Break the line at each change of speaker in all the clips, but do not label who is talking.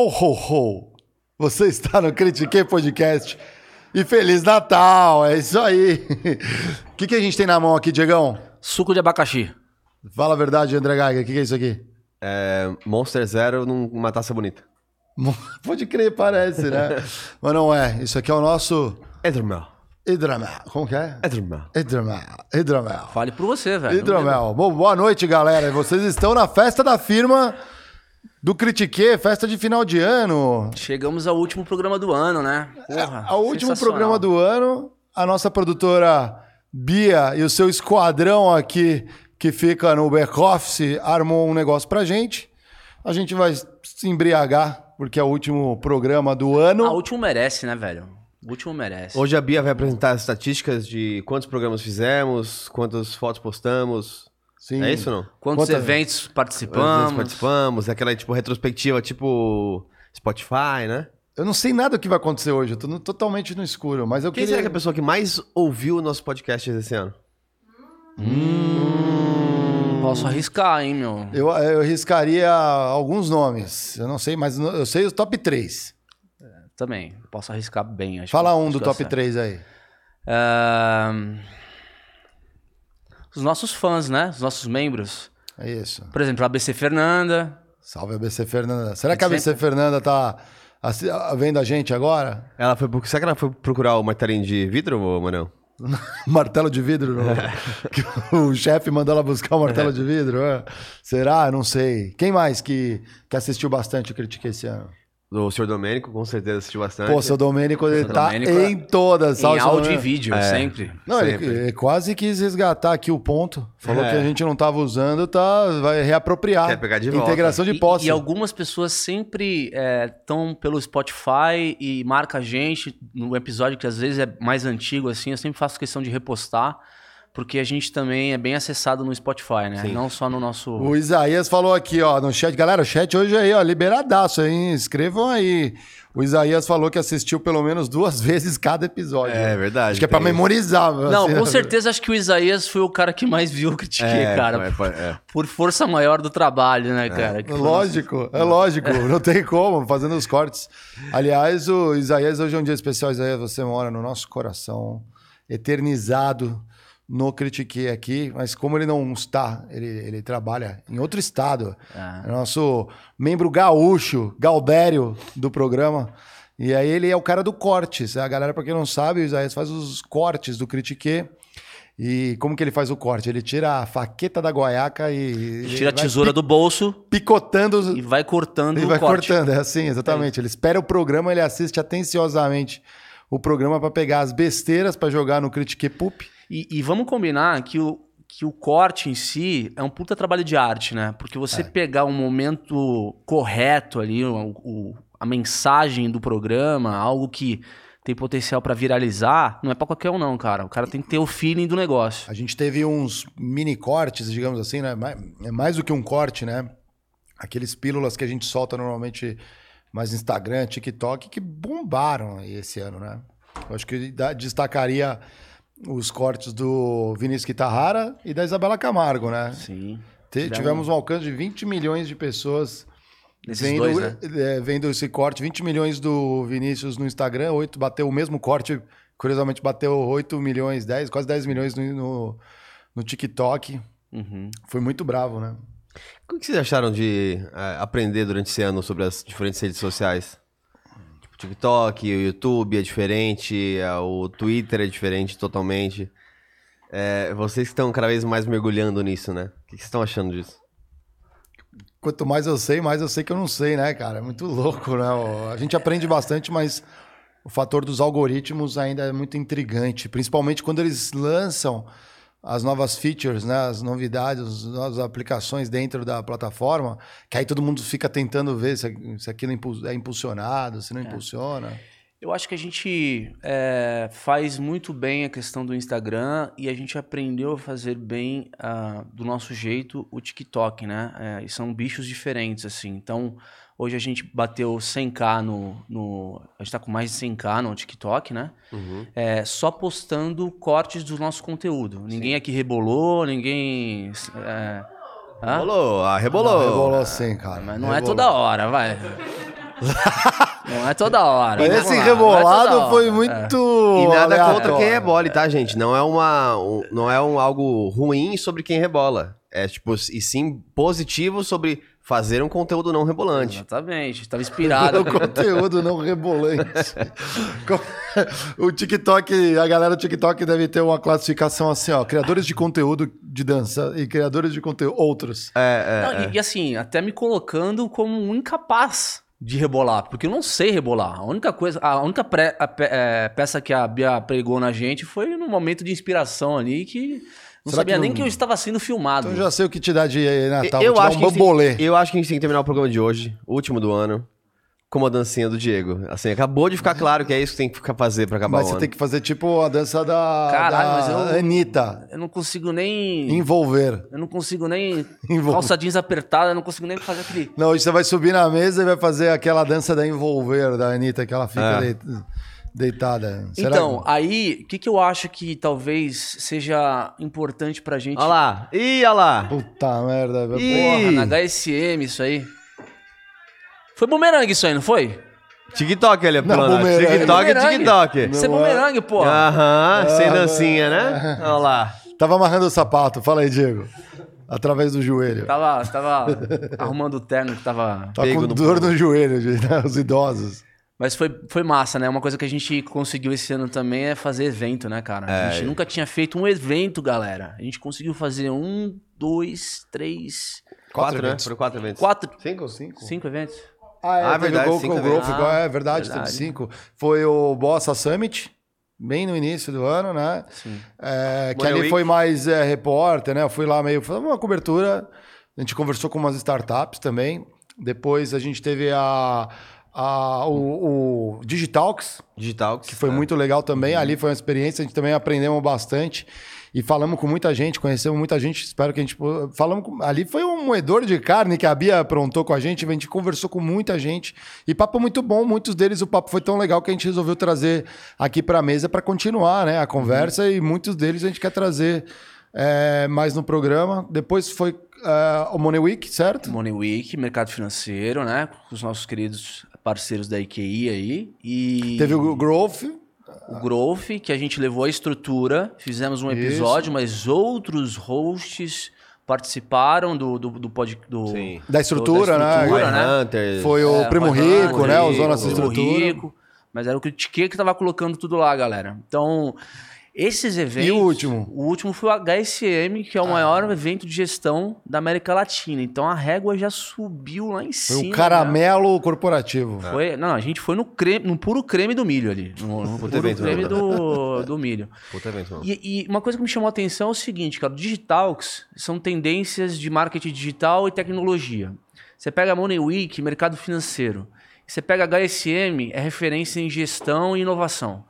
Ho, ho, ho! Você está no Critiquei Podcast. E Feliz Natal! É isso aí! O que, que a gente tem na mão aqui, Diegão?
Suco de abacaxi.
Fala a verdade, André Geiger. O que, que é isso aqui?
É, Monster Zero numa taça bonita.
Pode crer, parece, né? Mas não é. Isso aqui é o nosso
Hidromel.
hidromel. Como que é?
Hidromel.
Hidromel. Hidromel.
Fale por você, velho.
Hidromel. Bom, boa noite, galera. Vocês estão na festa da firma do Critique, festa de final de ano.
Chegamos ao último programa do ano, né? Porra,
Ao último programa do ano, a nossa produtora Bia e o seu esquadrão aqui, que fica no back-office, armou um negócio pra gente. A gente vai se embriagar, porque é o último programa do ano.
Ah, o último merece, né, velho? O último merece.
Hoje a Bia vai apresentar as estatísticas de quantos programas fizemos, quantas fotos postamos.
Sim.
É isso ou não?
Quantos
Quantas-
eventos participamos?
vezes participamos, aquela tipo retrospectiva tipo Spotify, né?
Eu não sei nada do que vai acontecer hoje, eu tô no- totalmente no escuro, mas eu
Quem
queria...
será que é a pessoa que mais ouviu o nosso podcast esse ano?
Posso arriscar, hein, meu?
Eu, eu arriscaria alguns nomes. Eu não sei, mas eu sei os top 3.
Também. Posso arriscar bem. Acho
Fala
que-
um
acho
do
que
top
acerto.
3 aí.
Ahn, Os nossos fãs, né? Os nossos membros.
É isso.
Por exemplo, a ABC Fernanda.
Salve ABC Fernanda. Será que a
Sempre.
ABC Fernanda tá vendo a gente agora?
Ela foi, será que ela foi procurar o martelinho de vidro, ô, Manão?
Martelo de vidro? o chefe mandou ela buscar o martelo de vidro? é? Será? Eu Não sei. Quem mais que, que assistiu bastante o Critiquei esse ano?
O senhor Domênico, com certeza assistiu bastante.
Pô, seu Domênico, ele tá
Domênico
em todas.
em
Salve,
áudio e vídeo,
É.
sempre.
Não, ele,
Sempre.
ele quase quis resgatar aqui o ponto. Falou
É.
que a gente não tava usando, tá, vai reapropriar.
Quer pegar de volta.
Integração de
E-
posse.
E, algumas pessoas sempre estão pelo Spotify e marca a gente no episódio que às vezes é mais antigo, assim, eu sempre faço questão de repostar, porque a gente também é bem acessado no Spotify, né?
Sim.
Não só no nosso.
O Isaías falou aqui, ó, no chat. Galera, o chat hoje aí, ó, liberadaço, hein? Escrevam aí. O Isaías falou que assistiu pelo menos duas vezes cada episódio.
É verdade.
Acho que é pra
isso.
memorizar.
Não,
assim,
com
né?
certeza acho que o Isaías foi o cara que mais viu o Critiquei,
É,
cara.
é, é.
Por força maior do trabalho, né, cara? Que foi
Lógico, é lógico, não tem como, fazendo os cortes. Aliás, o Isaías, hoje é um dia especial, Isaías, você mora no nosso coração, eternizado no Critiquei aqui, mas como ele não está, ele, ele trabalha em outro estado,
Ah.
é nosso membro gaúcho, Galdério, do programa, e aí ele é o cara do cortes, a galera, pra quem não sabe, o Isaías faz os cortes do Critique. E como que ele faz o corte? Ele tira a faqueta da goiaca e...
Tira a tesoura do bolso
picotando
e vai cortando o
vai
corte.
cortando, é assim, exatamente. Ele espera o programa, ele assiste atenciosamente o programa para pegar as besteiras para jogar no Critique Poop.
E, e vamos combinar que o, que o corte em si é um puta trabalho de arte, né? Porque
É.
você pegar o momento correto ali, o, o- a mensagem do programa, algo que tem potencial pra viralizar, não é pra qualquer um, não, cara. O cara tem que ter o feeling do negócio.
A gente teve uns mini cortes, digamos assim, né? Mais- É mais do que um corte, né? Aqueles pílulas que a gente solta normalmente mais Instagram, TikTok, que bombaram esse ano, né? Eu acho que destacaria os cortes do Vinícius Guitarrara e da Isabela Camargo, né?
Sim. Tiveram-
tivemos um alcance de 20 milhões de pessoas vendo,
dois, né?
é, vendo esse corte. 20 milhões do Vinícius no Instagram, 8 bateu o mesmo corte, curiosamente bateu 8 milhões, 10, quase 10 milhões no, no, no TikTok.
Uhum.
Foi muito bravo, né?
O que vocês acharam de é, aprender durante esse ano sobre as diferentes redes sociais? TikTok, o YouTube é diferente, é, o Twitter é diferente totalmente. É, vocês estão cada vez mais mergulhando nisso, né? O que vocês estão achando disso?
Quanto mais eu sei, mais eu sei que eu não sei, né, cara? É muito louco, né? A gente aprende bastante, mas o fator dos algoritmos ainda é muito intrigante, principalmente quando eles lançam as novas features, né, as novidades, as novas aplicações dentro da plataforma, que aí todo mundo fica tentando ver se, se aquilo é impulsionado, se não impulsiona.
Eu acho que a gente é, faz muito bem a questão do Instagram e a gente aprendeu a fazer bem ah, do nosso jeito o TikTok, né? É, e são bichos diferentes, assim. Então, hoje a gente bateu 100k no... no a gente tá com mais de 100k no TikTok, né? É, só postando cortes do nosso conteúdo. Ninguém aqui rebolou, ninguém... É?
Rebolou, ah, rebolou.
Rebolou sim, cara.
Mas não é
Rebolou.
toda hora, vai. Não é toda hora.
Mas
vamos
esse
lá, não é
rebolado
toda
foi muito.
E nada
aleatório.
contra quem rebole, tá, gente? Não é, uma, um- não é um algo ruim sobre quem rebola. É tipo, e sim positivo sobre fazer um conteúdo não rebolante.
Exatamente. Tava inspirado.
O conteúdo não rebolante. o TikTok, a galera do TikTok deve ter uma classificação assim, ó. Criadores de conteúdo de dança e criadores de conteúdo outros.
É,
Não, e, e assim, até me colocando como um incapaz de rebolar, porque eu não sei rebolar. A única coisa, a única pré- a pe- é, peça que a Bia pregou na gente foi num momento de inspiração ali que não
Será
sabia
que
nem
não-
que eu estava sendo filmado.
Então eu já sei o que te dá de Natal.
eu,
vou te
acho
dar
que
um
a gente tem-
bambolê.
eu acho que a gente tem que terminar o programa de hoje, último do ano, com uma dancinha do Diego. Assim, acabou de ficar claro que é isso que tem que ficar fazer pra acabar
Mas
o
você
ano.
tem que fazer tipo a dança da,
Caralho,
da
mas eu-
Anitta.
Eu não consigo nem.
Envolver.
Eu não consigo nem.
Envolver.
Calça jeans apertada, eu não consigo nem fazer aquele.
Não, hoje você vai subir na mesa e vai fazer aquela dança da envolver da Anitta, que ela fica
É.
deit- deitada. Será
então,
que-
aí, o que, que eu acho que talvez seja importante pra gente.
Olha lá. Ih, olha lá.
Puta merda. velho.
Ih.
Porra, na HSM isso aí. Foi bumerangue isso aí, não foi?
TikTok, ele é
Não,
plano.
bumerangue.
TikTok é
Bumerangue.
TikTok.
Isso é
Não é-
bumerangue, porra.
Aham, sem
Ah,
dancinha, né? Olha lá.
Tava amarrando o sapato. Fala aí, Diego. Através do joelho.
Tava, tava arrumando o terno que tava.
Tá
Pego
com
no
dor no joelho, gente, né? os idosos.
Mas foi, foi massa, né? Uma coisa que a gente conseguiu esse ano também é fazer evento, né, cara? A gente nunca tinha feito um evento, galera. A gente conseguiu fazer um, dois, três,
Quatro, né?
eventos.
Foram quatro eventos.
quatro,
Cinco ou cinco?
cinco eventos.
Ah, é,
Ah,
teve
verdade,
o Go-
cinco
o
eventos.
Growth, igual- é verdade,
verdade.
teve cinco. Foi o Bossa Summit, bem no início do ano, né?
Sim.
É, que ali
Week.
foi mais é, repórter, né? Eu fui lá meio, foi uma cobertura. A gente conversou com umas startups também. Depois a gente teve a, a- o, o Digitalks,
Digital.
que foi muito legal também. Ali foi uma experiência, a gente também aprendemos bastante. E falamos com muita gente, conhecemos muita gente. Espero que a gente. Falamos com- ali foi um moedor de carne que a Bia aprontou com a gente. A gente conversou com muita gente. E papo muito bom. Muitos deles o papo foi tão legal que a gente resolveu trazer aqui para a mesa para continuar né, a conversa. E muitos deles a gente quer trazer é, mais no programa. Depois foi é, o Money Week, certo?
Money Week, mercado financeiro, né? Com os nossos queridos parceiros da IQI aí. E
Teve o Growth.
o Growth, que a gente levou a estrutura, fizemos um
Isso.
episódio, mas outros hosts participaram do, do, do, pod, do
Sim.
Da estrutura, né?
estrutura, né?
Hunter.
Foi o
É,
Primo Rico,
Hunter,
né? Usou nossa
o Primo
estrutura.
Rico, mas era o Critique que tava colocando tudo lá, galera. Então, esses eventos...
E o último?
O último foi o HSM, que é o maior evento de gestão da América Latina. Então, a régua já subiu lá em
Foi
cima.
o caramelo corporativo.
né? Foi, não, a gente foi no, creme, no puro creme do milho ali. No, no puro
evento,
creme
né?
do, do milho.
Puta evento, mano.
E, e uma coisa que me chamou a atenção é o seguinte, cara, Digitalks são tendências de marketing digital e tecnologia. Você pega a Money Week, mercado financeiro. Você pega a HSM, é referência em gestão e inovação.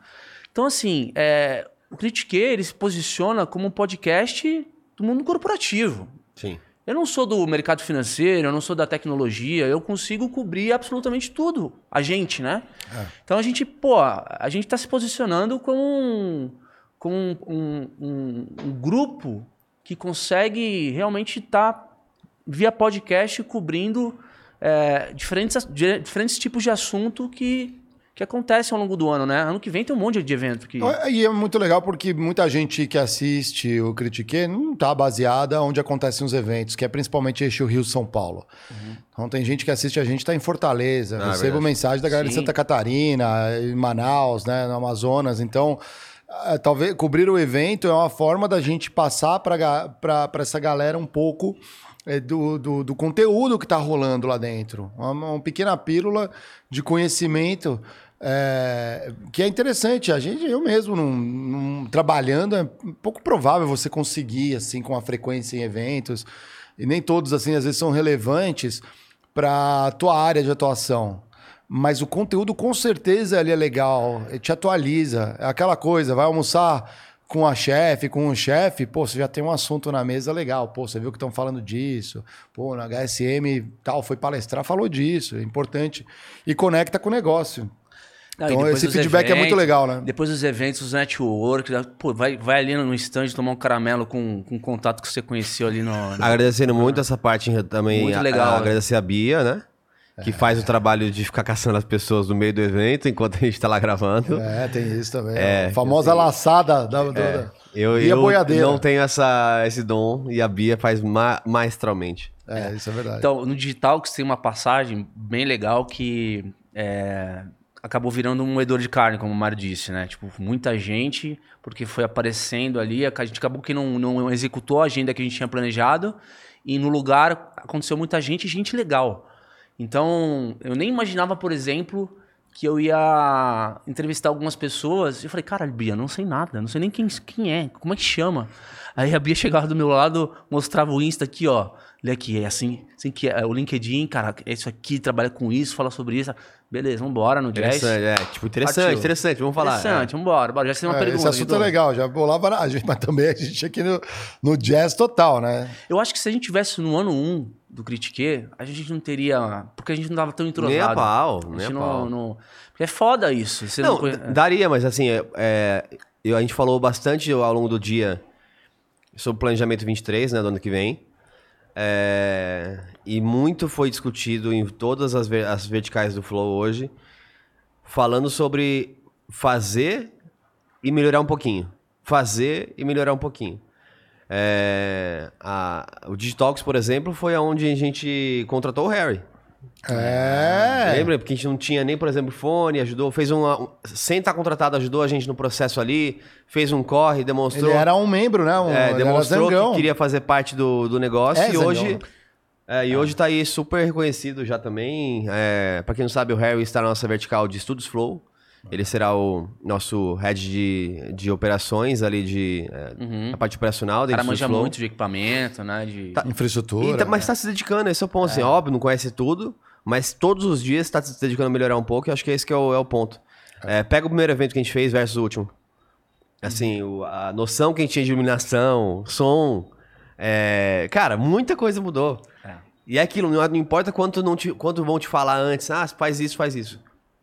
Então, assim, é, o Critique, ele se posiciona como um podcast do mundo corporativo.
Sim.
Eu não sou do mercado financeiro, eu não sou da tecnologia, eu consigo cobrir absolutamente tudo. A gente, né? Então a gente, pô, a gente está se posicionando como um, como um, um- um- grupo que consegue realmente estar via podcast cobrindo é, diferentes, diferentes tipos de assunto que, que acontecem ao longo do ano, né? Ano que vem tem um monte de evento que.
E é muito legal porque muita gente que assiste o Critique não está baseada onde acontecem os eventos, que é principalmente eixo Rio-São Paulo. Então tem gente que assiste a gente está em Fortaleza,
Ah,
recebo
verdade.
mensagem da galera de
Sim.
Santa Catarina, em Manaus, né, no Amazonas. Então, eh, talvez cobrir o evento é uma forma da gente passar para essa galera um pouco eh, do, do, do conteúdo que está rolando lá dentro. Uma, uma pequena pílula de conhecimento é, que é interessante. A gente, eu mesmo, trabalhando, é pouco provável você conseguir, assim, com a frequência em eventos. E nem todos, assim, às vezes são relevantes para a tua área de atuação. Mas o conteúdo, com certeza, ele é legal. Ele te atualiza. É aquela coisa, vai almoçar com a chefe, com o chefe, pô, você já tem um assunto na mesa legal. Pô, você viu que estão falando disso. Pô, na HSM tal, foi palestrar, falou disso. É importante. E conecta com o negócio.
Não,
Então,
depois
esse feedback é muito legal, né?
Depois dos eventos, os network, pô, vai, vai ali no stand tomar um caramelo com, com o contato que você conheceu ali no. no-
Agradecendo muito essa parte também.
Muito
a-
legal,
a-
né?
agradecer a Bia, né? que faz o trabalho de ficar caçando as pessoas no meio do evento enquanto a gente tá lá gravando.
É, tem isso também.
É,
a famosa laçada da, da- da-
Eu,
Bia
eu
boiadeira.
não tenho essa, esse dom e a Bia faz ma maestralmente.
É, isso é verdade.
Então, no digital que tem uma passagem bem legal que é, acabou virando um moedor de carne, como o Mário disse, né? Tipo, muita gente, porque foi aparecendo ali, a gente acabou que não, não executou a agenda que a gente tinha planejado, e no lugar aconteceu muita gente gente legal. Então, eu nem imaginava, por exemplo, que eu ia entrevistar algumas pessoas. Eu falei, cara, Bia, não sei nada, não sei nem quem, quem é, como é que chama. Aí a Bia chegava do meu lado, mostrava o Insta aqui, ó. Olha aqui, é assim, assim que é o LinkedIn, cara, é isso aqui, trabalha com isso, fala sobre isso. Beleza, vambora no Jazz.
Interessante, é, tipo, interessante,
Partiu.
interessante, vamos falar.
Interessante, vambora, bora. Já sei uma
É,
pergunta.
esse assunto é
Guido.
legal, já bolava na gente, mas também a gente aqui no, no jazz total, né?
Eu acho que se a gente tivesse no ano 1 do Critique, a gente não teria. Porque a gente não tava tão
É,
entrosado.
nem a pau,
A
nem a
não,
pau.
não- Porque é foda isso. Você não,
Não,
conhe-
daria, mas assim, é, é, eu- a gente falou bastante ao longo do dia sobre o planejamento 23, né, do ano que vem. É, e muito foi discutido em todas as, as verticais do Flow hoje, falando sobre fazer e melhorar um pouquinho. Fazer e melhorar um pouquinho. É, a- o Digitalks, por exemplo, foi aonde a gente contratou o Harry.
É.
Lembra? Porque a gente não tinha nem, por exemplo, fone, ajudou, fez um. um sem estar contratado, ajudou a gente no processo ali, fez um corre, demonstrou.
Ele era um membro, né? Um,
é, demonstrou que queria fazer parte do, do negócio
É
e hoje. é, e hoje tá aí super reconhecido já também. É, para quem não sabe, o Harry está na nossa vertical de Estudos Flow. Ele será o nosso head de, de operações ali, de, é,
Uhum.
a parte operacional
O cara manja
Flow.
muito de equipamento, né? De...
Infraestrutura.
E tá- mas tá se dedicando, esse é o ponto. Assim, óbvio, não conhece tudo, mas todos os dias tá se dedicando a melhorar um pouco, e acho que esse que é o, é o ponto. É, pega o primeiro evento que a gente fez versus o último. Assim, o- a noção que a gente tinha de iluminação, som. é, cara, muita coisa mudou.
É.
E é aquilo, não, não importa quanto, não te- quanto vão te falar antes, ah, faz isso, faz isso.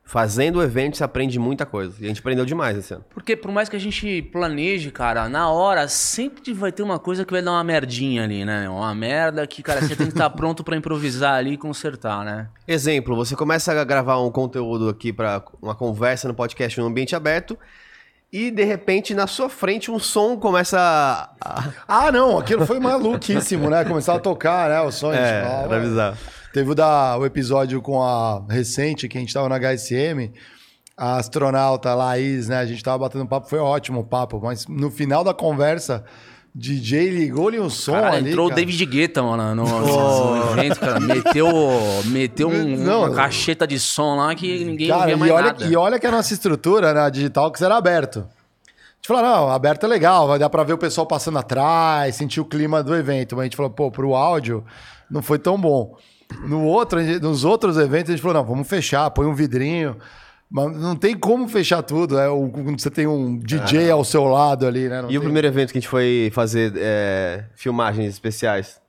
Fazendo o evento, você aprende muita coisa. E a gente aprendeu demais esse ano.
Porque por mais que a gente planeje, cara, na hora sempre vai ter uma coisa que vai dar uma merdinha ali, né? Uma merda que, cara, você tem que estar pronto pra improvisar ali e consertar, né?
Exemplo, você começa a gravar um conteúdo aqui para uma conversa no podcast no ambiente aberto e de repente na sua frente um som começa a...
Ah, não, aquilo foi maluquíssimo, né? Começava a tocar, né? O som.
É, era bizarro.
Teve o, da, o episódio com a recente, que a gente tava na HSM, a astronauta Laís, né? A gente tava batendo papo, foi ótimo o papo, mas no final da conversa, DJ ligou-lhe um som
Cara,
ali.
entrou o
cara.
David Guetta, mano, no, no evento, cara. Meteu, meteu um-
Não.
uma cacheta de som lá que ninguém
Cara,
ouvia
e
mais
olha,
nada.
e olha que a nossa estrutura na Digital que era aberto. A gente falou, não, aberto é legal, vai dar pra ver o pessoal passando atrás, sentir o clima do evento. Mas a gente falou, pô, pro áudio não foi tão bom. No outro, nos outros eventos, a gente falou, não, vamos fechar, põe um vidrinho. Mas não tem como fechar tudo, é o- quando você tem um DJ ao seu lado ali, né? Não
E o
tem-
primeiro evento que a gente foi fazer é, filmagens especiais?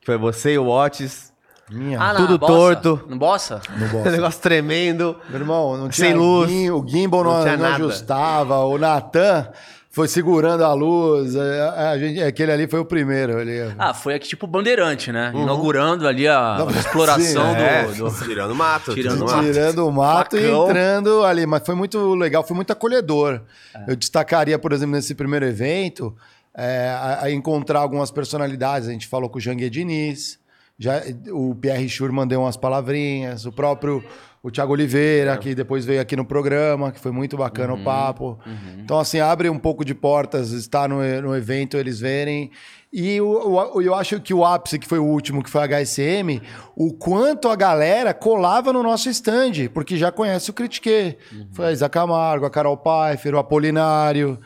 Que foi você e o Otis,
Minha,
Ah,
tudo
bossa?
torto.
No bossa?
no bosta.
negócio tremendo.
Meu irmão, não tinha
Sem luz.
gim- o gimbal não,
Não
não ajustava, o Natan foi segurando a luz, é, a gente, aquele ali foi o primeiro. Ele,
Ah, foi aqui tipo Bandeirante, né? Inaugurando ali a,
Não,
a exploração
sim,
É,
do, do-
tirando mato.
Tirando
mato.
tirando o mato e entrando ali, mas foi muito legal, foi muito acolhedor. Eu destacaria, por exemplo, nesse primeiro evento, é, a, a encontrar algumas personalidades. A gente falou com o Jangue Diniz, já, o Pierre Schurman deu umas palavrinhas, o próprio o Thiago Oliveira, que depois veio aqui no programa, que foi muito bacana o papo. Então, assim, abre um pouco de portas, estar no, no evento, eles verem. E o, o- eu acho que o ápice, que foi o último, que foi a HSM, o quanto a galera colava no nosso stand, porque já conhece o Critique. Foi a Isa Camargo, a Carol Pfeiffer, o Apolinário.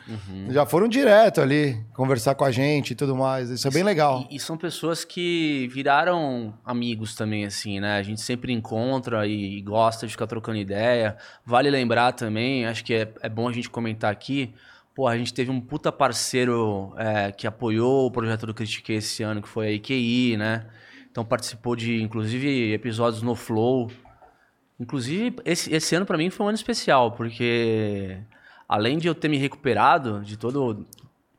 Já foram direto ali conversar com a gente e tudo mais. Isso é bem legal.
E, e são pessoas que viraram amigos também, assim, né? A gente sempre encontra e, e gosta de ficar trocando ideia. Vale lembrar também, acho que é, é bom a gente comentar aqui. Pô, a gente teve um puta parceiro é, que apoiou o projeto do Critique esse ano, que foi a IQI, né? Então participou de, inclusive, episódios no Flow. Inclusive, esse, esse ano pra mim foi um ano especial, porque além de eu ter me recuperado de todo o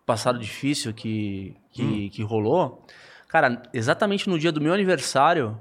passado difícil que, que, que rolou, cara, exatamente no dia do meu aniversário,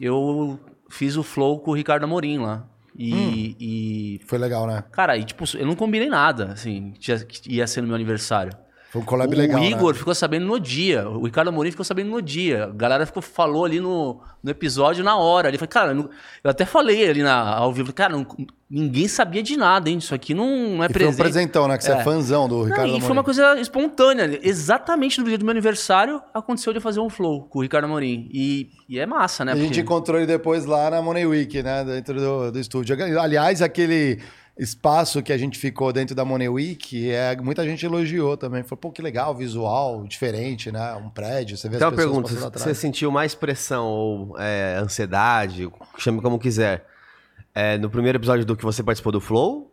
eu fiz o flow com o Ricardo Amorim lá. E,
Hum.
e,
Foi legal, né?
cara, e, tipo, eu não combinei nada, assim, que ia- que ia ser no meu aniversário.
Foi um collab
o
legal. né?
Igor ficou sabendo no dia. O Ricardo Amorim ficou sabendo no dia. A galera ficou, falou ali no, no episódio na hora. Ele falou, cara, não- eu até falei ali na, ao vivo, cara, não- ninguém sabia de nada, hein? Isso aqui não, não é
E foi um
presente.
presentão, né? Que você é,
É.
fãzão do
Não,
Ricardo
e foi
Amorim.
uma coisa espontânea. Exatamente no dia do meu aniversário, aconteceu de fazer um flow com o Ricardo Amorim. E, e é massa, né?
A gente encontrou ele depois lá na Money Week, né? Dentro do, do estúdio. Aliás, aquele espaço que a gente ficou dentro da Money Week, é, muita gente elogiou também. Falou, pô, que legal, visual, diferente, né? Um prédio, você vê
Então
as pessoas
pergunto,
passando
você
atrás.
sentiu mais pressão ou é, ansiedade, chame como quiser, é, no primeiro episódio do que você participou do Flow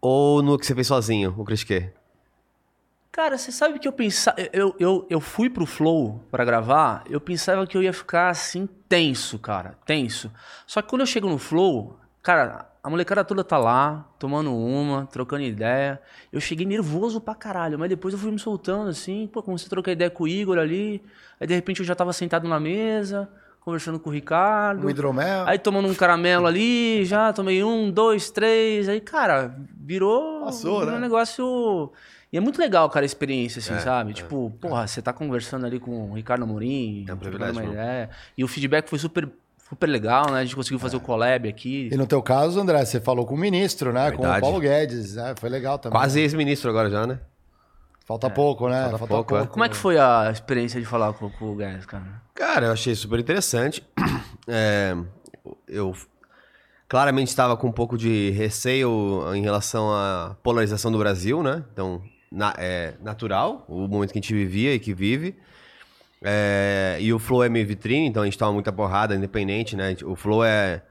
ou no que você fez sozinho, o Critique?
Cara, você sabe que eu pensava. Eu, eu, eu fui pro Flow pra gravar, eu pensava que eu ia ficar assim, tenso, cara. Tenso. Só que quando eu chego no Flow, cara, a molecada toda tá lá, tomando uma, trocando ideia. Eu cheguei nervoso pra caralho, mas depois eu fui me soltando assim, pô, comecei a trocar ideia com o Igor ali. Aí de repente eu já tava sentado na mesa, conversando com o Ricardo.
Um hidromel.
Aí tomando um caramelo ali, já tomei um, dois, três. Aí, cara, virou,
Passou,
virou
né?
um negócio. E é muito legal, cara, a experiência, assim,
É,
sabe? Tipo, porra, você tá conversando ali com o Ricardo Amorim,
É um privilégio,
uma ideia. E o feedback foi super, super legal, né? A gente conseguiu fazer o collab aqui.
E no teu caso, André, você falou com o ministro, né? Com o
Verdade.
Paulo Guedes, né? Foi legal também.
Quase ex-ministro agora já, né?
Falta pouco, né?
falta pouco, é.
Como é que foi a experiência de falar com, com o Guedes, cara?
Cara, eu achei super interessante. É, eu claramente estava com um pouco de receio em relação à polarização do Brasil, né? Então, na- é natural o momento que a gente vivia e que vive. É, e o Flow é meio vitrine, então a gente toma muita porrada, independente, né? O Flow é,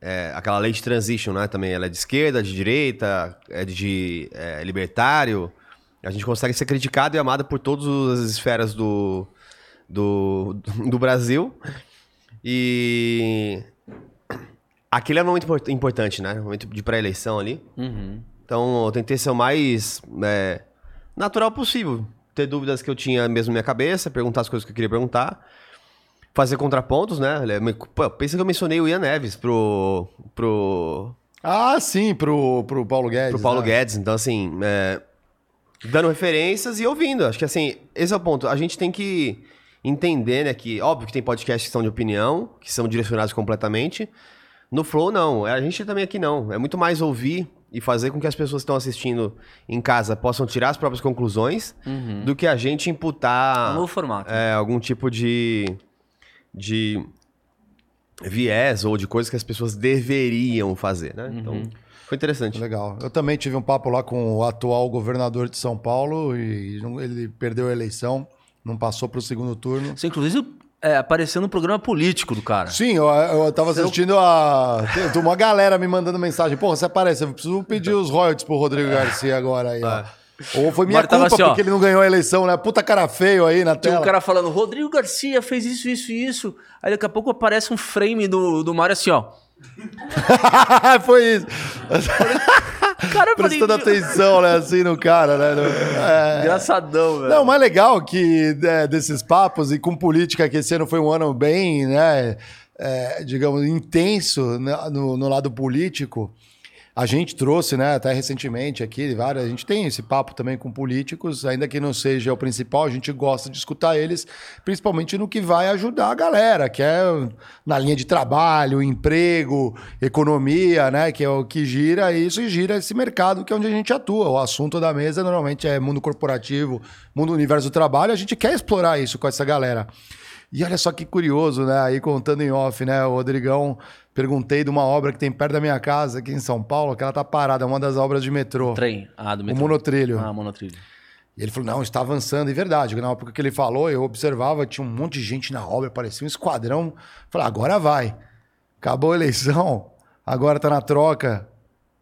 é aquela lei de transition, né? Também ela é de esquerda, de direita, é de é, libertário. A gente consegue ser criticado e amado por todas as esferas do, do, do Brasil. E aquele é um momento import- importante, né? Um momento de pré-eleição ali.
Uhum.
Então eu tentei ser o mais é, natural possível. Ter dúvidas que eu tinha mesmo na minha cabeça, perguntar as coisas que eu queria perguntar. Fazer contrapontos, né? Pô, pensa que eu mencionei o Ian Neves pro, pro,
Ah, sim, pro, pro Paulo Guedes.
pro Paulo
né?
Guedes. Então, assim, é, dando referências e ouvindo. Acho que, assim, esse é o ponto. A gente tem que entender, né, que, óbvio que tem podcasts que são de opinião, que são direcionados completamente. No Flow, não. A gente também aqui não. É muito mais ouvir e fazer com que as pessoas que estão assistindo em casa possam tirar as próprias conclusões
Uhum.
do que a gente imputar
um novo formato.
é, algum tipo de, de viés ou de coisas que as pessoas deveriam fazer, né? Então, foi interessante.
Legal. Eu também tive um papo lá com o atual governador de São Paulo e ele perdeu a eleição, não passou para o segundo turno.
Você, inclusive, é, apareceu no programa político do cara.
Sim, eu, eu tava assistindo a. Tem uma galera me mandando mensagem. Porra, você aparece, eu preciso pedir os royalties pro Rodrigo Garcia agora aí, ó. Ou foi minha culpa
assim,
porque ele não ganhou a eleição, né? Puta cara feio aí na tela.
um cara falando, Rodrigo Garcia fez isso, isso e isso. Aí daqui a pouco aparece um frame do, do Mário assim, ó.
foi isso.
Cara, eu falei,
Prestando atenção, né? Assim no cara, né? No- é.
Engraçadão, velho.
Não, o mais legal que é, desses papos e com política, que esse ano foi um ano bem, né, é, digamos, intenso né, no, no lado político. A gente trouxe, né, até recentemente aqui, várias, a gente tem esse papo também com políticos, ainda que não seja o principal, a gente gosta de escutar eles, principalmente no que vai ajudar a galera, que é na linha de trabalho, emprego, economia, né, que é o que gira isso e gira esse mercado que é onde a gente atua. O assunto da mesa normalmente é mundo corporativo, mundo universo do trabalho, a gente quer explorar isso com essa galera. E olha só que curioso, né? Aí contando em off, né? O Rodrigão, perguntei de uma obra que tem perto da minha casa, aqui em São Paulo, que ela tá parada, é uma das obras de metrô.
Trem. Ah, do
O
metrô.
monotrilho.
Ah, monotrilho.
E ele falou: não, está avançando, e verdade. Na época que ele falou, eu observava, tinha um monte de gente na obra, parecia um esquadrão. Falei, agora vai. Acabou a eleição, agora tá na troca.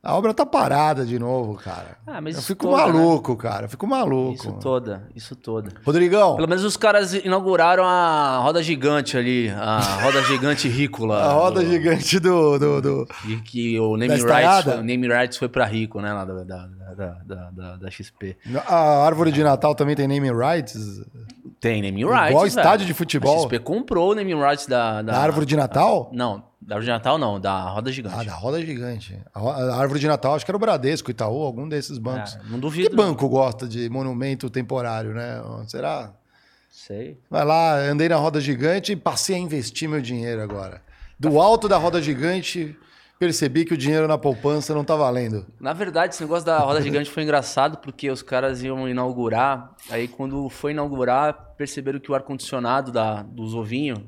A obra tá parada de novo, cara.
Ah, mas
eu fico
toda,
maluco, cara. Eu fico maluco.
Isso toda, isso toda.
Rodrigão,
Pelo menos os caras inauguraram a roda gigante ali, a roda gigante rícola.
a roda
do-
gigante do, do, do-
E que o name rights, foi, o name rights foi pra Rico, né? Lá da, da, da, da, da, XP.
A árvore de Natal também tem name rights?
Tem naming rights.
Igual
velho.
estádio de futebol.
A XP comprou o naming rights da, da.
Da árvore de Natal?
Não, da árvore de Natal não, da roda gigante.
Ah, da roda gigante. A a árvore de Natal, acho que era o Bradesco, Itaú, algum desses bancos.
É, não duvido.
que banco gosta de monumento temporário, né? Será?
Sei.
Vai lá, andei na roda gigante e passei a investir meu dinheiro agora. Do alto da roda gigante, percebi que o dinheiro na poupança não tá valendo.
Na verdade, esse negócio da roda gigante foi engraçado porque os caras iam inaugurar. Aí, quando foi inaugurar, perceberam que o ar-condicionado dos ovinhos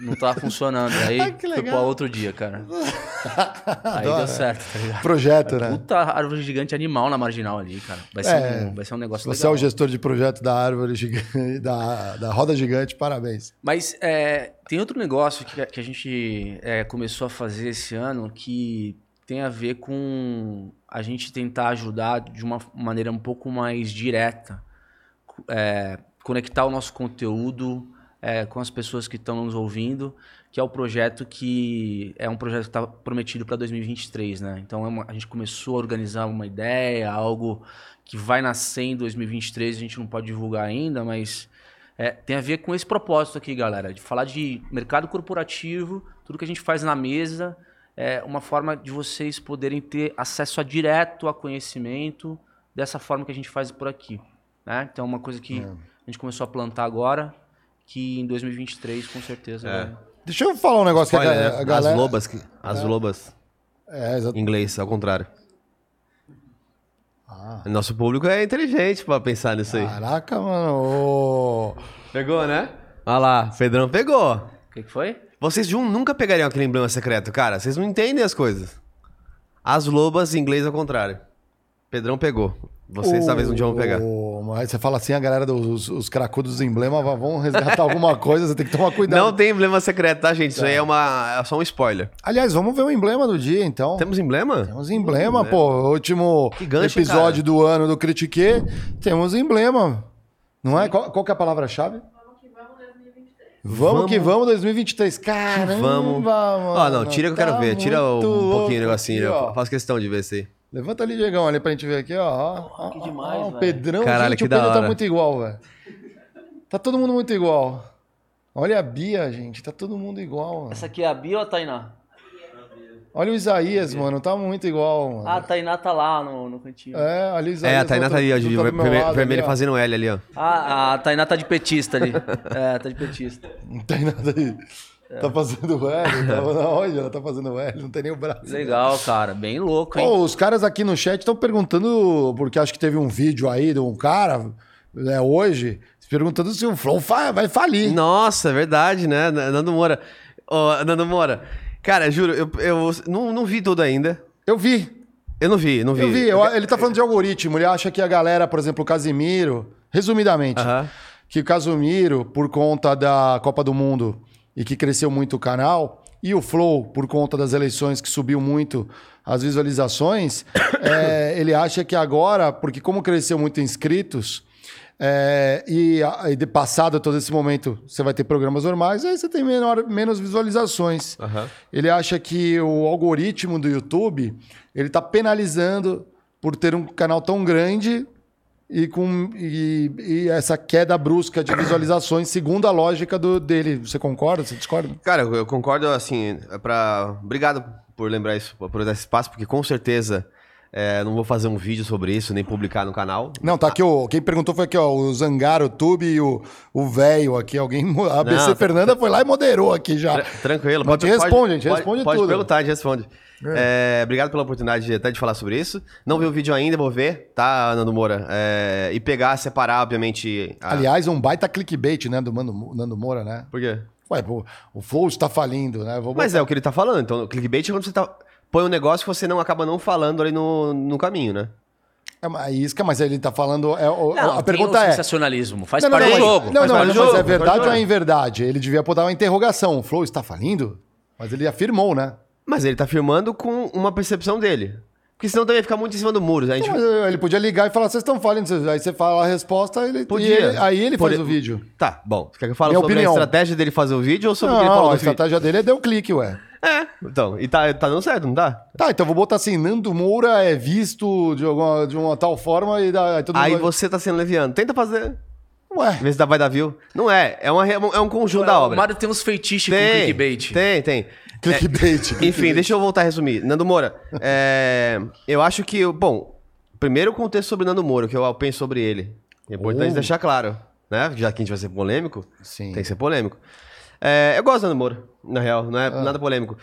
não tava funcionando. Aí
Ah,
foi pra outro dia, cara. Aí
Adoro.
deu certo, tá ligado?
Projeto, né?
Puta árvore gigante animal na marginal ali, cara. Vai ser,
É.
um, vai ser um negócio
Você é
legal.
o gestor de projeto da árvore gigante, da, da roda gigante, parabéns.
Mas é, tem outro negócio que, a- que a gente é, começou a fazer esse ano que tem a ver com a gente tentar ajudar de uma maneira um pouco mais direta, é, conectar o nosso conteúdo é, com as pessoas que estão nos ouvindo, que é o projeto que é um projeto que está prometido para 2023, né? Então é uma- a gente começou a organizar uma ideia, algo que vai nascer em 2023, a gente não pode divulgar ainda, mas é, tem a ver com esse propósito aqui, galera, de falar de mercado corporativo, tudo que a gente faz na mesa, é uma forma de vocês poderem ter acesso a direto a conhecimento dessa forma que a gente faz por aqui. Né? Então, é uma coisa que
É.
a gente começou a plantar agora, que em 2023, com certeza,
É.
vai...
Deixa eu falar um negócio
Spoiler,
que a,
né?
a galera...
As lobas. que- As lobas.
É, exato.
Em inglês, ao contrário.
Ah,
Nosso público é inteligente pra pensar nisso aí.
caraca, mano.
Pegou, né? Olha lá, Pedrão pegou.
O que, que foi?
Vocês de um nunca pegariam aquele emblema secreto, cara. Vocês não entendem as coisas. As lobas em inglês ao contrário. Pedrão pegou. Vocês talvez um dia vão pegar.
Mas você fala assim, a galera dos os cracudos dos emblemas vão resgatar alguma coisa, você tem que tomar cuidado.
Não tem emblema secreto, tá, gente? Isso aí é, uma, é só um spoiler.
Aliás, vamos ver o emblema do dia, então.
Temos emblema?
Temos emblema, pô. Último
gancho,
episódio do ano do Critique, temos emblema. Não é? Qual, qual que é a palavra-chave? Vamos que vamos 2023. Caramba,
Vamos. Ó, não, tira que eu quero
tá
ver. Tira um
muito
pouquinho o negocinho.
aqui,
eu faço questão de ver isso aí.
Levanta ali, Diegão, ali pra gente ver aqui, ó. ó, ó,
que
ó,
demais,
ó, o
velho.
Pedrão,
Caralho,
gente,
que
o
da
Pedro tá muito igual, velho. Tá todo mundo muito igual. Olha a Bia, gente, tá todo mundo igual, mano.
Essa aqui é a Bia ou a Tainá?
Olha o Isaías, mano, tá muito igual, mano.
Ah, a Tainá tá lá no, no cantinho.
É, ali o Isaías.
É, a Tainá tá ali, ó, vermelho,
ó.
fazendo L ali, ó.
Ah, a Tainá tá de petista ali. é, tá de petista.
Não tem nada aí.
É.
Tá fazendo L, tá, onde ela tá fazendo L, não tem nem o braço.
Legal, cara. Bem louco, hein?
Pô, os caras aqui no chat estão perguntando, porque acho que teve um vídeo aí de um cara, né, hoje, perguntando se o Flow vai falir.
Nossa, é verdade, né? Nando Moura. Ô, Nando Moura. Cara, juro, eu, eu não, não vi tudo ainda.
Eu vi,
Eu não vi, não vi.
eu vi. Eu- ele tá falando de algoritmo, ele acha que a galera, por exemplo, o Casimiro, resumidamente,
Aham.
que o Casimiro, por conta da Copa do Mundo e que cresceu muito o canal, e o Flow, por conta das eleições que subiu muito as visualizações, é, ele acha que agora, porque como cresceu muito inscritos, é, e, e de passado todo esse momento você vai ter programas normais, aí você tem menor, menos visualizações.
Aham.
Ele acha que o algoritmo do YouTube ele está penalizando por ter um canal tão grande e com e, e essa queda brusca de visualizações, segundo a lógica do, dele. Você concorda? Você discorda?
Cara, eu concordo, assim, é pra... Obrigado por lembrar isso, por dar esse espaço, porque com certeza é, não vou fazer um vídeo sobre isso, nem publicar no canal.
Não, tá aqui o. Quem perguntou foi aqui, ó, o Zangaro, o Tube e o velho aqui. Alguém. A BC
Não, tá-
Fernanda foi lá e moderou aqui já.
Tra- Tranquilo.
Mas te responde, a gente
pode,
responde
pode
tudo.
perguntar, a gente responde. É, obrigado pela oportunidade de, até de falar sobre isso. Não vi o vídeo ainda, vou ver, tá, Nando Moura? É, e pegar, separar, obviamente... a-
Aliás, um baita clickbait, né, do Mano, Nando Moura, né?
Por quê?
Ué, pô, o Flow está falindo, né?
Mas é o que ele tá falando. Então, o clickbait é quando você tá, põe um negócio que você não acaba não falando ali no, no caminho, né?
É uma isca, mas ele tá falando. É, o-
Não,
a
tem
pergunta
o
é.
sensacionalismo. Faz
Não, não,
parte
não,
do jogo.
Não,
faz
não,
parte
mas,
jogo.
é verdade ou é inverdade? Ele devia botar uma interrogação. O Flow está falindo? Mas ele afirmou, né?
Mas ele tá afirmando com uma percepção dele. Porque senão também ia ficar muito em cima do muro. A gente...
Eh, ele podia ligar e falar, vocês estão falindo. Vocês- Aí você fala a resposta, ele,
Podia.
ele- aí ele faz
Podia-
o vídeo.
Tá, bom. Você quer que eu fale
Minha
sobre
opinião.
a estratégia dele fazer o vídeo ou sobre o que ele
Não,
falou
a
no vídeo?
estratégia dele é deu clique, ué.
É, então. E tá, tá dando certo, não tá?
Tá, então vou botar assim, Nando Moura é visto de, alguma, de uma tal forma e mundo
Aí
vai-
você tá sendo leviano. Tenta fazer. Ué. Vê se vai dar view. Não é. É, uma, é um conjunto Ué, da obra.
O Mário tem uns feitiços com clickbait.
Tem, tem.
Clickbait.
É, enfim, deixa eu voltar a resumir. Nando Moura, é, eu acho que, bom, primeiro o contexto sobre Nando Moura, que eu penso sobre ele. É importante uh. deixar claro, né? Já que a gente vai ser polêmico, Sim. tem que ser polêmico. É, eu gosto do Nando Moura, na real, não é ah. nada polêmico.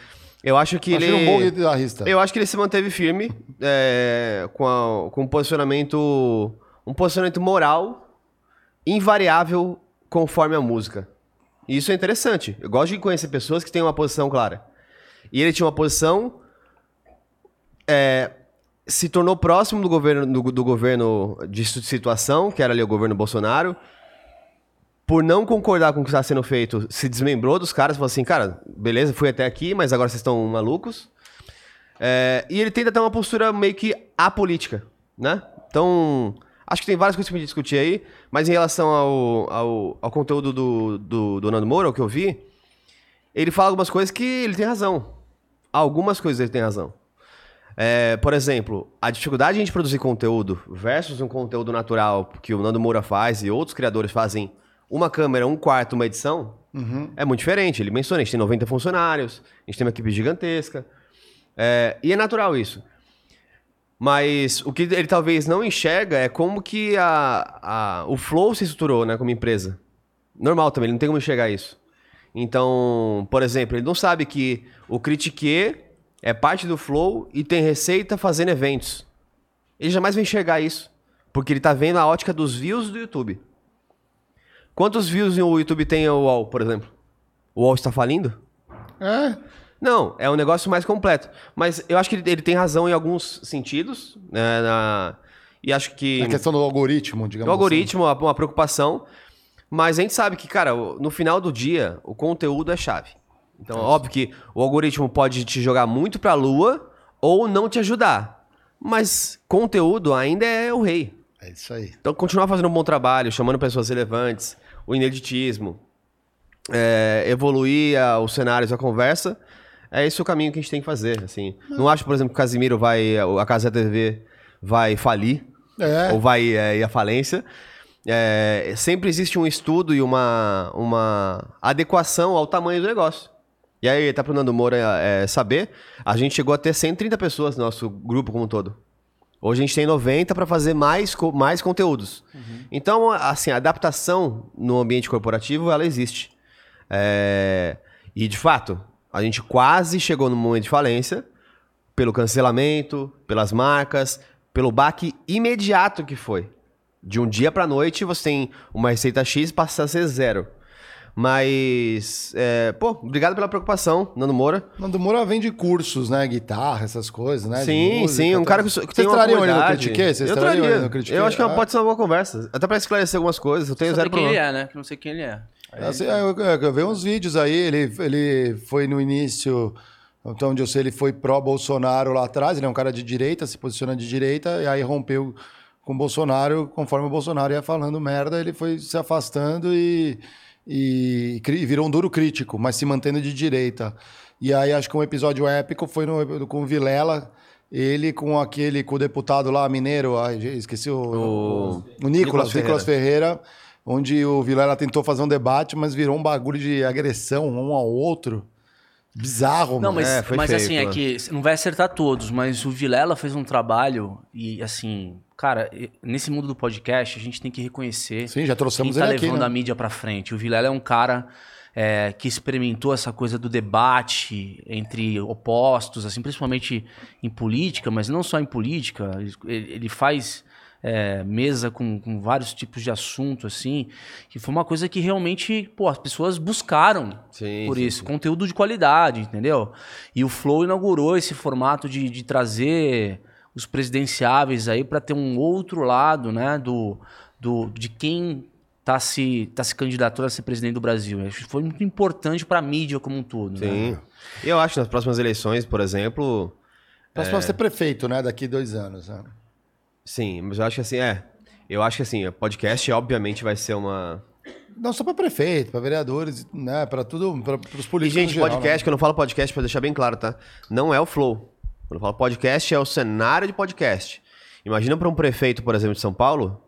Eu acho que acho ele. um bom guitarrista. Eu acho que ele se manteve firme é, com, a, com um posicionamento. Um posicionamento moral invariável conforme a música. E isso é interessante. Eu gosto de conhecer pessoas que têm uma posição clara. E ele tinha uma posição. É, se tornou próximo do governo, do, do, governo de situação, que era ali o governo Bolsonaro. Por não concordar com o que está sendo feito, se desmembrou dos caras, falou assim: cara, beleza, fui até aqui, mas agora vocês estão malucos. É, e ele tenta ter uma postura meio que apolítica, né? Então, acho que tem várias coisas que a gente discutir aí, mas em relação ao, ao, ao conteúdo do, do, do Nando Moura, o que eu vi, ele fala algumas coisas que ele tem razão. Algumas coisas ele tem razão. É, por exemplo, a dificuldade de a gente produzir conteúdo versus um conteúdo natural que o Nando Moura faz e outros criadores fazem uma câmera, um quarto, uma edição, uhum. é muito diferente. Ele menciona, a gente tem 90 funcionários, a gente tem uma equipe gigantesca. É, e é natural isso. Mas o que ele talvez não enxerga é como que a, a, o Flow se estruturou né, como empresa. Normal também, ele não tem como enxergar isso. Então, por exemplo, ele não sabe que o Critique é parte do Flow e tem receita fazendo eventos. Ele jamais vai enxergar isso. Porque ele está vendo a ótica dos views do YouTube. Quantos views o YouTube tem o UOL, por exemplo? O UOL está falindo?
É.
Não, é um negócio mais completo. Mas eu acho que ele, ele tem razão em alguns sentidos. Né, na, e acho que.
A questão do algoritmo, digamos
do algoritmo, assim. uma preocupação. Mas a gente sabe que, cara, no final do dia, o conteúdo é chave. Então, é óbvio que o algoritmo pode te jogar muito pra lua ou não te ajudar. Mas conteúdo ainda é o rei.
É isso aí.
Então, continuar fazendo um bom trabalho, chamando pessoas relevantes, o ineditismo, é, evoluir a, os cenários, a conversa, é esse o caminho que a gente tem que fazer. Assim. Não, não acho, por exemplo, que o Casimiro vai, a Casa da TV vai falir, é. ou vai é, ir à falência é, sempre existe um estudo e uma, uma adequação ao tamanho do negócio. E aí, tá pro Nando Moura é, saber, a gente chegou a ter 130 pessoas no nosso grupo como um todo. Hoje a gente tem 90 para fazer mais, mais conteúdos. Uhum. Então, assim, a adaptação no ambiente corporativo, ela existe. É... E, de fato, a gente quase chegou no momento de falência pelo cancelamento, pelas marcas, pelo baque imediato que foi. De um dia pra noite você tem uma receita X passa a ser zero. Mas, é, pô, obrigado pela preocupação, Nando Moura.
Nando Moura vende cursos, né? Guitarra, essas coisas, né?
Sim, música, sim. Um cara que, que tem
uma ele no Critique? Vocês
eu traria. Ele no Critique? Eu acho que ah. pode ser uma boa conversa. Até pra esclarecer algumas coisas. Eu tenho
Só
zero
problema. quem ele é, né? Que não sei quem ele é.
Aí, assim, eu, eu, eu vi uns vídeos aí, ele, ele foi no início... Então, onde eu sei, ele foi pró-Bolsonaro lá atrás, ele é um cara de direita, se posiciona de direita, e aí rompeu com o Bolsonaro, conforme o Bolsonaro ia falando merda, ele foi se afastando e, e, e, virou um duro crítico, mas se mantendo de direita. E aí acho que um episódio épico foi no, com o Vilela, ele com aquele, com o deputado lá, mineiro, ai, esqueci o, o, o Nicolas, Nicolas Ferreira. Ferreira, onde o Vilela tentou fazer um debate, mas virou um bagulho de agressão um ao outro. Bizarro,
Não, mas, é, mas feio, assim, é que não vai acertar todos, mas o Vilela fez um trabalho e, assim, cara, nesse mundo do podcast, a gente tem que reconhecer
Sim, já trouxemos
quem tá
ele
levando
né?
a mídia para frente. O Vilela é um cara é, que experimentou essa coisa do debate entre opostos, assim, principalmente em política, mas não só em política. Ele, ele faz é, mesa com, com, vários tipos de assunto, assim, que foi uma coisa que realmente, pô, as pessoas buscaram sim, por sim, isso, sim. conteúdo de qualidade, entendeu? E o Flow inaugurou esse formato de, de trazer os presidenciáveis aí para ter um outro lado, né, do, do, de quem tá se, tá se candidatando a ser presidente do Brasil. Acho que foi muito importante para a mídia como um todo.
Né? Sim. Né? Eu acho que nas próximas eleições, por exemplo.
Próximo é... ser prefeito, né? Daqui dois anos. Né?
Sim, mas eu acho que assim, é. Eu acho que assim, podcast obviamente vai ser uma.
Não só para prefeito, para vereadores, né? Para tudo, para os políticos.
E, gente, geral, podcast, né? que eu não falo podcast para deixar bem claro, tá? Não é o flow. Quando eu falo podcast, é o cenário de podcast. Imagina para um prefeito, por exemplo, de São Paulo,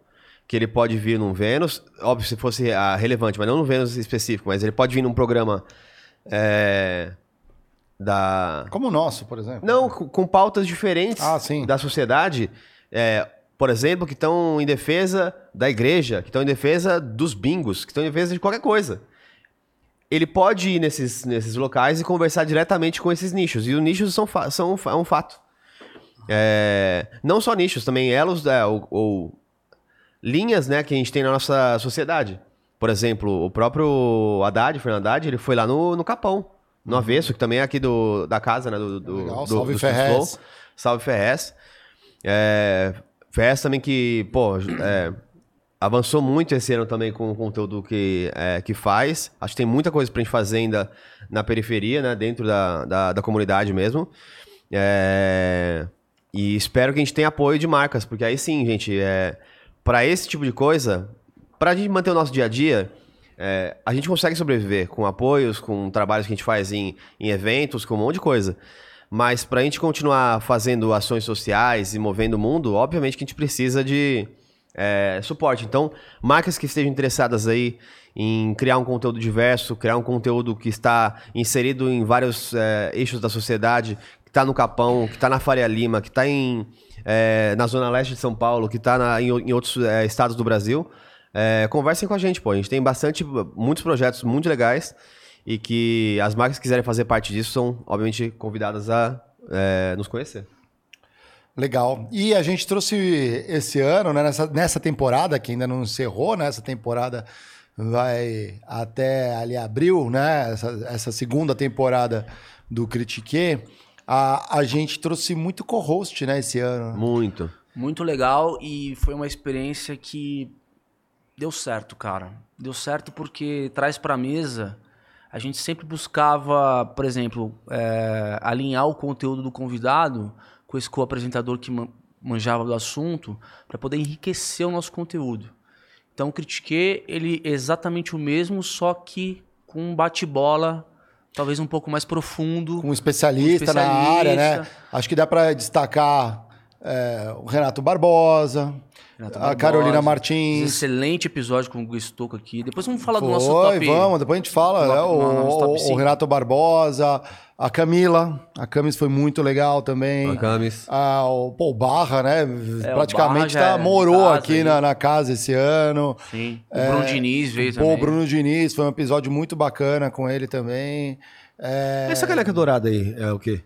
que ele pode vir num Vênus, óbvio se fosse ah, relevante, mas não no Vênus específico, mas ele pode vir num programa é, da...
Como o nosso, por exemplo.
Não, com, com pautas diferentes
Ah, sim.
da sociedade, é, por exemplo, que estão em defesa da igreja, que estão em defesa dos bingos, que estão em defesa de qualquer coisa. Ele pode ir nesses, nesses locais e conversar diretamente com esses nichos. E os nichos são, são é um fato. É, não só nichos, também elos é, ou, ou linhas né, que a gente tem na nossa sociedade. Por exemplo, o próprio Haddad, Fernando Haddad, ele foi lá no, no Capão, no Avesso, que também é aqui do, da casa, né? Do, do,
Legal,
do-
salve
do
Ferrez.
Flow. Salve Ferrez. É, Ferrez também que, pô, é, avançou muito esse ano também com o conteúdo que, é, que faz. Acho que tem muita coisa pra gente fazer ainda na periferia, né? Dentro da, da, da comunidade mesmo. É, e espero que a gente tenha apoio de marcas, porque aí sim, gente, é, para esse tipo de coisa, pra gente manter o nosso dia a dia, é, a gente consegue sobreviver com apoios, com trabalhos que a gente faz em, em eventos, com um monte de coisa. Mas pra gente continuar fazendo ações sociais e movendo o mundo, obviamente que a gente precisa de é, suporte. Então, marcas que estejam interessadas aí em criar um conteúdo diverso, criar um conteúdo que está inserido em vários é, eixos da sociedade, que está no Capão, que está na Faria Lima, que está em, é, na Zona Leste de São Paulo, que está em, em outros é, estados do Brasil, é, conversem com a gente, pô. A gente tem bastante, muitos projetos muito legais e que as marcas que quiserem fazer parte disso são, obviamente, convidadas a é, nos conhecer.
Legal. E a gente trouxe esse ano, né, nessa, nessa temporada, que ainda não encerrou, né? Essa temporada vai até ali abril, né? Essa, essa segunda temporada do Critique. A, a gente trouxe muito co-host, né, esse ano.
Muito.
Muito legal e foi uma experiência que deu certo, cara. Deu certo porque traz pra mesa. A gente sempre buscava, por exemplo, é, alinhar o conteúdo do convidado com esse co-apresentador que man- manjava do assunto para poder enriquecer o nosso conteúdo. Então, o Critique, ele é exatamente o mesmo, só que com um bate-bola talvez um pouco mais profundo.
Com um especialista,
Um
na área, né?
especialista.
Acho que dá para destacar é, o Renato Barbosa,
Renato
a
Barbosa,
Carolina
um
Martins.
Excelente episódio com o Guistoco aqui. Depois vamos falar do
Foi,
nosso top.
vamos, depois a gente fala,
top-
né? O, o-. Renato Barbosa, a Camila. A Camis foi muito legal também.
A Camis.
Ah, o, pô, o Barra, né?
É,
Praticamente
Barra
tá,
é
morou
casa
aqui na, na casa esse ano.
Sim. O Bruno Diniz veio
Pô,
também.
o Bruno Diniz, foi um episódio muito bacana com ele também. É,
Essa caneca dourada aí é o quê?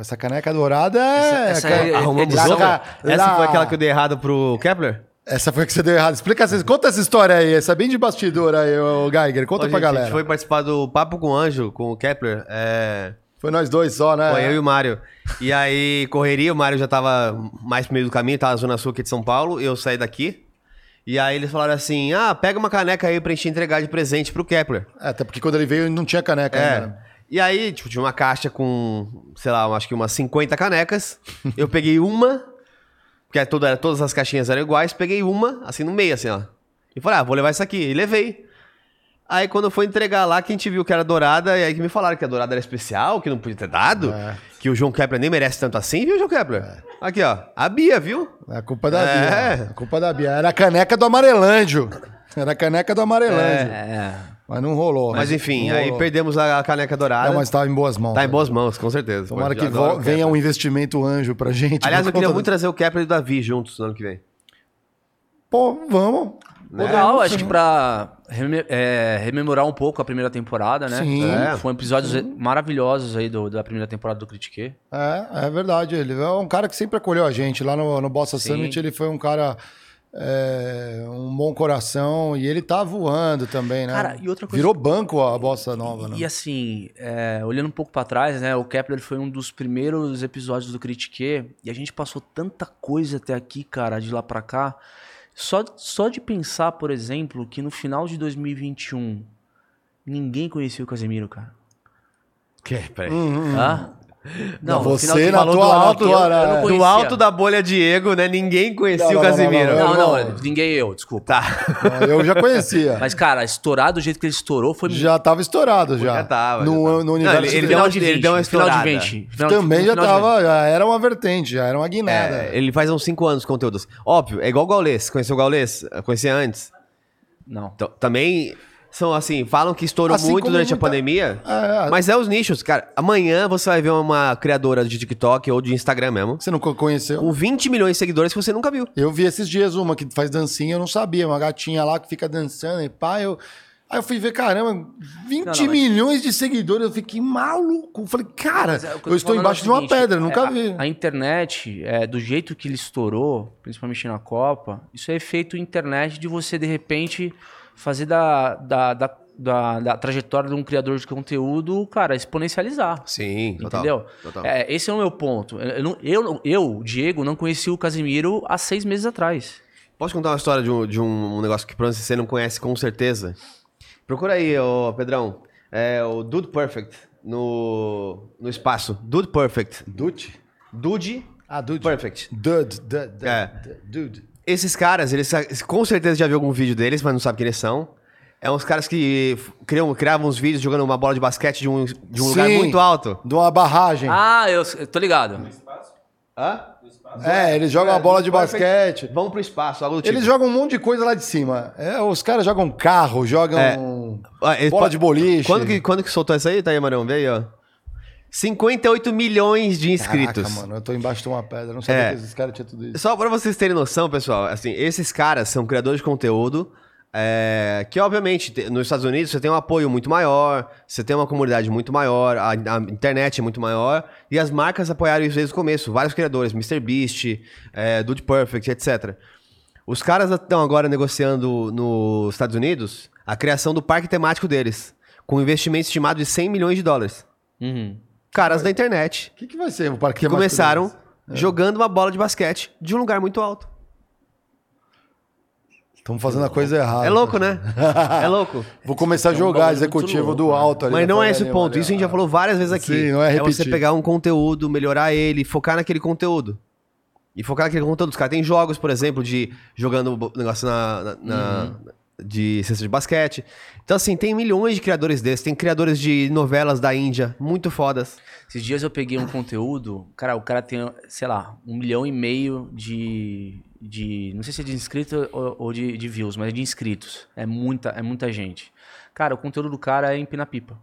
Essa caneca dourada é.
essa
cara,
é-
Arrumamos
lá-
outra?
lá-
Essa foi aquela que eu dei errado pro Kepler?
Essa foi a que você deu errado. Explica, essa- conta essa história aí. Essa é bem de bastidor aí, o Geiger. Conta
Ô,
pra
gente,
galera.
A gente foi participar do Papo com o Anjo, com o Kepler. É...
Foi nós dois só, né?
Foi eu e o Mário. E aí, correria, o Mário já tava mais pro meio do caminho, tava na Zona Sul aqui de São Paulo, eu saí daqui. E aí eles falaram assim: ah, pega uma caneca aí pra gente entregar de presente pro Kepler.
É, até porque quando ele veio não tinha caneca ainda.
É.
né?
E aí, tipo, tinha uma caixa com, sei lá, acho que umas 50 canecas. Eu peguei uma, porque toda, todas as caixinhas eram iguais, peguei uma, assim, no meio, assim, ó. E falei, ah, vou levar isso aqui. E levei. Aí quando fui entregar lá, que a gente viu que era dourada, e aí que me falaram que a dourada era especial, que não podia ter dado,
É.
que o João Kepler nem merece tanto assim, viu, João Kepler? Aqui, ó, a Bia, viu?
É a culpa da
É.
Bia. A culpa da Bia. Era a caneca do Amarelândio. Era a caneca do Amarelândio.
É.
Mas não rolou.
Mas enfim, aí
rolou.
perdemos a, caneca dourada.
Não, mas tava em boas mãos.
Tá em
né?
boas mãos, com certeza.
Tomara que venha um investimento anjo pra gente.
Aliás, eu queria muito
do-
trazer o Kepler e o Davi juntos no ano que vem.
Pô, vamos.
Legal,
Podemos,
acho que pra reme- é, rememorar um pouco a primeira temporada, né?
Sim.
É.
Foram episódios maravilhosos aí do- da primeira temporada do Critique.
É, é verdade. Ele é um cara que sempre acolheu a gente. Lá no, no Bossa
Sim.
Summit, ele foi um cara. É, um bom coração. E ele tá voando também, né?
Cara, e outra coisa-
Virou banco a Bossa Nova, né?
E assim, é, olhando um pouco pra trás, né? O Kepler foi um dos primeiros episódios do Critique e a gente passou tanta coisa até aqui, cara, de lá pra cá. Só, só de pensar, por exemplo, que no final de 2021 ninguém conhecia o Casemiro, cara.
Que? Peraí.
Hum,
Hã?
Não,
no
você
final de-
na
falou
tua-
do
na
alto,
tua-
eu- eu não
é.
conhecia.
Do alto da bolha Diego, né? Ninguém conhecia
Não,
o
não, não,
Casimiro.
não,
Não, não, ninguém eu, desculpa.
Tá.
Eu já conhecia.
Mas, cara, estourar do jeito que ele estourou foi
já tava estourado já.
Já tava,
No,
já tava.
no
Não,
universo
ele- ele
dele.
deu uma-
de
ele deu uma
final de
estourada.
20. Final de-
Também
no
já
de
tava, já era uma vertente, já era uma guinada.
É, ele faz uns 5 anos de conteúdos. Óbvio, é igual o Gaules. Conheceu o Gaules? Conhecia antes.
Não.
Então, também são assim, falam que estourou
Assim
muito durante a
muita-
pandemia.
É,
Mas é os nichos, cara. Amanhã você vai ver uma criadora de TikTok ou de Instagram mesmo.
Você nunca conheceu?
Com 20 milhões de seguidores que você nunca viu.
Eu vi esses dias uma que faz dancinha, eu não sabia. Uma gatinha lá que fica dançando e pá, eu... Aí eu fui ver, caramba, 20
Não, não, mas-
milhões de seguidores. Eu fiquei maluco. Eu falei, cara,
Mas é,
eu
tô
estou embaixo
é o
de uma
seguinte,
pedra, nunca
é,
vi.
A, a internet, é, do jeito que ele estourou, principalmente na Copa, isso é efeito internet de você, de repente, fazer da, da, da, da- da trajetória de um criador de conteúdo, cara, exponencializar.
Sim, total.
Entendeu?
Total.
É, esse é o meu ponto. Eu, eu, não- eu, Diego, não conheci o Casimiro há seis meses atrás.
Posso contar uma história de um, de um negócio que você não conhece com certeza? Procura aí, ô Pedrão. É o Dude Perfect no, no espaço. Dude Perfect.
Dude?
Dude
Ah, Dude.
Perfect.
Dude, dude, dude,
É.
dude.
Esses caras, eles com certeza já viu algum vídeo deles, mas não sabe quem eles são. É uns caras que criam, criavam uns vídeos jogando uma bola de basquete de um, de um lugar
Sim.
muito alto.
De uma barragem.
Ah, eu, eu tô ligado.
Hã?
é, eles jogam uma bola de basquete.
Vamos pro espaço, algo do tipo.
Eles jogam um monte de coisa lá de cima. É, os caras jogam carro, jogam
Ah, eles
bola de boliche.
Quando que, quando que soltou essa aí, tá aí, Marão? Vê aí, ó. 58 milhões de inscritos.
Caraca, mano, eu tô embaixo de uma pedra. Não sabia
É.
que esses caras tinham tudo isso.
Só pra vocês terem noção, pessoal, assim, esses caras são criadores de conteúdo é, que, obviamente, te- nos Estados Unidos você tem um apoio muito maior, você tem uma comunidade muito maior, a, a internet é muito maior, e as marcas apoiaram isso desde o começo. Vários criadores, MrBeast, é, Dude Perfect, etc. Os caras estão agora negociando nos Estados Unidos a criação do parque temático deles, com um investimento estimado de 100 milhões de dólares.
Uhum.
Caras da internet
O que, que vai ser o parque
que
temático
começaram
deles?
jogando uma bola de basquete de um lugar muito alto.
Estamos fazendo a coisa errada.
É louco, né? É louco.
Vou começar a
É um
jogar executivo
muito
do
louco, né?
alto ali.
Mas não é esse o ponto. Isso a gente já falou várias vezes aqui.
Sim, não é
você
repetir.
pegar um conteúdo, melhorar ele, focar naquele conteúdo. E focar naquele conteúdo. Os caras têm jogos, por exemplo, de jogando negócio na, na- na-
Uhum.
De cesta de basquete. Então, assim, tem milhões de criadores desses. Tem criadores de novelas da Índia, muito fodas.
Esses dias eu peguei um conteúdo, cara, o cara tem, sei lá, um milhão e meio de. de não sei se é de inscritos ou, ou de, de views, mas é de inscritos. É muita, é muita gente. Cara, o conteúdo do cara é empinar pipa.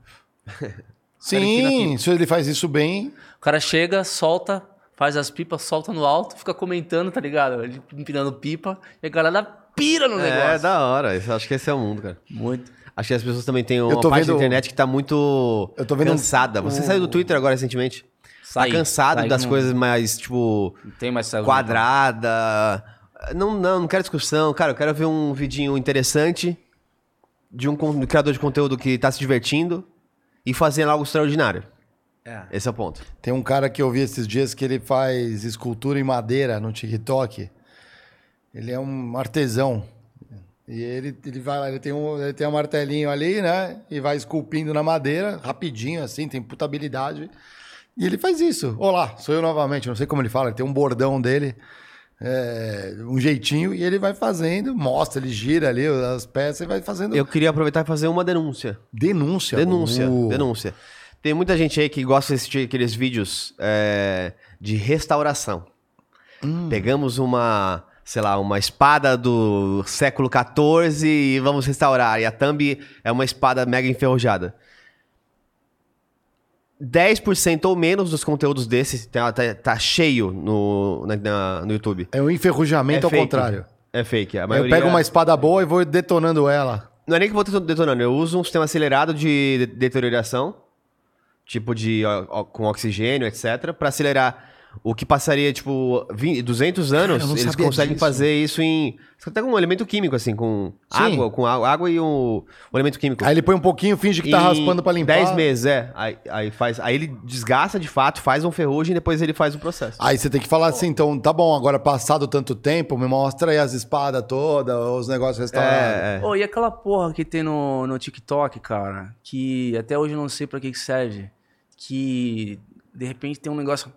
Sim, se ele faz isso bem.
O cara chega, solta, faz as pipas, solta no alto, fica comentando, tá ligado? Ele empinando pipa e a galera pira no
É,
negócio.
da hora. Isso- Acho que esse é o mundo, cara.
Muito.
Acho que as pessoas também têm uma parte da internet que tá muito
Eu tô vendo um-
cansada. Você
um-
saiu do Twitter agora recentemente?
Saí,
tá cansado
saí
das
com-
coisas mais, tipo,
Não tem mais essa-
quadrada. Não, não, não quero discussão. Cara, eu quero ver um vidinho interessante de um criador de conteúdo que tá se divertindo e fazendo algo extraordinário.
É.
Esse é o ponto.
Tem um cara que eu vi esses dias que ele faz escultura em madeira no TikTok. Ele é um artesão. E ele, ele vai lá, ele tem, um, ele tem um martelinho ali, né? E vai esculpindo na madeira, rapidinho, assim, tem puta habilidade. E ele faz isso. Olá, sou eu novamente. Não sei como ele fala, ele tem um bordão dele, é, um jeitinho, e ele vai fazendo, mostra, ele gira ali as peças e vai fazendo
Eu queria aproveitar e fazer uma denúncia.
denúncia.
Denúncia,
Uh,
denúncia. Tem muita gente aí que gosta de assistir aqueles vídeos é, de restauração. Pegamos uma, sei lá, uma espada do século XIV e vamos restaurar. E a thumb é uma espada mega enferrujada. 10% ou menos dos conteúdos desses tá, tá- tá cheio no, na- no YouTube.
É um enferrujamento
É
ao
fake.
contrário.
É fake. A
Eu
maioria...
pego uma espada boa e vou detonando ela.
Não é nem que eu vou detonando, eu uso um sistema acelerado de de- deterioração, tipo de ó, com oxigênio, etc, para acelerar o que passaria tipo 20, 200 anos,
não
eles conseguem
disso.
fazer isso em até com um elemento químico assim, com
Sim.
água, com água, água e um, um elemento químico.
Aí ele põe um pouquinho, finge que tá
Em
raspando pra limpar.
10 meses, é. Aí, aí faz, aí ele desgasta de fato, faz um ferrugem e depois ele faz o processo.
Aí você tem que falar assim, então, tá bom, agora passado tanto tempo, me mostra aí as espadas todas, os negócios restaurados.
É, é.
Ô, e aquela porra que tem no, no TikTok, cara, que até hoje eu não sei pra que que serve, que de repente tem um negócio.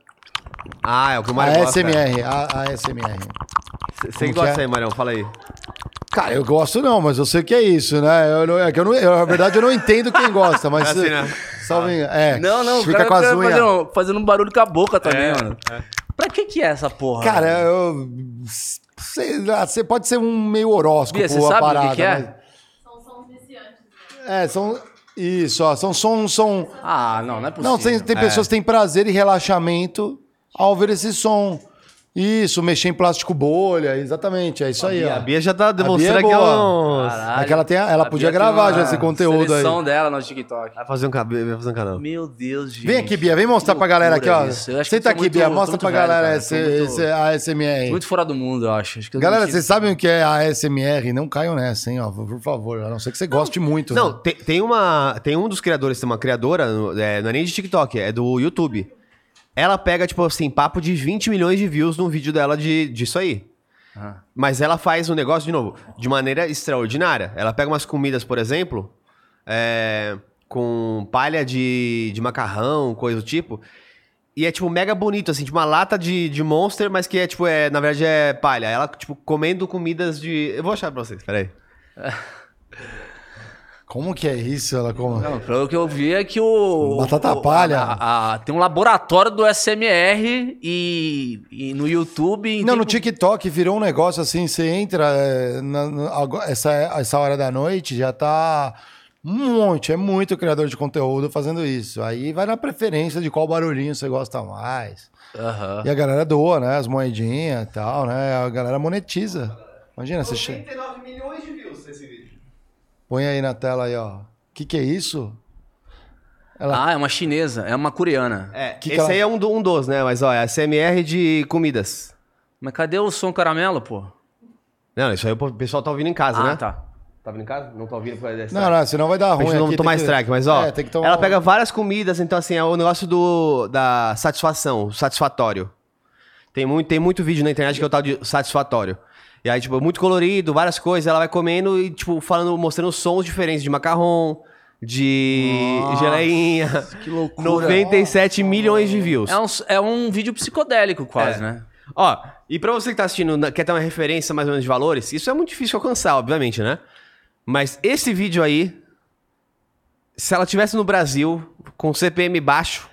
Ah, é o que o
A
Mário gosta.
ASMR, a, a ASMR.
Você
Como
gosta
é?
aí, Marião? Fala aí.
Cara, eu gosto não, mas eu sei que é isso, né? Eu, não- é que eu não, eu, na verdade, eu não entendo quem gosta, mas.
É assim, né?
Salve, é,
Não, não, o
fica
cara
com as unhas.
fazendo, fazendo um barulho com a boca também,
É,
mano. Pra que que é essa porra?
Cara, eu. Sei lá, você pode ser um meio horóscopo
Bia, você
a
sabe o que
parada.
que é?
mas-
São sons viciantes.
É, são. Isso, ó, são sons. São,
Ah, não, não é possível.
não, tem, tem pessoas que têm prazer e relaxamento ao ouvir esse som. Isso, mexer em plástico bolha, exatamente, é isso aí,
A
ó.
Bia já tá
Bia é
demonstrando ela
Caralho.
É que ela tem a- ela
A
podia
Bia
gravar já esse conteúdo aí.
seleção dela no TikTok.
vai fazer um, vai fazer um canal.
Meu Deus, gente.
Vem aqui, Bia, vem mostrar pra galera aqui, ó. Senta aqui,
muito-
Bia, mostra pra
velho,
galera
cara.
esse,
muito-
esse ASMR.
Muito fora do mundo, eu acho. Acho que eu
Galera,
não
vocês sabem o que é a ASMR? Não caiam nessa, hein, ó, por favor. A não ser que você goste muito.
Não,
né?
tem, tem uma. Tem um dos criadores, tem uma criadora, é, não é nem de TikTok, é do YouTube. Ela pega, tipo assim, papo de 20 milhões de views num vídeo dela de, disso aí. Mas ela faz um negócio, de novo, de maneira extraordinária. Ela pega umas comidas, por exemplo, é, com palha de, de macarrão, coisa do tipo. E é, tipo, mega bonito, assim, tipo uma lata de, de Monster, mas que é, tipo, é, na verdade é palha. Ela, tipo, comendo comidas de... Eu vou achar pra vocês, peraí.
Como que é isso? Ela como...
Não, pelo que eu vi é que o.
Batata
o-
palha.
a- a- tem um laboratório do SMR e, e no YouTube.
Não,
tem-
no TikTok virou um negócio assim, você entra é, na- agora- essa, essa hora da noite, já tá um monte, é muito criador de conteúdo fazendo isso. Aí vai na preferência de qual barulhinho você gosta mais.
Aham.
E a galera doa, né? As moedinhas e tal, né? A galera monetiza. Imagina, você che...
39 milhões de views.
Põe aí na tela aí, ó. O que, que é isso? Ela...
Ah, é uma chinesa, é uma coreana.
É,
Que que
esse
ela-
aí é um, do- um dos, né? Mas, ó, é a CMR de comidas.
Mas cadê o som caramelo, pô?
Não, isso aí o pessoal tá ouvindo em casa,
ah,
né?
tá.
Tá ouvindo em casa? Não tá ouvindo por causa
Não, não, senão vai dar ruim.
gente não
aqui,
tomar
tem que-
strike, mas ó,
É, tem que tomar
ela pega várias comidas, então assim, é o negócio do, da satisfação, satisfatório. Tem muito, tem muito vídeo na internet que é o tal de satisfatório. E aí, tipo, muito colorido, várias coisas, ela vai comendo e, tipo, falando, mostrando sons diferentes de macarrão, de
Nossa,
geleinha.
Que loucura.
97 milhões de views.
É um, é um vídeo psicodélico, quase,
É.
né?
Ó, e pra você que tá assistindo, quer ter uma referência mais ou menos de valores, isso é muito difícil de alcançar, obviamente, né? Mas esse vídeo aí, se ela tivesse no Brasil, com CPM baixo,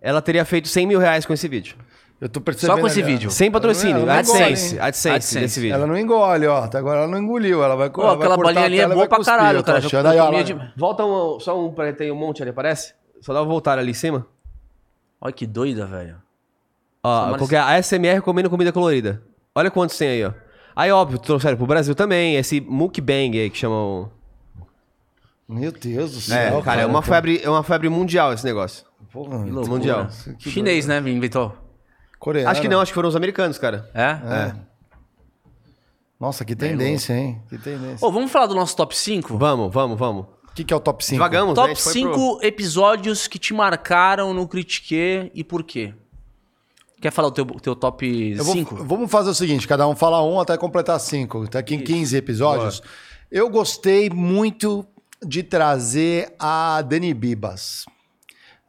ela teria feito 100 mil reais com esse vídeo.
Eu tô percebendo.
Só com esse
ali, ó.
vídeo.
Sem patrocínio,
Ela não engole,
AdSense,
hein?
AdSense,
AdSense.
desse vídeo.
Ela não engole, ó. Até agora ela não engoliu. Ela vai
Pô,
ela vai
aquela
cortar
bolinha
a
ali é boa
vai
pra
cuspir,
caralho, cara.
Achando.
eu
Aí, ó,
de-
Volta um, só um, pra tem um monte ali, aparece? Só dá uma voltar ali em cima.
Olha que doida, velho.
Ó,
Só
qualquer ASMR comendo comida colorida. Olha quantos tem aí, ó. Aí, óbvio, trouxeram pro Brasil também, esse mukbang aí que chamam...
Meu Deus do
É,
céu.
cara, é uma febre, é uma febre mundial esse negócio.
Porra.
Mundial.
Chinês, né, inventou?
Coreano.
Acho que não, acho que foram os americanos, cara.
É?
É. Nossa, que tendência, hein? Que tendência.
Ô, vamos falar do nosso top 5?
Vamos, vamos, vamos.
O que, que é o top 5?
Devagamos, né? A
Top
gente foi
5 episódios que te marcaram no Critique e por quê? Quer falar o teu, teu top
Eu vou-
5?
vamos fazer o seguinte: cada um fala um até completar cinco. Até aqui em 15 episódios. Eu gostei muito de trazer a Dani Bibas.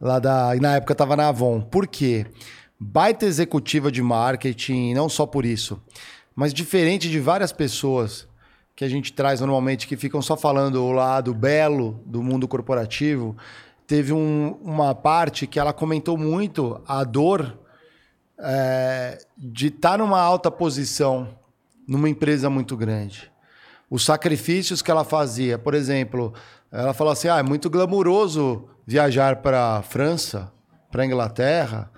Lá da. Na época tava na Avon. Por quê? Baita executiva de marketing, não só por isso. Mas diferente de várias pessoas que a gente traz normalmente que ficam só falando o lado belo do mundo corporativo, teve um- uma parte que ela comentou muito a dor é, de estar numa alta posição numa empresa muito grande. Os sacrifícios que ela fazia, por exemplo, ela falou assim: ah, é muito glamuroso viajar para França, para Inglaterra.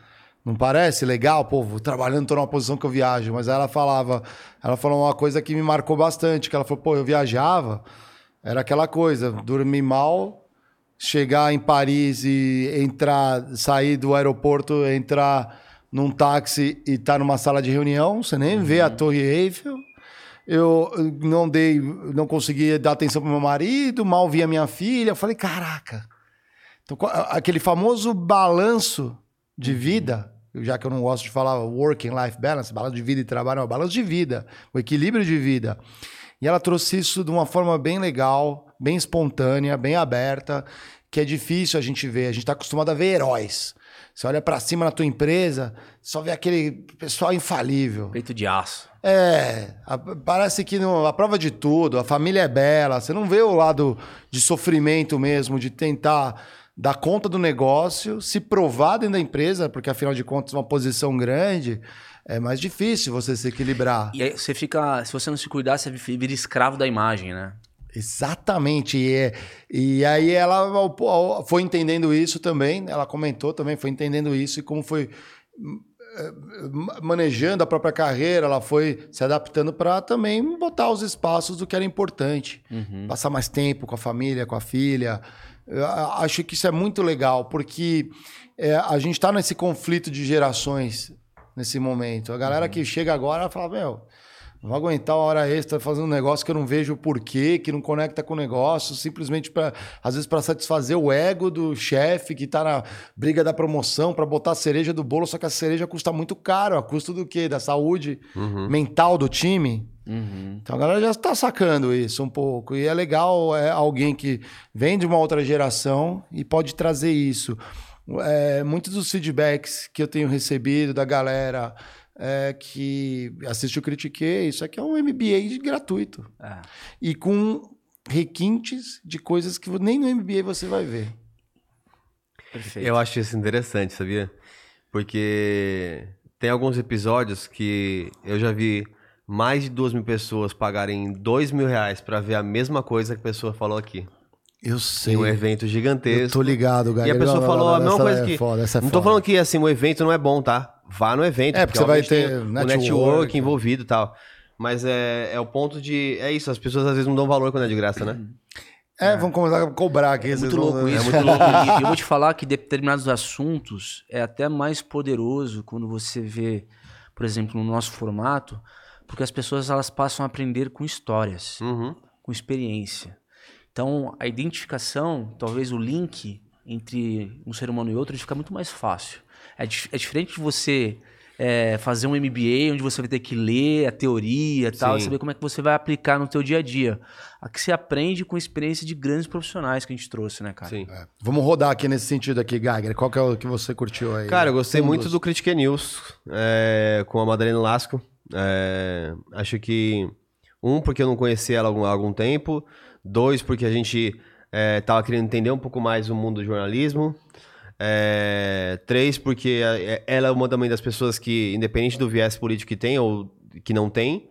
Não parece legal, povo, trabalhando, estou numa posição que eu viajo. Mas ela falava, ela falou uma coisa que me marcou bastante, que ela falou, pô, eu viajava, era aquela coisa, dormir mal, chegar em Paris e entrar, sair do aeroporto, entrar num táxi e estar numa sala de reunião, você nem vê a Torre Eiffel. Eu não dei, não consegui dar atenção pro meu marido, mal via minha filha. Eu falei, caraca. Então, aquele famoso balanço de vida, já que eu não gosto de falar working life balance, balanço de vida e trabalho, não, balanço de vida, o equilíbrio de vida. E ela trouxe isso de uma forma bem legal, bem espontânea, bem aberta, que é difícil a gente ver. A gente está acostumado a ver heróis. Você olha pra cima na tua empresa, só vê aquele pessoal infalível.
Peito de aço.
É, a- parece que no, a prova de tudo, a família é bela, você não vê o lado de sofrimento mesmo, de tentar dar conta do negócio, se provar dentro da empresa, porque afinal de contas uma posição grande, é mais difícil você se equilibrar.
E aí você fica. Se você não se cuidar, você vira escravo da imagem, né?
Exatamente. E, é- e aí ela foi entendendo isso também, ela comentou também, foi entendendo isso e como foi hum, ma- manejando a própria carreira, ela foi se adaptando para também botar os espaços do que era importante. Passar mais tempo com a família, com a filha. Eu acho que isso é muito legal, porque eh, a gente está nesse conflito de gerações nesse momento. A galera que chega agora fala, meu, não vou aguentar uma hora extra fazendo um negócio que eu não vejo o porquê, que não conecta com o negócio, simplesmente para às vezes para satisfazer o ego do chefe que tá na briga da promoção para botar a cereja do bolo, só que a cereja custa muito caro, a custo do quê? Da saúde mental do time.
Uhum.
Então a galera já está sacando isso um pouco. E é legal é, alguém que vem de uma outra geração e pode trazer isso. É, muitos dos feedbacks que eu tenho recebido da galera é, que assiste o Critiquei, isso aqui é um MBA gratuito.
É.
E com requintes de coisas que nem no MBA você vai ver.
Perfeito.
Eu acho isso interessante, sabia? Porque tem alguns episódios que eu já vi mais de duas mil pessoas pagarem dois mil reais pra ver a mesma coisa que a pessoa falou aqui.
Eu sei.
Em um evento
Eu
gigantesco.
tô ligado,
E
galera.
a pessoa falou a mesma coisa
é
que.
Foda, essa é
não tô
foda.
falando que assim, o evento não é bom, tá? Vá no evento.
É, porque você vai ter
tem o
network.
network envolvido e tal. Mas é, é o ponto de. É isso, as pessoas às vezes não dão valor quando é de graça, né?
É, vamos começar a cobrar aqui.
É muito
vão-
louco isso. É muito louco. E eu vou te falar que determinados assuntos é até mais poderoso quando você vê, por exemplo, no nosso formato, porque as pessoas elas passam a aprender com histórias,
Uhum.
com experiência. Então, a identificação, talvez o link entre um ser humano e outro, ele fica muito mais fácil. É, é diferente de você é, fazer um MBA, onde você vai ter que ler a teoria e tal, e saber como é que você vai aplicar no teu dia a dia. Aqui você aprende com a experiência de grandes profissionais que a gente trouxe, né, cara?
Sim.
Vamos rodar aqui nesse sentido aqui, Geiger. Qual que é o que você curtiu aí?
Cara, eu gostei
Um
muito
dos-
do Critique News é, com a Madalena Lasco. É, acho que, um, porque eu não conhecia ela há algum, há algum tempo. Dois, porque a gente é, tava querendo entender um pouco mais o mundo do jornalismo. É, três, porque é- ela é uma também das pessoas que, independente do viés político que tem ou que não tem,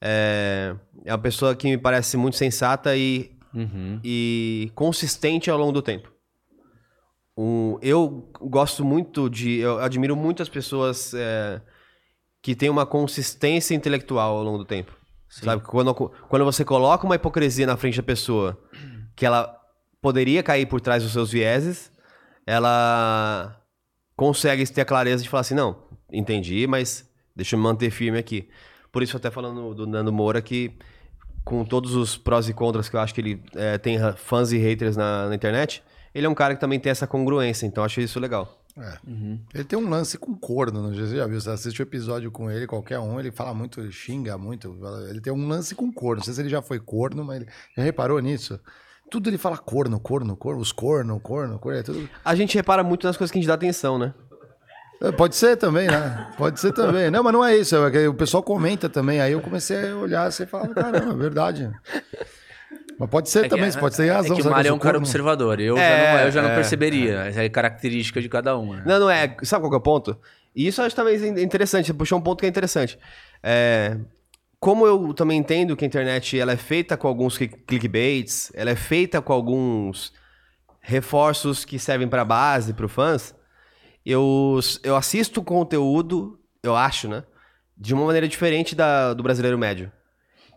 é, é uma pessoa que me parece muito sensata e
Uhum.
e consistente ao longo do tempo. Um, eu gosto muito de. Eu admiro muito as pessoas é, que têm uma consistência intelectual ao longo do tempo. Sabe? Quando, quando você coloca uma hipocrisia na frente da pessoa, que ela poderia cair por trás dos seus vieses, ela consegue ter a clareza de falar assim: não, entendi, mas deixa eu me manter firme aqui. Por isso, até falando do Nando Moura, que com todos os prós e contras que eu acho que ele é, tem fãs e haters na, na internet, ele é um cara que também tem essa congruência, então achei isso legal.
Ele tem um lance com corno, não sei se você já viu. Você assiste o episódio com ele, qualquer um, ele fala muito, ele xinga muito. Ele tem um lance com corno. Não sei se ele já foi corno, mas ele já reparou nisso? Tudo ele fala corno, corno, corno, os corno, corno, corno, é tudo.
A gente repara muito nas coisas que a gente dá atenção, né?
É, Pode ser também, né? Pode ser também. Não, mas não é isso. É o pessoal comenta também. Aí eu comecei a olhar assim e falar, caramba, é verdade. Mas pode ser
É que-
também, você pode ter razão.
É que o? Mário é um cara observador. Eu,
É,
já, não, eu já não
é,
perceberia. Essa é característica de cada um. Né?
Não, não é. Sabe qual que é o ponto? E isso eu acho também interessante. Você puxou um ponto que é interessante. É, como eu também entendo que a internet ela é feita com alguns cli- clickbaits, ela é feita com alguns reforços que servem para base, para fãs, eu, eu assisto o conteúdo, eu acho, né? De uma maneira diferente da, do brasileiro médio.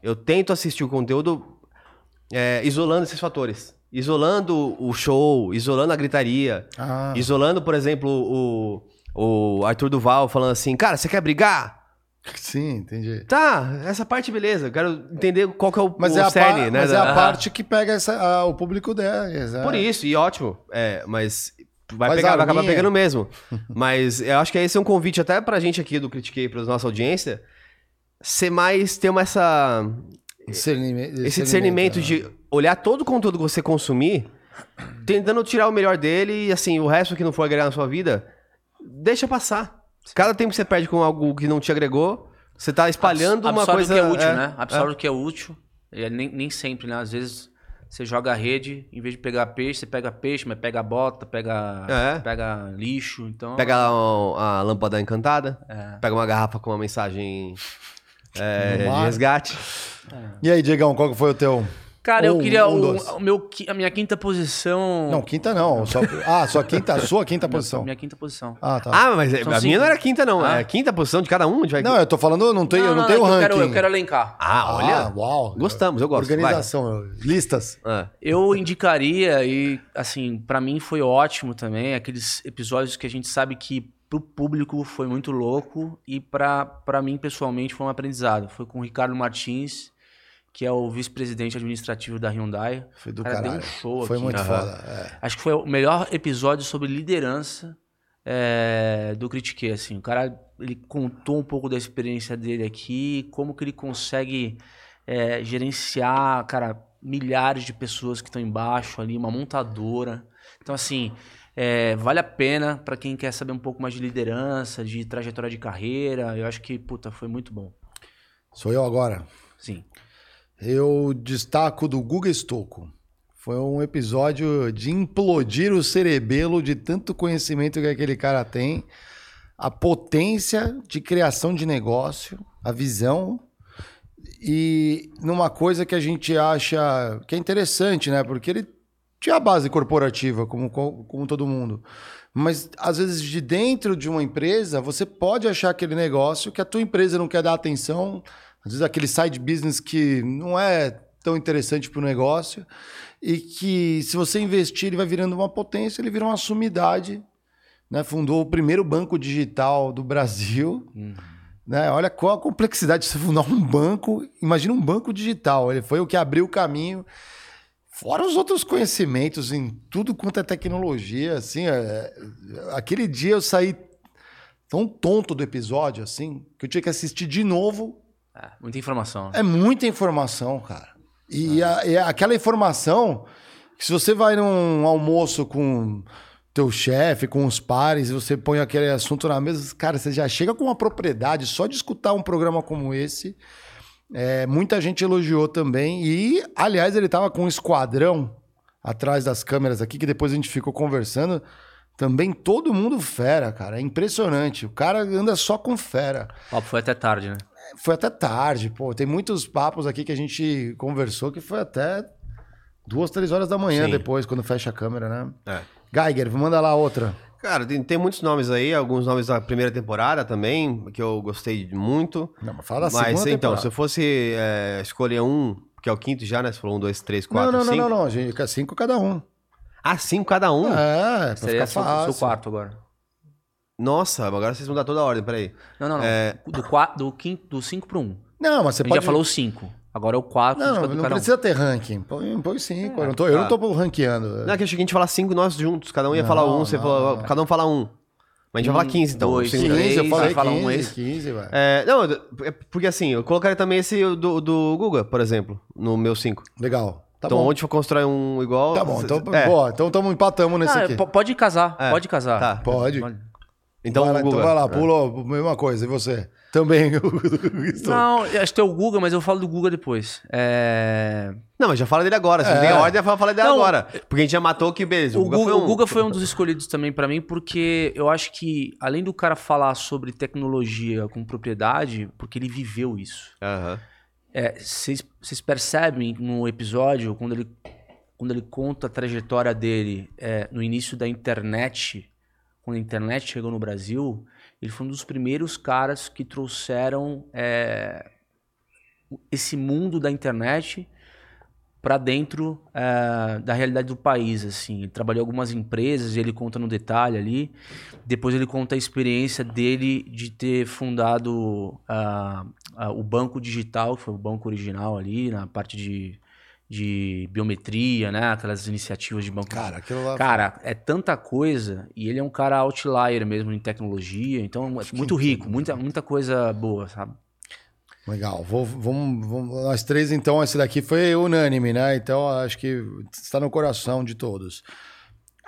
Eu tento assistir o conteúdo é, isolando esses fatores. Isolando o show, isolando a gritaria,
Ah,
Isolando, por exemplo, o, o Arthur Duval falando assim, cara, você quer brigar?
sim, entendi.
Tá, essa parte beleza. Eu quero entender qual que é o,
Mas,
o
é
cerne,
par-
né?
mas é a parte que pega essa, a- o público dela. exato.
Por isso, e ótimo. É, mas vai, pegar, vai acabar pegando mesmo. mas eu acho que esse é um convite até pra gente aqui do Critiquei, pra nossa audiência, ser mais, ter uma essa,
Discernimento,
esse discernimento
né?
de olhar todo o conteúdo que você consumir, tentando tirar o melhor dele e assim, o resto que não for agregar na sua vida, deixa passar. Cada tempo que você perde com algo que não te agregou, você tá espalhando uma
Absorve
coisa.
o que é útil,
é,
né? Absorve o que é útil. É nem, nem sempre, né? Às vezes você joga a rede, em vez de pegar peixe, você pega peixe, mas pega bota, pega,
É.
pega lixo. Então,
Pega a, a lâmpada encantada,
É.
pega uma garrafa com uma mensagem é, resgate.
E aí, Diegão, qual foi o teu?
Cara, eu queria
um
o, o meu, a minha quinta posição.
Não, quinta não. Só... Ah, sua quinta, sua quinta posição.
Minha quinta posição.
Ah, tá.
Ah, mas
São
a
cinco.
minha não era quinta, não.
Ah.
É quinta posição de cada um. A vai...
Não, eu tô falando, eu não tenho, eu não, tenho
é
ranking.
eu quero, eu quero elencar.
Ah, olha.
Ah, uau.
Gostamos, eu gosto.
Organização, listas.
Vai. Ah.
Eu indicaria, e assim, pra mim foi ótimo também, aqueles episódios que a gente sabe que pro público foi muito louco e pra mim pessoalmente foi um aprendizado. Foi com o Ricardo Martins, que é o vice-presidente administrativo da Hyundai.
Foi do
O cara deu
caralho.
um show
Foi
aqui.
muito
Aham.
foda. é.
Acho que foi o melhor episódio sobre liderança é, do Critique, assim. O cara, ele contou um pouco da experiência dele aqui, como que ele consegue é, gerenciar, cara, milhares de pessoas que estão embaixo ali, uma montadora. Então, assim, é, vale a pena para quem quer saber um pouco mais de liderança, de trajetória de carreira. Eu acho que, puta, foi muito bom.
Sou eu agora.
Sim.
Eu destaco do Guga Stocco. Foi um episódio de implodir o cerebelo de tanto conhecimento que aquele cara tem, a potência de criação de negócio, a visão e numa coisa que a gente acha que é interessante, né? Porque ele tinha a base corporativa, como, como todo mundo. Mas, às vezes, de dentro de uma empresa, você pode achar aquele negócio que a tua empresa não quer dar atenção, às vezes aquele side business que não é tão interessante para o negócio, e que se você investir, ele vai virando uma potência, ele vira uma sumidade. Né? Fundou o primeiro banco digital do Brasil. Né? Olha qual a complexidade de você fundar um banco. Imagina um banco digital. Ele foi o que abriu o caminho. Fora os outros conhecimentos em tudo quanto é tecnologia, assim, é- aquele dia eu saí tão tonto do episódio, assim, que eu tinha que assistir de novo.
É, muita informação.
É muita informação, cara. E, a- e aquela informação que se você vai num almoço com teu chefe, com os pares, e você põe aquele assunto na mesa, cara, você já chega com uma propriedade só de escutar um programa como esse. É, muita gente elogiou também. E, aliás, ele tava com um esquadrão atrás das câmeras aqui, que depois a gente ficou conversando. Também todo mundo fera, cara. É impressionante. O cara anda só com fera.
O papo foi até tarde, né?
Foi até tarde, pô. Tem muitos papos aqui que a gente conversou que foi até duas, três horas da manhã
Sim.
depois, quando fecha a câmera, né?
É.
Geiger, manda lá outra.
Cara, tem, tem muitos nomes aí, alguns nomes da primeira temporada também, que eu gostei muito.
Não, mas fala da
Mas
segunda
então,
temporada.
se eu fosse é, escolher um, que é o quinto já, né? Você falou um, dois, três,
Não,
quatro,
não, não,
cinco.
não, não, gente. Fica cinco cada um.
Ah, cinco cada um?
É, pra
Seria
ficar
seu,
fácil.
seu quarto agora.
Nossa, agora vocês mudar toda a ordem, peraí.
Não, não, não.
É.
Do, quatro, do, quinto, do 5 pro 1. Um.
Não, mas você
A gente
pode...
já falou 5. Agora é o 4
Não, não
cada um.
precisa ter ranking. Põe, põe cinco. eu não tô, eu
tá.
não tô ranqueando.
Não, é que eu a gente ia falar cinco nós juntos, cada um ia
Não,
falar um, você cada um fala um. Mas a gente vai falar 15 então.
dois,
Cinco-
três.
15, eu falei
vai falar
15,
um esse.
15, vai.
É, não, é porque assim, eu colocaria também esse do, do Guga, por exemplo, no meu 5.
Legal. Tá
então,
bom.
onde for constrói um igual.
Tá bom, então,
é,
boa, então tamo, empatamos nesse
Ah,
aqui.
po- pode casar,
É,
pode casar.
tá.
Pode.
Então,
vai lá,
Guga.
então vai lá,
É.
pula, mesma coisa. E você? Também.
Não, eu acho que tem o Guga, mas eu falo do Guga depois. É...
Não, mas já fala dele agora. Se
É.
tem a ordem, já fala dele
Não,
agora. Porque a gente já matou que, beleza.
O,
O Guga,
Guga,
foi um.
o Guga foi um dos escolhidos também pra mim, porque eu acho que, além do cara falar sobre tecnologia com propriedade, porque ele viveu isso. É, Vocês vocês percebem no episódio, quando ele, quando ele conta a trajetória dele é, no início da internet, quando a internet chegou no Brasil, ele foi um dos primeiros caras que trouxeram é, esse mundo da internet para dentro é, da realidade do país, assim. Ele trabalhou em algumas empresas, ele conta no detalhe ali. Depois ele conta a experiência dele de ter fundado ah, ah, o banco digital, que foi o banco original ali, na parte de, de biometria, né? Aquelas iniciativas de banco
Cara, aquilo lá.
Cara, é tanta coisa e ele é um cara outlier mesmo em tecnologia, então é muito rico, muita, muita coisa boa, sabe?
Legal. Vou- vamos, vamos- nós três, então, esse daqui foi unânime, né? Então, acho que está no coração de todos.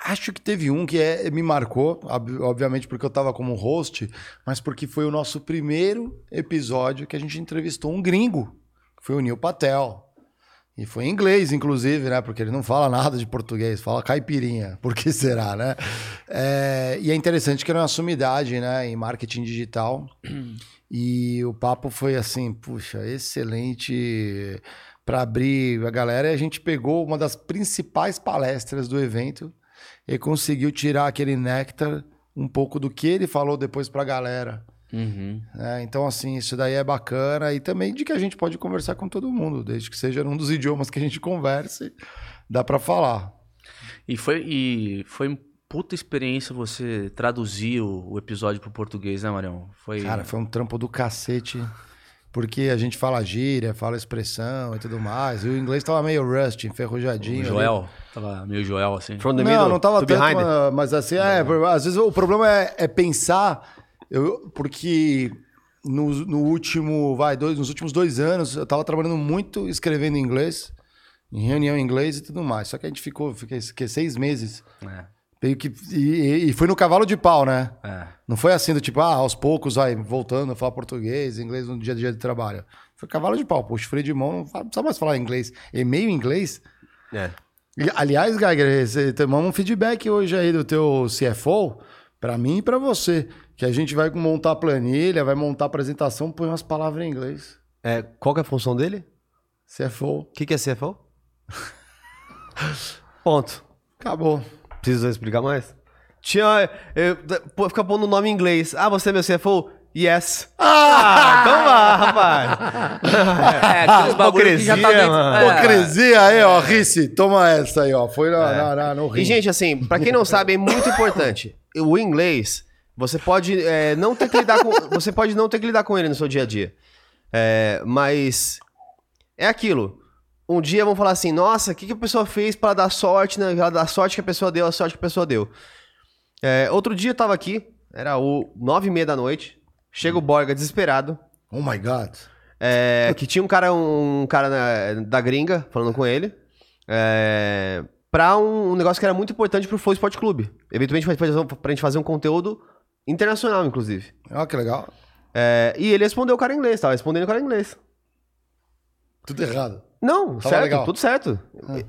Acho que teve um que é, me marcou, ob- obviamente porque eu tava como host, mas porque foi o nosso primeiro episódio que a gente entrevistou um gringo, que foi o Neil Patel. E foi em inglês, inclusive, né? Porque ele não fala nada de português, fala caipirinha. Por que será, né? É, e é interessante que era uma sumidade, né? Em marketing digital. E o papo foi assim, puxa, excelente para abrir a galera. E a gente pegou uma das principais palestras do evento e conseguiu tirar aquele néctar, um pouco do que ele falou depois para a galera.
Uhum.
né? Então, assim, isso daí é bacana. E também de que a gente pode conversar com todo mundo, desde que seja num dos idiomas que a gente converse, dá para falar.
E foi, e foi uma puta experiência você traduzir o, o episódio pro português, né, Marião? Foi...
Cara, foi um trampo do cacete. Porque a gente fala gíria, fala expressão e tudo mais. E o inglês tava meio rusty, enferrujadinho.
o
ali.
Joel, tava meio Joel, assim.
From the
Não,
middle
não tava
to
tanto,
behind.
mas- mas assim, é, às vezes o problema é, é pensar, eu, porque no, no último, vai, dois, nos últimos dois anos eu tava trabalhando muito escrevendo em inglês, em reunião em inglês e tudo mais. Só que a gente ficou, fiquei, fiquei seis meses,
É,
meio que, e, e foi no cavalo de pau, né?
é.
Não foi assim do tipo, ah, aos poucos, vai, voltando a falar português, inglês no dia a dia de trabalho. Foi cavalo de pau, puxa, freio de mão, não precisa mais falar inglês. E-mail em inglês,
É.
e, Aliás, Geiger, você tomamos um feedback hoje aí do teu CFO, pra mim e pra você, que a gente vai montar a planilha, vai montar a apresentação, põe umas palavras em inglês.
É, qual que é a função dele?
CFO,
O que, que é CFO? Ponto.
acabou.
Precisa explicar mais? Tinha. Eu, pô, fica pondo o nome em inglês. Ah, você é meu CFO? Yes. Ah, então vá, rapaz.
É, aqueles bagulho que já tá dentro.
mano.
É.
Hipocrisia aí, ó, Rice, toma essa aí, ó. Foi na, na, na- no rim.
E, gente, assim, pra quem não sabe, é muito importante. O inglês, você pode é, não ter que lidar com. Você pode não ter que lidar com ele no seu dia a dia. É, mas é aquilo. Um dia vão falar assim, nossa, o que, que a pessoa fez para dar sorte, né? Ela dar sorte que a pessoa deu, a sorte que a pessoa deu. É, outro dia eu tava aqui, era o nove e meia da noite. Chega o Borga desesperado.
Oh my God.
É, que tinha um cara, um cara na- da gringa falando com ele. É, pra um, um negócio que era muito importante pro Flow Sport Clube. Eventualmente pra gente fazer um conteúdo internacional, inclusive.
Ó, que legal.
É, e ele respondeu o cara em inglês, tava respondendo o cara em inglês.
Tudo errado.
Não,
Tava
certo,
legal.
tudo certo.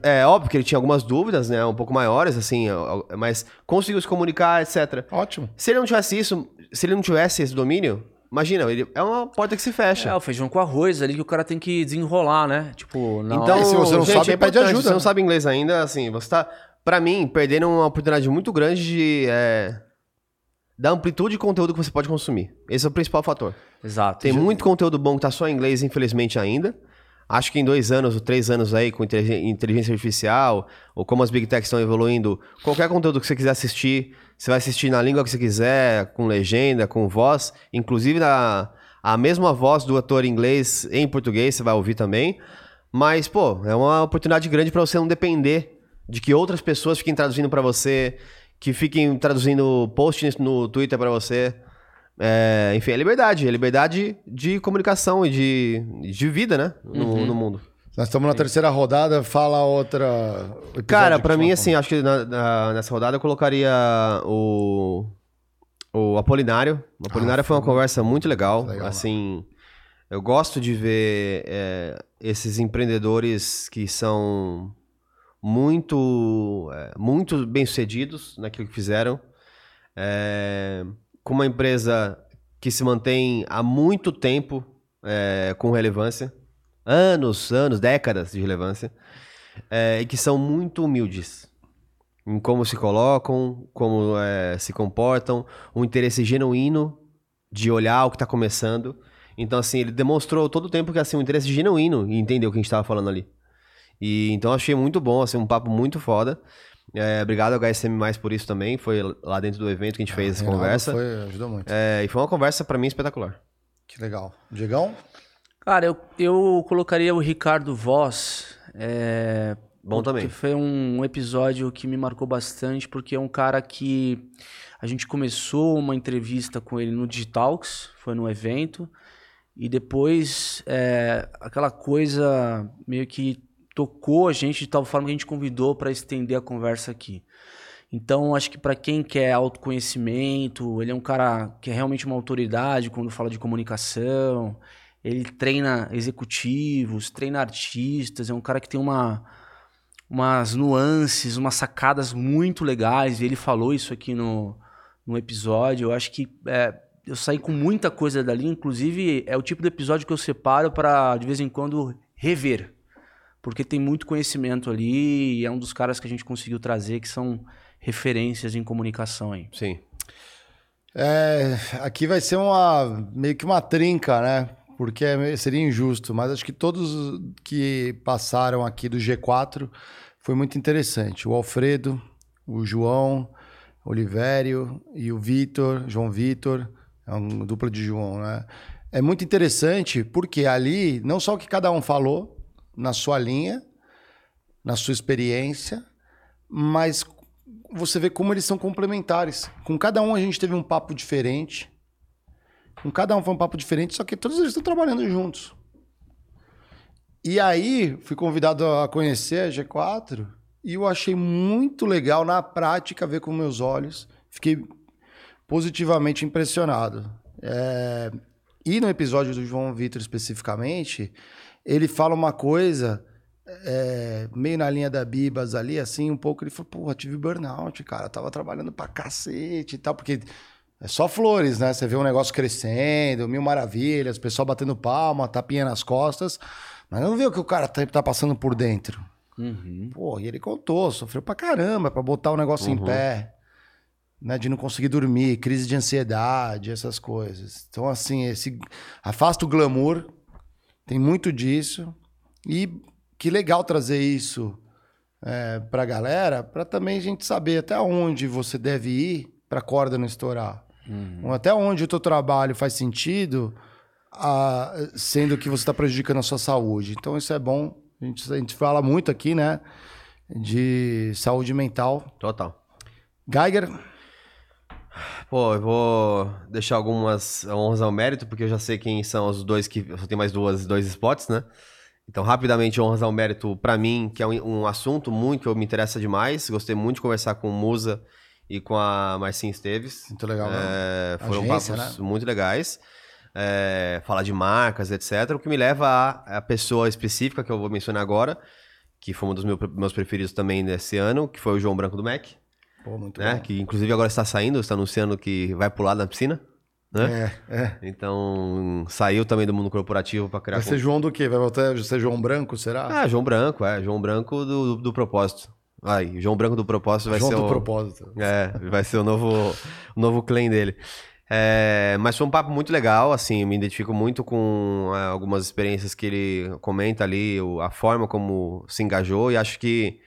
É óbvio que ele tinha algumas dúvidas, né, um pouco maiores, assim, ó, ó, mas conseguiu se comunicar, etc.
Ótimo.
Se ele não tivesse isso, se ele não tivesse esse domínio, imagina, ele, é uma porta que se fecha.
É, o feijão com arroz ali que o cara tem que desenrolar, né? Tipo, na
Então,
hora-
E se você não
gente,
sabe,
é
pede ajuda,
Se você não
né?
sabe inglês ainda, assim, você tá, pra mim, perdendo uma oportunidade muito grande de, é, da amplitude de conteúdo que você pode consumir. Esse é o principal fator.
Exato.
Tem muito conteúdo bom que tá só em inglês, infelizmente, ainda. Acho que em dois anos ou três anos aí, com intelig- inteligência artificial, ou como as big techs estão evoluindo, qualquer conteúdo que você quiser assistir, você vai assistir na língua que você quiser, com legenda, com voz, inclusive na, a mesma voz do ator em inglês em português, você vai ouvir também. Mas, pô, é uma oportunidade grande para você não depender de que outras pessoas fiquem traduzindo para você, que fiquem traduzindo posts no Twitter para você. É, enfim, é liberdade. É liberdade de comunicação e de, de vida, né? No, no mundo.
Nós estamos na terceira rodada, fala outra.
Cara,
te
mim, assim, acho que na- na- nessa rodada eu colocaria o, o Apolinário. O Apolinário foi uma conversa muito legal.
Legal,
assim, eu gosto de ver é, esses empreendedores que são muito, é, muito bem-sucedidos naquilo que fizeram. É, com uma empresa que se mantém há muito tempo é, com relevância. Anos, anos, décadas de relevância é, e que são muito humildes em como se colocam, como é, se comportam, um interesse genuíno de olhar o que está começando. Então, assim, ele demonstrou todo o tempo que assim, um interesse genuíno em entender o que a gente estava falando ali. E então achei muito bom, assim, um papo muito foda. É, obrigado ao HSM mais por isso também. Foi lá dentro do evento que a gente fez essa
Reinaldo
conversa.
Foi, ajudou muito.
É, e foi uma conversa, para mim, espetacular.
Que legal. Diegão?
Cara, eu, eu colocaria o Ricardo Voss. É,
Bom também.
Foi um episódio que me marcou bastante, porque é um cara que a gente começou uma entrevista com ele no Digitalks, foi no evento, e depois é, aquela coisa meio que tocou a gente de tal forma que a gente convidou para estender a conversa aqui. Então, acho que para quem quer autoconhecimento, ele é um cara que é realmente uma autoridade quando fala de comunicação. Ele treina executivos, treina artistas, é um cara que tem uma, umas nuances, umas sacadas muito legais. E ele falou isso aqui no, no episódio. Eu acho que é, eu saí com muita coisa dali. Inclusive, é o tipo de episódio que eu separo para, de vez em quando, rever. Porque tem muito conhecimento ali e é um dos caras que a gente conseguiu trazer que são referências em comunicação aí.
Sim.
É, aqui vai ser uma meio que uma trinca, né? Porque é- seria injusto, mas acho que todos que passaram aqui do G4 foi muito interessante. O Alfredo, o João, o Olivério e o Vitor, João Vitor, é uma dupla de João, né? É muito interessante porque ali, não só o que cada um falou na sua linha, na sua experiência, mas você vê como eles são complementares. Com cada um a gente teve um papo diferente. Com cada um foi um papo diferente, só que todos eles estão trabalhando juntos. E aí, fui convidado a conhecer a G4 e eu achei muito legal na prática ver com meus olhos. Fiquei positivamente impressionado. É, E no episódio do João Vitor especificamente, ele fala uma coisa é, meio na linha da Bibas ali, assim, um pouco. Ele falou, porra, tive burnout, cara. Tava trabalhando pra cacete e tal, porque é só flores, né? Você vê um negócio crescendo, mil maravilhas, pessoal batendo palma, tapinha nas costas, mas não vê o que o cara tá, tá passando por dentro. Pô, e ele contou, sofreu pra caramba pra botar o negócio em pé, né? De não conseguir dormir, crise de ansiedade, essas coisas. Então, assim, esse afasta o glamour, tem muito disso. E que legal trazer isso é, pra galera, pra também a gente saber até onde você deve ir pra corda não estourar. Ou Até onde o teu trabalho faz sentido, ah, sendo que você está prejudicando a sua saúde. Então, isso é bom. A gente, a gente fala muito aqui, né? De saúde mental.
Total.
Geiger,
Pô, eu vou deixar algumas honras ao mérito, porque eu já sei quem são os dois que. Só tem mais duas, dois spots, né? Então, rapidamente, honras ao mérito pra mim, que é um, um assunto muito que me interessa demais. Gostei muito de conversar com o Musa e com a Marcinha Esteves.
muito legal. né?
É, foram
Agência,
papos muito legais. É, falar de marcas, etc. O que me leva à, à pessoa específica que eu vou mencionar agora, que foi um dos meu- meus preferidos também desse ano, que foi o João Branco do Mac,
Pô, muito
né?
bom.
Que inclusive agora está saindo, está anunciando que vai pular na piscina, né?
É, é.
Então saiu também do mundo corporativo para criar.
Vai ser João do quê? Vai voltar a ser João Branco, será?
Ah, João Branco, é. João Branco do, do, do propósito. Ai, João Branco do propósito vai
João
ser
do
o...
propósito.
É, vai ser o novo, o novo claim dele. É, mas foi um papo muito legal, assim, me identifico muito com é, algumas experiências que ele comenta ali, a forma como se engajou, e acho que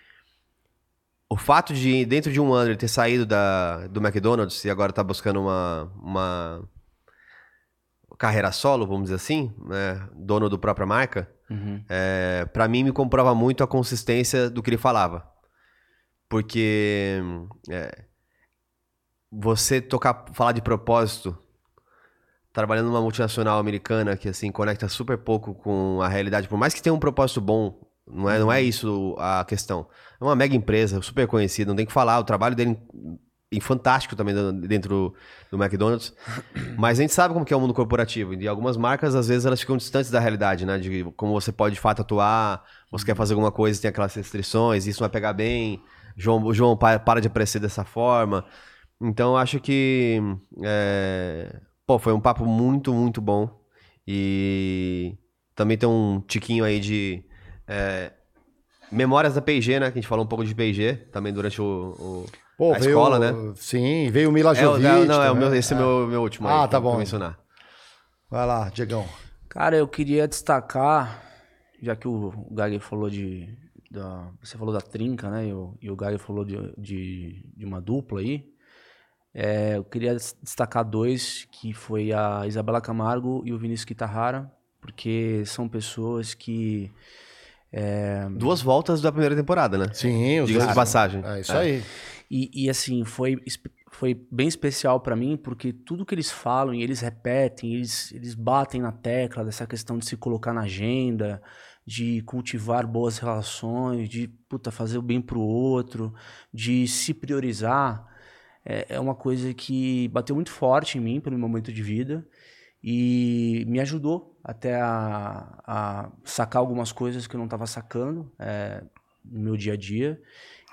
o fato de, dentro de um ano, ele ter saído da, do McDonald's e agora tá buscando uma, uma carreira solo, vamos dizer assim, né, dono do própria marca,
Uhum.
é, para mim me comprova muito a consistência do que ele falava. Porque é, você tocar, falar de propósito, trabalhando numa multinacional americana que assim conecta super pouco com a realidade, por mais que tenha um propósito bom, não é, não é isso a questão. É uma mega empresa, super conhecida, não tem que falar, o trabalho dele é fantástico também dentro do McDonald's. Mas a gente sabe como que é o mundo corporativo. E algumas marcas, às vezes, elas ficam distantes da realidade, né? De como você pode, de fato, atuar. Você quer fazer alguma coisa, tem aquelas restrições, isso não vai pegar bem. João, o João pa- para de aparecer dessa forma. Então, eu acho que... é, Pô, foi um papo muito, muito bom. E também tem um tiquinho aí de... é, Memórias da P&G, né? Que a gente falou um pouco de P&G também durante o... o-
Pô,
a
veio,
escola, né?
Sim, veio o Mila
É, o-
Jovic.
não, não, é o
também.
meu, esse é o meu, meu último aí.
Ah,
que
tá bom.
mencionar.
Vai lá, Diegão.
Cara, eu queria destacar, já que o Geiger falou de. Da, você falou da trinca, né? E o, e o Geiger falou de, de, de uma dupla aí. É, eu queria des- destacar dois, que foi a Isabela Camargo e o Vinícius Kitahara, porque são pessoas que. É,
Duas voltas da primeira temporada, né?
Sim, os dois.
de passagem.
É isso
É.
aí.
E, e, assim, foi, foi bem especial pra mim, porque tudo que eles falam e eles repetem, eles, eles batem na tecla dessa questão de se colocar na agenda, de cultivar boas relações, de puta, fazer o bem pro outro, de se priorizar, é, é uma coisa que bateu muito forte em mim pelo meu momento de vida e me ajudou até a, a sacar algumas coisas que eu não estava sacando é, no meu dia a dia.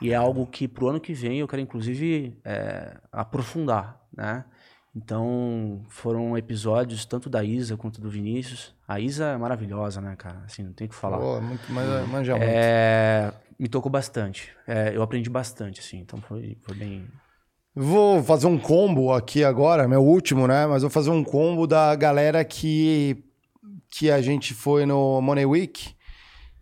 E é algo que pro ano que vem eu quero, inclusive, é, aprofundar, né? Então, foram episódios tanto da Isa quanto do Vinícius. A Isa é maravilhosa, né, cara? Assim, não tem o que falar.
Pô, muito, manja, manja muito.
É, me tocou bastante. É, eu aprendi bastante, assim. Então, foi, foi bem...
Vou fazer um combo aqui agora, meu último, né? Mas vou fazer um combo da galera que, que a gente foi no Money Week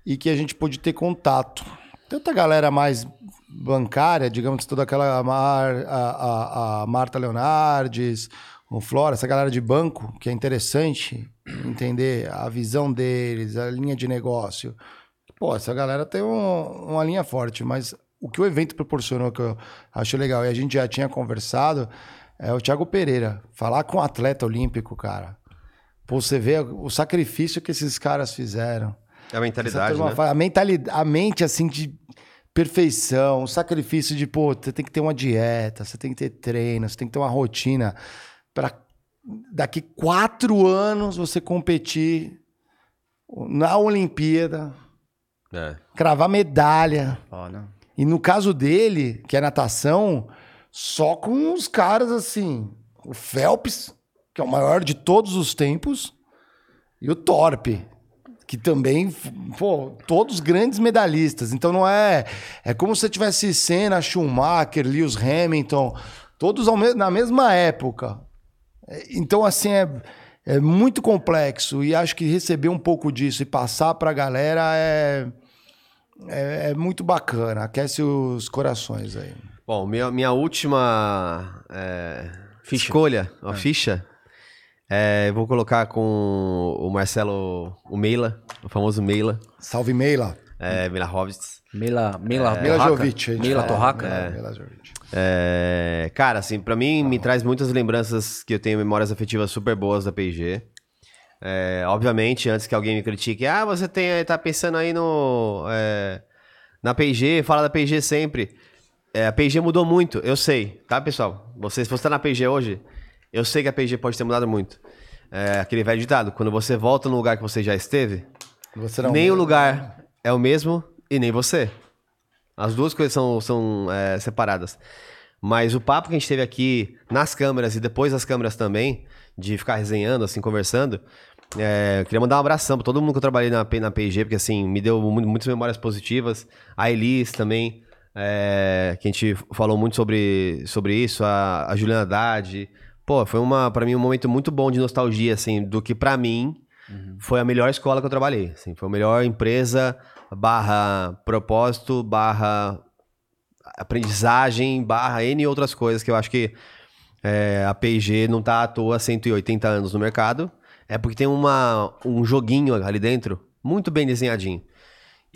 e que a gente pôde ter contato. Tanta galera mais bancária, digamos, toda aquela Mar, a, a, a Marta Leonardes, o Flora, essa galera de banco, que é interessante entender a visão deles, a linha de negócio. Pô, essa galera tem um, uma linha forte, mas o que o evento proporcionou, que eu acho legal, e a gente já tinha conversado, é o Thiago Pereira. Falar com um atleta olímpico, cara. Pô, você vê o sacrifício que esses caras fizeram.
É a mentalidade, né?
A, mentalidade, a mente, assim, de perfeição, o sacrifício de, pô, você tem que ter uma dieta, você tem que ter treino, você tem que ter uma rotina para daqui quatro anos você competir na Olimpíada,
É.
cravar medalha.
Foda.
E no caso dele, que é natação, só com os caras assim, o Phelps, que é o maior de todos os tempos, e o Torpe, que também, pô, todos grandes medalhistas. Então não é. É como se tivesse Senna, Schumacher, Lewis Hamilton, todos me- na mesma época. É, Então, assim, é, é muito complexo. E acho que receber um pouco disso e passar pra galera é, é, é muito bacana. Aquece os corações aí.
Bom, minha, minha última é,
Ficha.
escolha, a ficha, é, eu vou colocar com o Marcelo, o Meila, o famoso Meila,
Salve Meila.
é, Meila Hovitz.
Meila, Meila,
Meila
Torraca?
Jovic. a gente
Meila
fala.
Torraca?
É, Meila Jovic.
É, cara, assim, pra mim me traz muitas lembranças que eu tenho memórias afetivas super boas da P&G. É, obviamente, antes que alguém me critique, ah, você tem, tá pensando aí no é, na P&G, fala da P&G sempre. É, a P&G mudou muito, eu sei, tá, pessoal? Você, se você tá na P&G hoje, eu sei que a P&G pode ter mudado muito. É, aquele velho ditado, quando você volta no lugar que você já esteve,
Você
nem o lugar é o mesmo e nem você. As duas coisas são, são é, separadas. Mas o papo que a gente teve aqui nas câmeras e depois das câmeras também, de ficar resenhando, assim, conversando, é, eu queria mandar um abração pra todo mundo que eu trabalhei na, na P&G, porque assim, me deu mu- muitas memórias positivas. A Elis também, é, que a gente falou muito sobre, sobre isso, a, a Juliana Haddad. Pô, foi uma, para mim um momento muito bom de nostalgia, assim, do que pra mim foi a melhor escola que eu trabalhei. Assim, foi a melhor empresa barra propósito, barra aprendizagem, barra N outras coisas que eu acho que é, a P&G não tá à toa há 180 anos no mercado. É porque tem uma, um joguinho ali dentro muito bem desenhadinho.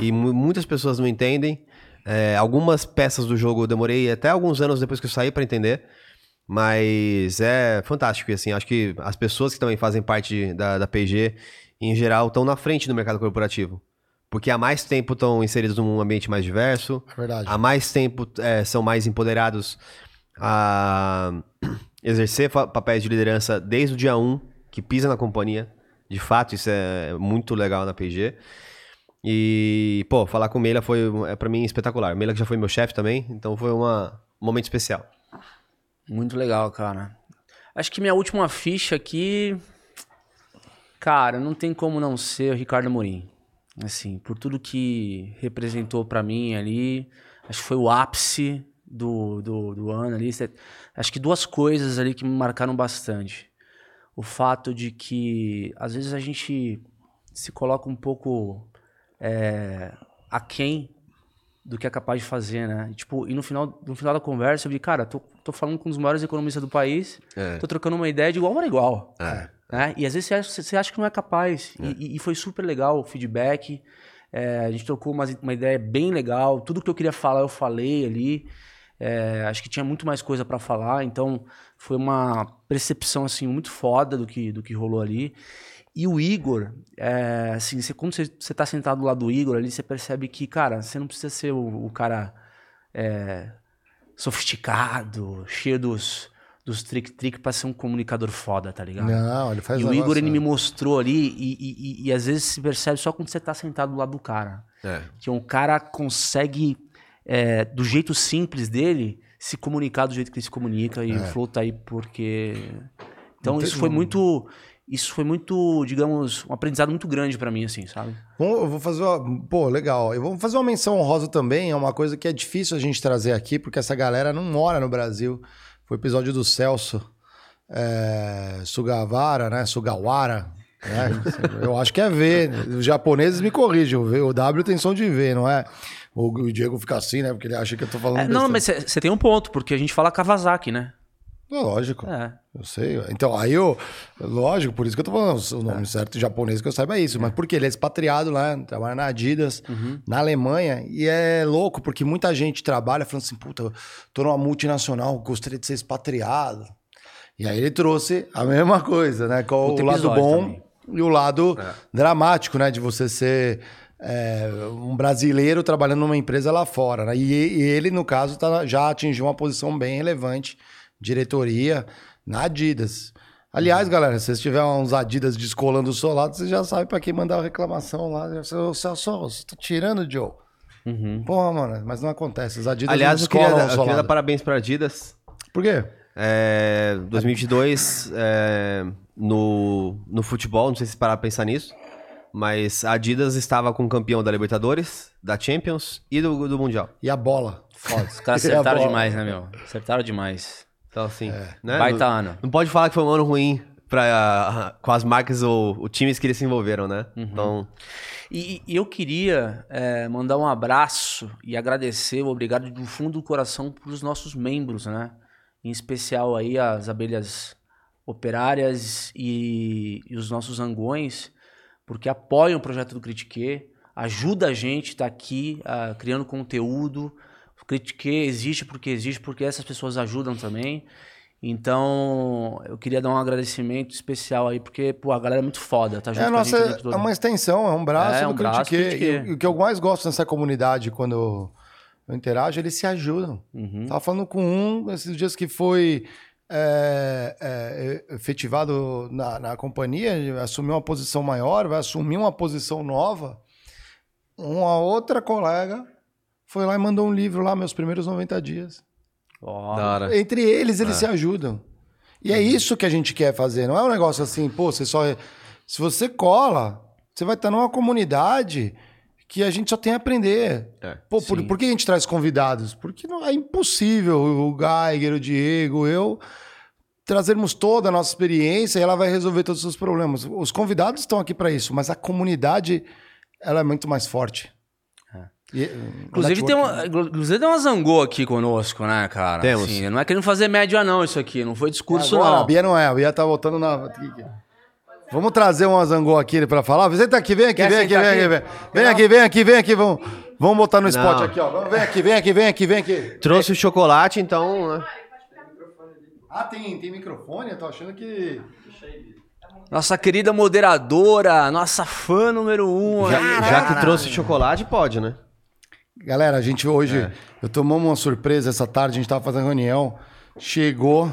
E mu- muitas pessoas não entendem. É, algumas peças do jogo eu demorei até alguns anos depois que eu saí para entender. Mas é fantástico. E assim, acho que as pessoas que também fazem parte da, da P&G, em geral, estão na frente do mercado corporativo. Porque há mais tempo estão inseridos num ambiente mais diverso.
É verdade.
Há mais tempo é, são mais empoderados a exercer papéis de liderança desde o dia 1, que pisa na companhia. De fato, isso é muito legal na PG. E, pô, falar com o Meila foi, é, pra mim, espetacular. Meila que já foi meu chefe também, então foi uma, um momento especial.
Muito legal, cara. Acho que minha última ficha aqui. Cara, não tem como não ser o Ricardo Amorim. Assim, por tudo que representou pra mim ali. Acho que foi o ápice do, do, do ano ali. Acho que duas coisas ali que me marcaram bastante. O fato de que, às vezes, a gente se coloca um pouco é, aquém do que é capaz de fazer, né? E, tipo, e no final, no final da conversa eu vi, cara, tô, tô falando com um dos maiores economistas do país,
É.
tô trocando uma ideia de igual para igual.
É.
Né? E às vezes você acha, você acha que não é capaz. E- E, e foi super legal o feedback. É, a gente trocou uma, uma ideia bem legal. Tudo que eu queria falar, eu falei ali. É, acho que tinha muito mais coisa para falar, então foi uma percepção assim muito foda do que, do que rolou ali. E o Igor, é, assim, você, quando você, você tá sentado do lado do Igor ali, você percebe que, cara, você não precisa ser o, o cara é, sofisticado, cheio dos, dos trick-trick pra ser um comunicador foda, tá ligado?
Não, ele faz
e o
negócio,
Igor, ele
né?
me mostrou ali, e, e, e- e às vezes se percebe só quando você tá sentado do lado do cara.
É.
Que um cara consegue, é, do jeito simples dele, se comunicar do jeito que ele se comunica. E o Flow tá aí porque. Então
É.
Isso foi muito. Isso foi muito, digamos, um aprendizado muito grande pra mim, assim, sabe?
Vamos- Eu vou fazer uma. Pô, legal. Eu vou fazer uma menção honrosa também. É uma coisa que é difícil a gente trazer aqui, porque essa galera não mora no Brasil. Foi o episódio do Celso é, Sugawara, né? Sugawara. né? Eu acho que é V. Os japoneses me V- O W tem som de V, não é? O o Diego fica assim, né? Porque ele acha que eu tô falando.
É, não, mas você tem um ponto, porque a gente fala Kawasaki, né?
Lógico.
É.
Eu sei. Então, aí eu. Lógico, por isso que eu tô falando. O
É.
nome certo japonês que eu saiba é isso. Mas porque ele é expatriado lá, trabalha na Adidas,
Uhum.
na Alemanha. E é louco, porque muita gente trabalha falando assim: puta, tô numa multinacional, gostaria de ser expatriado. E aí ele trouxe a mesma coisa, né? Com
Outro
o lado bom
também.
e o lado dramático, né? De você ser. É, um brasileiro trabalhando numa empresa lá fora. Né? E, e ele, no caso, tá- já atingiu uma posição bem relevante, diretoria, na Adidas. Aliás, galera, se vocês tiverem uns Adidas descolando o solado, vocês já sabem pra quem mandar a reclamação lá. Ô, Celso, você tá tirando, Joe.
Uhum.
Porra, mano, mas não acontece. Os Adidas
Aliás,
não
eu queria, eu queria dar parabéns pra Adidas.
Por quê?
É, 2022, é, no, no futebol, não sei se parar pra pensar nisso, mas a Adidas estava com o campeão da Libertadores, da Champions e do, do Mundial.
E a bola?
Foda, os caras acertaram demais, né, meu? Acertaram demais.
Então, assim,
É.
né?
Baita
não,
ano.
não pode falar que foi um ano ruim pra, com as marcas ou, ou times que eles se envolveram, né?
Uhum.
Então,
E, e eu queria é, mandar um abraço e agradecer, obrigado do fundo do coração para os nossos membros, né? Em especial aí as abelhas operárias e, e os nossos angões, porque apoiam o projeto do Critique, ajuda a gente a estar aqui ah, criando conteúdo. O Critique existe porque existe, porque essas pessoas ajudam também. Então, eu queria dar um agradecimento especial aí, porque pô, a galera é muito foda, tá junto
É, a
com a
nossa,
gente
é uma extensão, é um braço
É,
do
um braço
Critique. E, o- que eu mais gosto nessa comunidade, quando eu, eu interajo, eles se ajudam.
Uhum.
Tava falando com um esses dias que foi é, é, efetivado na, na companhia, assumiu uma posição maior, vai assumir uma posição nova. Uma outra colega foi lá e mandou um livro lá, Meus Primeiros 90 Dias.
Hora.
Entre eles, eles se ajudam. E é isso que a gente quer fazer. Não é um negócio assim, pô, você só. Se você cola, você vai estar numa comunidade que a gente só tem a aprender.
É,
pô, por, por que a gente traz convidados? Porque não, é impossível o Geiger, o Diego, eu trazermos toda a nossa experiência e ela vai resolver todos os seus problemas. Os convidados estão aqui para isso, mas a comunidade ela é muito mais forte. E,
Inclusive
o
tem, uma, inclusive tem uma Zangô aqui conosco, né, cara?
Temos.
Assim, não é querendo fazer média, não, isso aqui. Não foi discurso,
Agora, A
não.
Bia não é, a Bia tá voltando na. Vamos trazer um Azangô aqui pra falar. Senta aqui, vem aqui, vem aqui, vem aqui,
aqui?
vem. Vem aqui, vem aqui, vem aqui, vamos, vamos botar no spot
Não.
aqui, ó. Vamos, Vem aqui, vem aqui, vem aqui, vem aqui.
Trouxe o chocolate, então. né?
Ah, tem, tem microfone? Eu tô achando que.
Nossa querida moderadora, nossa fã número um.
Já, já que trouxe chocolate, pode, né?
Galera, a gente hoje.
É.
Eu tomamos uma surpresa essa tarde, a gente tava fazendo reunião. Chegou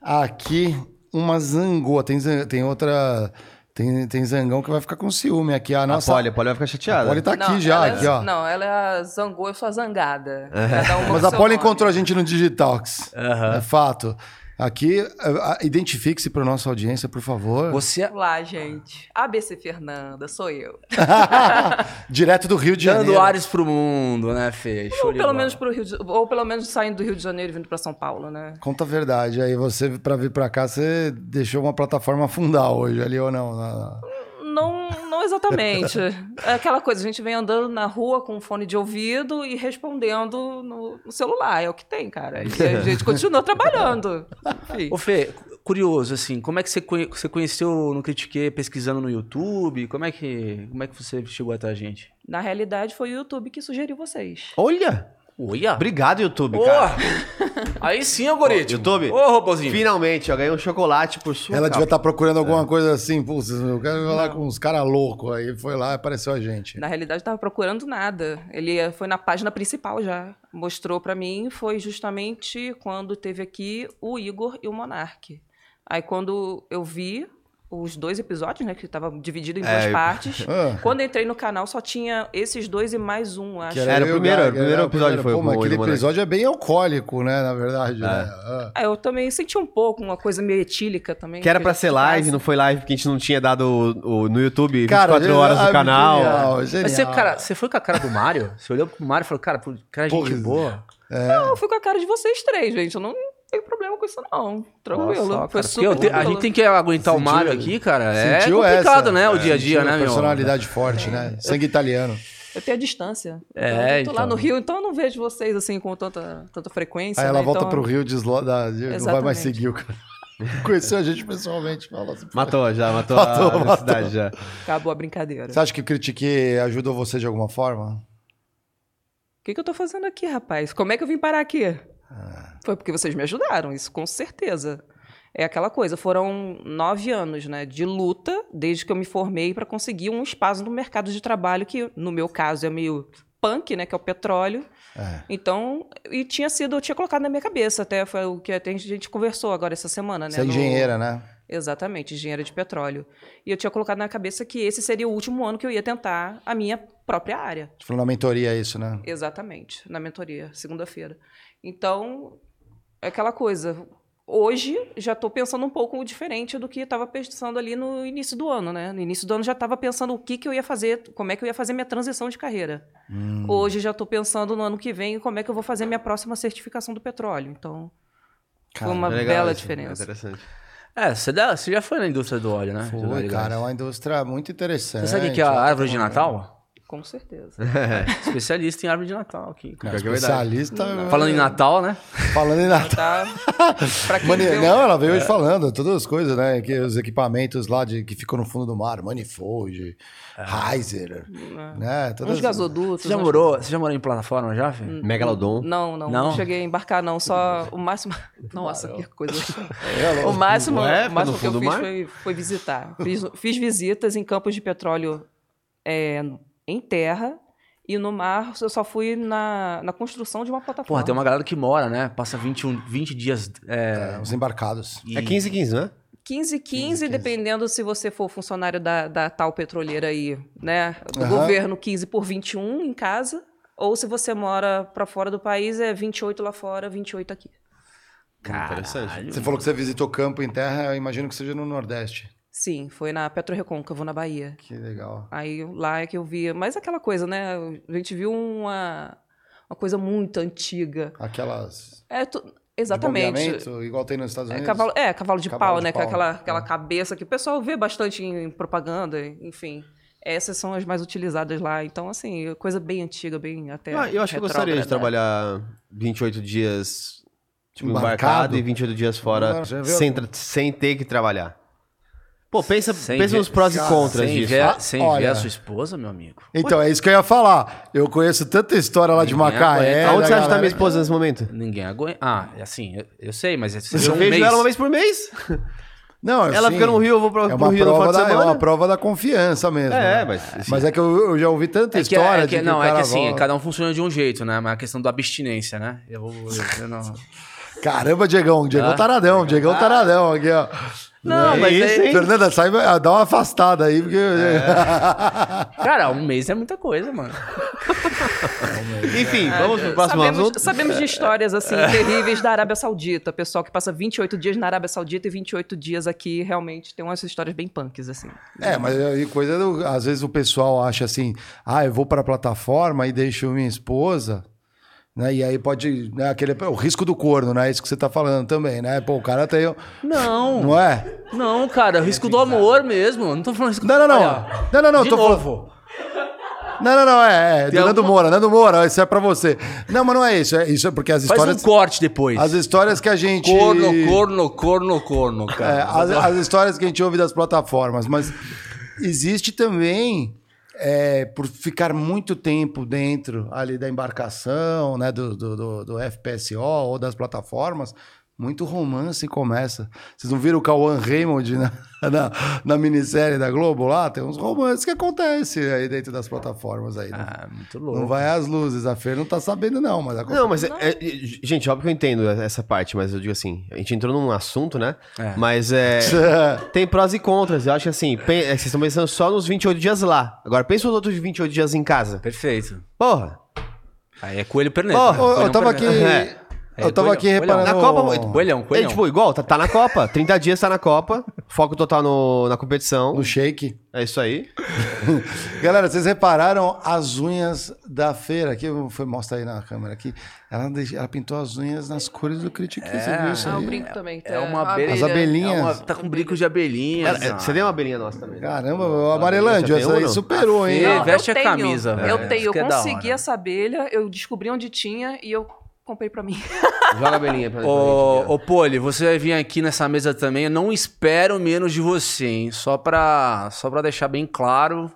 aqui uma zangoa. Tem, tem outra. Tem, tem zangão que vai ficar com ciúme aqui. A nossa.
a Polly, a Polly vai ficar chateada.
a Polly tá aqui
Não,
já,
ela é-
aqui, ó.
Não, ela é a zangou, eu sou a zangada. Cada uma
Mas a Polly
nome.
encontrou a gente no Digitalks.
Aham.
É fato. Aqui, eh, identifique-se para nossa audiência, por favor.
Você
Olá, gente. ABC Fernanda, sou eu.
Direto do Rio de Janeiro.
dando ares pro mundo, né, Fê?
Ou pelo, menos pro Rio de- ou pelo menos saindo do Rio de Janeiro e vindo pra São Paulo, né?
Conta a verdade. Aí você, para vir para cá, você deixou uma plataforma afundar hoje ali ou não? Na-
Não, não exatamente. É aquela coisa, a gente vem andando na rua com um fone de ouvido e respondendo no, no celular. É o que tem, cara. E a gente continua trabalhando. Enfim.
Ô, Fê, curioso, assim, como é que você, conhe- você conheceu no Critique pesquisando no YouTube? Como é que, como é que você chegou até a gente?
Na realidade, foi o YouTube que sugeriu vocês.
Olha!
Olha.
Obrigado, YouTube,
Boa.
cara.
Aí sim, algoritmo.
YouTube,
Ô, robozinho.
finalmente, eu ganhei um chocolate por sua
Ela devia estar procurando alguma coisa assim, putz, eu quero falar com uns caras loucos. Aí foi lá e apareceu a gente.
Na realidade, tava procurando nada. Ele eh, foi na página principal já. Mostrou pra mim, foi justamente quando teve aqui o Igor e o Monark. Aí quando eu vi os dois episódios, né, que tava dividido em duas
É,
partes.
Ah.
Quando eu entrei no canal, só tinha esses dois e mais um, acho.
Que
Era o
eu,
primeiro, o primeiro
era
episódio foi
Pô,
o do
aquele episódio é bem alcoólico, né? Na verdade, né? Ah.
Ah, eu também senti um pouco, uma coisa meio etílica também.
Que era pra ser live, não foi live porque a gente não tinha dado o, o- no YouTube 24
Cara,
horas do canal.
Genial,
Mas você,
genial.
cara, você foi com a cara do Mario? Você olhou pro Mario e falou, cara, cara, gente
Porra,
boa.
Não, eu fui com a cara de vocês três, gente. Eu não tenho problema com isso, não. Tranquilo.
Nossa,
foi
cara,
super
te- a gente tem que aguentar o
Sentiu-
Mario aqui, cara. É complicado,
essa,
né? O
é,
dia a dia, né, meu?
Personalidade forte, né? Sangue italiano.
Eu tenho a distância.
É,
eu tô lá
então.
no Rio, então eu não vejo vocês assim com tanta, tanta frequência.
Aí ela
né?
volta
então,
pro Rio, deslo... da... não vai mais seguir o cara. Conheceu a gente pessoalmente. Fala assim,
Matou já, matou,
Matou,
a
matou.
cidade já.
Acabou a brincadeira.
Você acha que o Critique ajudou você de alguma forma?
O que, que eu tô fazendo aqui, rapaz? Como é que eu vim parar aqui?
Ah.
Foi porque vocês me ajudaram, isso com certeza. É aquela coisa, foram nove anos né, de luta desde que eu me formei para conseguir um espaço no mercado de trabalho que, no meu caso, é meio punk, né, que é o petróleo.
É.
Então, e tinha sido, eu tinha colocado na minha cabeça, até foi o que até a gente conversou agora essa semana, né?
Você é
no-
engenheira, né?
Exatamente, engenheira de petróleo. E eu tinha colocado na cabeça que esse seria o último ano que eu ia tentar a minha própria área.
Você falou na mentoria isso, né?
Exatamente, na mentoria, segunda-feira. Então, é aquela coisa. Hoje já estou pensando um pouco diferente do que estava pensando ali no início do ano, né? No início do ano já estava pensando o que, que eu ia fazer, como é que eu ia fazer minha transição de carreira.
Hum.
Hoje já estou pensando no ano que vem como é que eu vou fazer minha próxima certificação do petróleo. Então, foi uma
É legal
bela
isso,
diferença.
é interessante.
É, você, já foi na indústria do óleo, né?
Foi, cara, é uma indústria muito interessante.
Você sabe o que é a árvore de Natal?
Com certeza.
Especialista em árvore de Natal aqui. cara.
É
especialista.
Falando em Natal, né?
Falando em Natal.
Tá? Pra quem
Mani-
o-
Não, ela veio hoje falando, todas as coisas, né? Que os equipamentos lá de, que ficam no fundo do mar, Manifold, Heiser, né? Todas...
uns gasodutos.
Você já morou, você já morou em plataforma já, filho?
Megalodon.
Não, não,
Não?
não cheguei a embarcar, não. Só o máximo. Nossa, que coisa.
É,
O máximo, o máximo que eu fiz foi, foi visitar. Fiz, fiz visitas em campos de petróleo é, em terra e no mar eu só fui na, na construção de uma plataforma.
Porra, tem uma galera que mora, né? Passa 21, 20 dias. É,
Os embarcados.
e-
É 15 e 15, né?
15, 15, dependendo se você for funcionário da, da tal petroleira aí, né? Do
Aham.
governo, 15 por 21 em casa. Ou se você mora para fora do país, é 28 lá fora, 28 aqui.
Interessante.
Você falou que você visitou campo em terra, eu imagino que seja no Nordeste.
Sim, foi na Petro Recôncavo, na Bahia.
Que legal.
Aí lá é que eu via. Mas aquela coisa, né? A gente viu uma, uma coisa muito antiga.
Aquelas.
É, tu- exatamente.
igual tem nos Estados
É
Unidos.
cavalo, é, cavalo de
Cavalo
pau,
de
né?
pau.
Que é aquela, aquela
É.
cabeça que o pessoal vê bastante em propaganda, enfim. Essas são as mais utilizadas lá. Então, assim, coisa bem antiga, bem até.
Ah, eu acho que eu gostaria de trabalhar 28 dias tipo,
Embarcado?
embarcado e 28 dias fora
Não,
sem, sem ter que trabalhar. Pô, pensa,
Sem
pensa nos prós e
Cara,
contras
sem
disso.
ver,
Ah,
sem
olha.
ver a sua esposa, meu amigo.
Então, é isso que eu ia falar. Eu conheço tanta história lá de
Ninguém
Macaé.
aguenta.
Aonde
da
você acha que tá minha esposa nesse momento?
Ninguém aguenta. Ah, é assim, eu, eu sei, mas é
Eu
um
vejo
mês.
ela uma vez por mês.
Não,
Ela
assim,
fica no Rio, eu vou pro,
É
pro
uma,
Rio no
prova
final de
da, é
semana.
uma prova da confiança mesmo.
É,
né?
mas, assim,
Mas é que eu, eu já ouvi tanta
É que,
história
é
de
que,
que
não,
o
é que assim,
volta.
cada um funciona de um jeito, né? Mas a questão da abstinência, né? Eu, eu não...
Caramba, Diegão. Diegão
Ah.
taradão. Diegão taradão aqui, ó.
Não,
É
mas
isso,
aí-
hein? Fernanda, sai, dá uma afastada aí, porque...
Cara, um mês é muita coisa, mano.
Enfim, vamos pro próximo
sabemos,
assunto.
sabemos de histórias assim terríveis da Arábia Saudita. Pessoal que passa 28 dias na Arábia Saudita e 28 dias aqui, realmente tem umas histórias bem punks, assim.
É, mas aí coisa do- às vezes o pessoal acha assim, ah, eu vou para a plataforma e deixo minha esposa, né? E aí pode, né, aquele o risco do corno, né? Isso que você tá falando também, né? Pô, o cara tem,
Não,
não é?
não, cara, risco do amor mesmo. Não tô falando risco
Não, não, não.
Olha,
Não, não, não,
de
tô falando-
novo.
Não, não, não, é, é do
Tem
Nando
alguma-
Moura, Nando Moura, isso é para você. Não, mas não é isso, é isso é porque as
Faz
histórias
um corte depois.
as histórias que a gente
Corno, corno, corno, corno,
É,
cara.
as, as histórias que a gente ouve das plataformas, mas existe também é, por ficar muito tempo dentro ali da embarcação, né, do, do, do, do FPSO ou das plataformas, muito romance começa. Vocês não viram o Cauã Raymond na, na, na minissérie da Globo lá? Tem uns romances que acontecem aí dentro das plataformas aí. Não-
Ah, muito louco.
não vai às luzes. A Fer não tá sabendo, não, mas acontece.
Não, mas, é, é- gente, óbvio que eu entendo essa parte, mas eu digo assim, a gente entrou num assunto, né?
É.
Mas é, tem prós e contras. Eu acho que assim, pen- é, vocês estão pensando só nos 28 dias lá. Agora, pensa nos outros 28 dias em casa.
Perfeito.
Porra!
Aí é coelho perneta.
Porra,
né?
Eu tava aqui.
É.
Eu tava
coelhão,
aqui
coelhão.
reparando.
Na Copa,
Coelhão,
É
coelhão.
tipo, igual, tá, tá na Copa. 30 dias tá na Copa. Foco total no- na competição.
No shake.
É isso aí.
Galera, vocês repararam as unhas da feira? Aqui, foi, mostra aí na câmera aqui. Ela, ela pintou as unhas nas cores do Critique. Você viu isso
Ah,
aí?
brinco também.
É
tá?
uma
A
abelha.
As abelhinhas.
É uma- tá com brinco de abelhinha.
É, você tem uma abelhinha nossa também. né?
Caramba, o
tem
essa aí
uma,
superou, hein?
Não,
veste
eu
a
tenho,
camisa, velho.
Eu
Isso
tenho, eu
é
consegui essa abelha, eu descobri onde tinha e eu comprei pra mim.
Joga a abelhinha pra, pra
Ô,
gente.
ô Poli, você vai vir aqui nessa mesa também. Eu não espero menos de você, hein? Só pra, só pra deixar bem claro.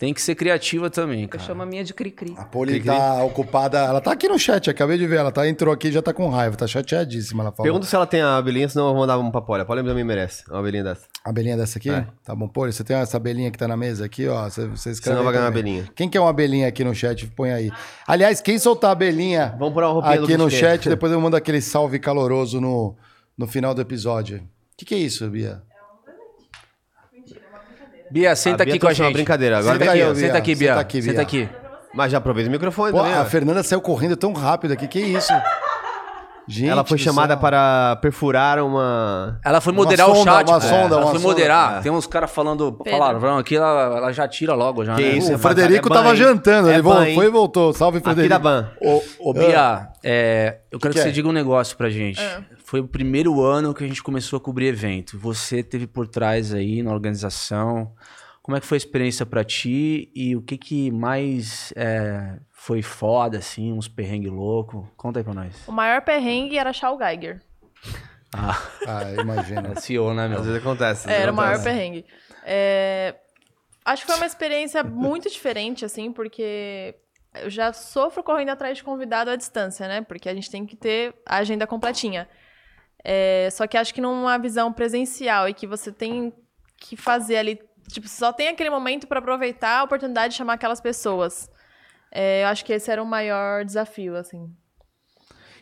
Tem que ser criativa também,
Eu
cara.
chamo a minha de cri-cri.
A Poli tá ocupada. Ela tá aqui no chat, acabei de ver. Ela tá, entrou aqui e já tá com raiva, tá chateadíssima. Ela falou.
Pergunta se ela tem a abelhinha, senão eu vou mandar uma pra Polly. A Polly também merece uma abelhinha dessa.
A abelhinha dessa aqui?
É.
Tá bom, Poli, você tem essa abelhinha que tá na mesa aqui, ó. Você, você escreve.
Senão vai ganhar uma abelhinha.
Quem quer uma abelhinha aqui no chat? Põe aí. Aliás, quem soltar a abelhinha
Vamos pôr uma
aqui no chat, depois eu mando aquele salve caloroso no, no final do episódio. O que, que é isso, Bia?
Bia, senta
A Bia
aqui com a
uma
gente.
brincadeira. Agora
senta
vem
aqui,
aqui,
senta aqui, Bia.
Senta aqui, Bia.
Senta aqui.
Mas já aproveita o microfone
Pô,
também.
a
ó.
Fernanda saiu correndo tão rápido aqui. Que isso? Gente
Ela foi
do
chamada
céu.
para perfurar uma.
Ela foi
Uma
moderar
sonda,
o chat.
uma
pô.
sonda,
ela
uma
foi
sonda.
moderar.
É.
Tem uns caras falando
Pedro.
palavrão aqui, ela, ela já tira logo. Já,
Que
né?
isso,
O
é
Frederico
ban,
tava
hein?
jantando.
É
ele
ban,
foi e voltou. Salve,
Aqui
Frederico.
da Ban.
Ô, ô Bia, é, eu quero
que
que, você
é?
diga um negócio pra gente.
É.
Foi o primeiro ano que a gente começou a cobrir evento. Você teve por trás aí na organização. Como é que foi a experiência pra ti e o que que mais é, foi foda, assim, uns perrengue louco? Conta aí pra nós.
O maior perrengue era achar o Geiger.
Ah,
Ah, imagina.
é CEO, né, meu?
Às vezes acontece. às vezes
Era o maior perrengue. É, Acho que foi uma experiência muito diferente, assim, porque eu já sofro correndo atrás de convidado à distância, né? Porque a gente tem que ter a agenda completinha. É, Só que acho que numa visão presencial e que você tem que fazer ali, tipo, só tem aquele momento para aproveitar a oportunidade de chamar aquelas pessoas. É, eu acho que esse era o maior desafio, assim.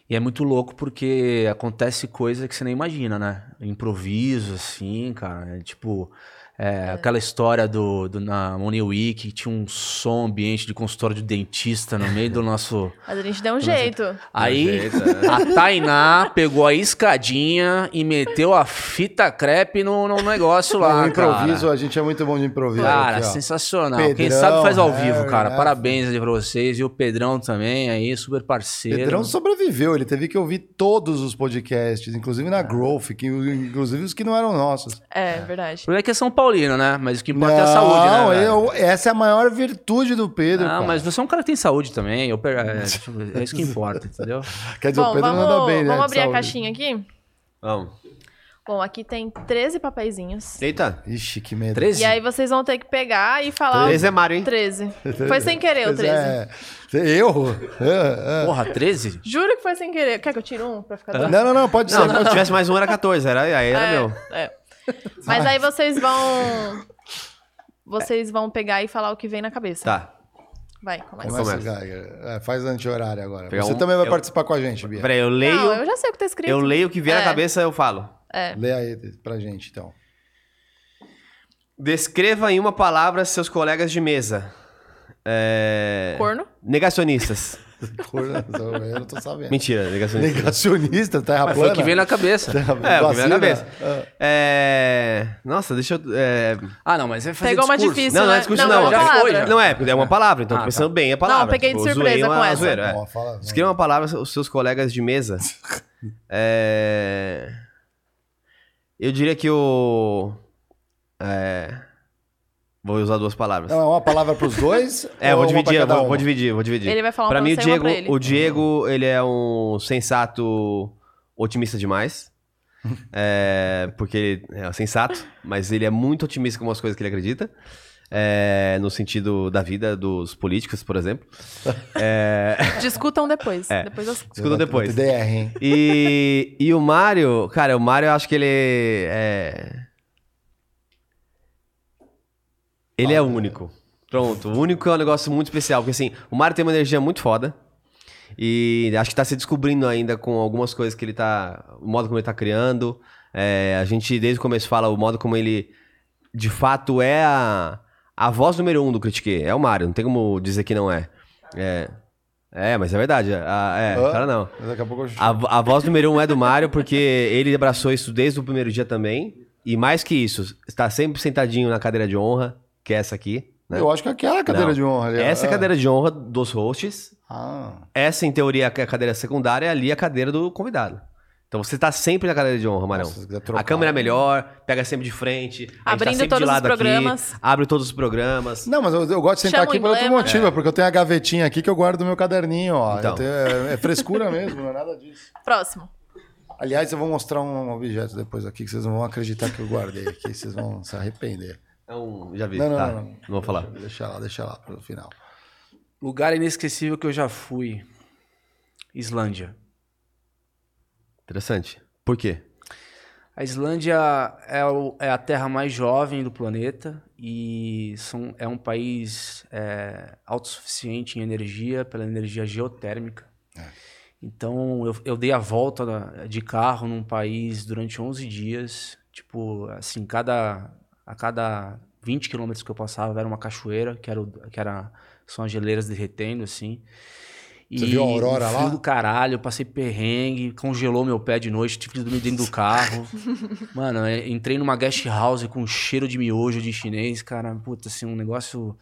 E é muito louco porque acontece coisa que você nem imagina, né? Improviso, assim, cara. É tipo, é, aquela história do, do na Money Week, que tinha um som ambiente de consultório de dentista no meio do nosso.
Mas a gente deu um jeito.
Aí
jeito, é.
a Tainá pegou a escadinha e meteu a fita crepe no, no negócio lá.
No improviso,
cara.
a gente é muito bom de improviso.
Cara,
aqui,
sensacional. Quem
Pedrão,
sabe faz ao vivo, cara.
né?
Parabéns aí pra vocês. E o Pedrão também aí, super parceiro.
Pedrão sobreviveu, ele teve que ouvir todos os podcasts, inclusive
É.
na Growth, que, inclusive os que não eram nossos.
É,
O
verdade.
problema é que é São Paulino, né? Mas o que importa é a saúde, né?
Não, eu- essa é a maior virtude do Pedro.
Não,
cara.
mas você é um cara que tem saúde também. Eu, per- é, tipo, é isso que importa, entendeu?
Quer dizer, o
Bom,
Pedro
vamos,
não anda bem, né?
vamos abrir a caixinha aqui?
Vamos.
Bom, aqui tem 13 papeizinhos.
Eita.
Ixi, que medo.
13?
E aí vocês vão ter que pegar e falar.
Três é Mário, hein?
13. Foi sem querer o
Pois
13.
é. Eu? É, é.
Porra, 13?
Juro que foi sem querer. Quer que eu tire um pra ficar?
Não, não, não, pode ser.
Não, se tivesse mais um era 14, era, aí era
É,
meu.
é. Mas aí vocês vão. Vocês vão pegar e falar o que vem na cabeça.
Tá.
Vai, começa.
Começa,
Começa.
Geiger. É, faz anti-horário agora.
Pegar
Você
um-
também vai
eu-
participar com a gente, Bia.
Peraí, eu leio.
Não, eu já sei o que tá escrito.
Eu leio o que vier na
É.
cabeça, eu falo.
É.
Lê aí pra gente, então.
Descreva em uma palavra seus colegas de mesa. É...
Corno?
Negacionistas.
Eu não tô sabendo.
Mentira, negacionistas.
Negacionista, terra
Mas
plana.
foi o que veio na cabeça.
É, o que vier na cabeça.
Ah.
É... Nossa, deixa eu... é,
Ah, não, mas é fazer
Pegou uma
discurso.
difícil,
Não, não é
né?
discurso,
não.
não.
é uma
Já foi, já.
Não é, é uma palavra, então
Ah,
tô
tá.
pensando bem a palavra.
Não, peguei de
Tipo,
surpresa
uma
com essa.
zoeira, é. Escreva uma palavra os seus colegas de mesa. É... Eu diria que o... É... Vou usar duas palavras.
Não, é uma palavra pros dois?
É,
ou
vou dividir, vou, vou dividir, vou dividir.
Ele vai falar um
Pra
pra
mim, o Diego,
pra ele.
o Diego, ele é um sensato otimista demais. É, porque ele é sensato, mas ele é muito otimista com as coisas que ele acredita. é, no sentido da vida dos políticos, por exemplo. É,
Discutam depois. Depois eu...
escutam depois.
DR, hein?
E, e o Mário, cara, o Mário eu acho que ele é. Ele é único. Pronto. O único é um negócio muito especial. Porque assim, o Mário tem uma energia muito foda. E acho que tá se descobrindo ainda com algumas coisas que ele tá. O modo como ele tá criando. É, a gente, desde o começo, fala o modo como ele de fato é a, a voz número um do Critique. É o Mário, não tem como dizer que não é. É, é mas é verdade. A- é, cara, não.
Daqui a pouco eu
A, a voz número um é do Mário, porque ele abraçou isso desde o primeiro dia também. E mais que isso, está sempre sentadinho na cadeira de honra, que é essa aqui. né?
Eu acho que aquela é a cadeira
Não.
de honra ali.
Essa é a
Ah.
cadeira de honra dos hosts.
Ah,
Essa, em teoria, é a cadeira secundária, e ali é a cadeira do convidado. Então você tá sempre na cadeira de honra, Marão.
Nossa, trocar.
A câmera é melhor, pega sempre de frente. a gente tá
Abrindo
sempre de
todos os
lado aqui,
programas.
abre todos os programas.
Não, mas eu, eu gosto de sentar
Chama
aqui por outro motivo, é porque eu tenho a gavetinha aqui que eu guardo no meu caderninho, ó.
Então.
Tenho- é, é frescura mesmo, não é nada disso.
Próximo.
Aliás, eu vou mostrar um objeto depois aqui que vocês não vão acreditar que eu guardei aqui, vocês vão se arrepender.
É um- já vi,
Não, não,
tá.
não, não.
vou falar.
Deixa lá, deixa lá pro final.
Lugar inesquecível que eu já fui. Islândia.
Interessante. Por quê?
A Islândia é, o- é a terra mais jovem do planeta e são- é um país é, autossuficiente em energia, pela energia geotérmica. Então, eu, eu dei a volta de carro num país durante 11 dias. Tipo, assim, cada, a cada 20 quilômetros que eu passava era uma cachoeira, que, era, que era, são as geleiras derretendo, assim.
Você viu a aurora
um frio
lá?
do caralho, eu passei perrengue, congelou meu pé de noite, tive que dormir dentro do carro. Mano, é, entrei numa guest house com cheiro de miojo de chinês, cara. Puta, assim, um negócio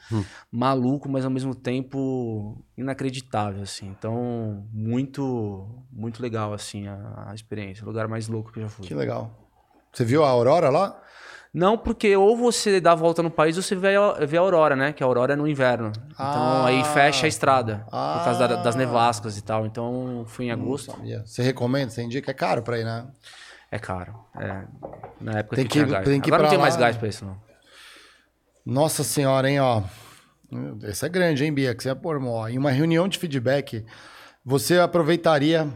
maluco, mas ao mesmo tempo inacreditável, assim. Então, muito, muito legal, assim, a, a experiência. O lugar mais louco que eu já fui.
Que legal. Você viu a aurora lá?
Não, porque ou você dá a volta no país ou você vê a, vê a aurora, né? Que a aurora é no inverno. Então
Ah.
aí fecha a estrada. por causa da- das
Ah.
nevascas e tal. Então fui em agosto.
Sabia. Você recomenda? Você indica? É caro pra ir, né?
É caro. É, na época
Tem
que,
que-
tinha gás.
tem que
Agora não tem mais
lá.
gás pra isso, não.
Nossa senhora, hein, ó. Esse é grande, hein, Bia? Que você ia pôr, ó. Em uma reunião de feedback, você aproveitaria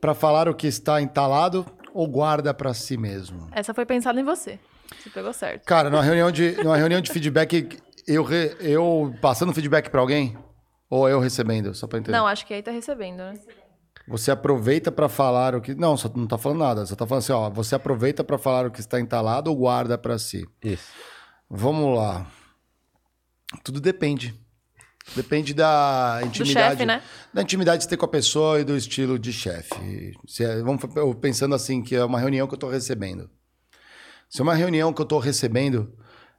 para falar o que está entalado ou guarda para si mesmo?
Essa foi pensada em você. Você pegou certo.
Cara, numa reunião de, numa reunião de feedback, eu, re- eu passando feedback para alguém ou eu recebendo, só para entender.
Não, acho que aí tá recebendo, né?
Você aproveita para falar o que. Não, só não tá falando nada. Você tá falando assim, ó. Você aproveita para falar o que está entalado ou guarda para si?
Isso.
Vamos lá. Tudo depende. Depende da intimidade.
chefe, né?
Da intimidade que você tem com a pessoa e do estilo de chefe. Se é- vamos eu pensando assim, que é uma reunião que eu estou recebendo. Se é uma reunião que eu estou recebendo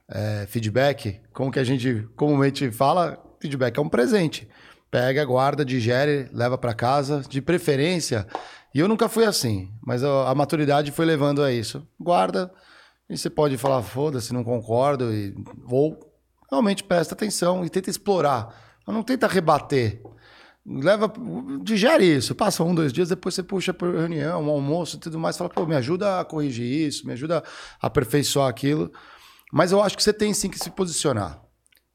é, feedback, como que a gente comumente fala, feedback é um presente. Pega, guarda, digere, leva para casa, de preferência. E eu nunca fui assim, mas a, maturidade foi levando a isso. Guarda, e você pode falar, foda-se, não concordo, e, ou realmente presta atenção e tenta explorar. Mas não tenta rebater. Leva, digere isso, passa um, dois dias, depois você puxa para reunião, um almoço e tudo mais, fala, pô, me ajuda a corrigir isso, me ajuda a aperfeiçoar aquilo. Mas eu acho que você tem sim que se posicionar.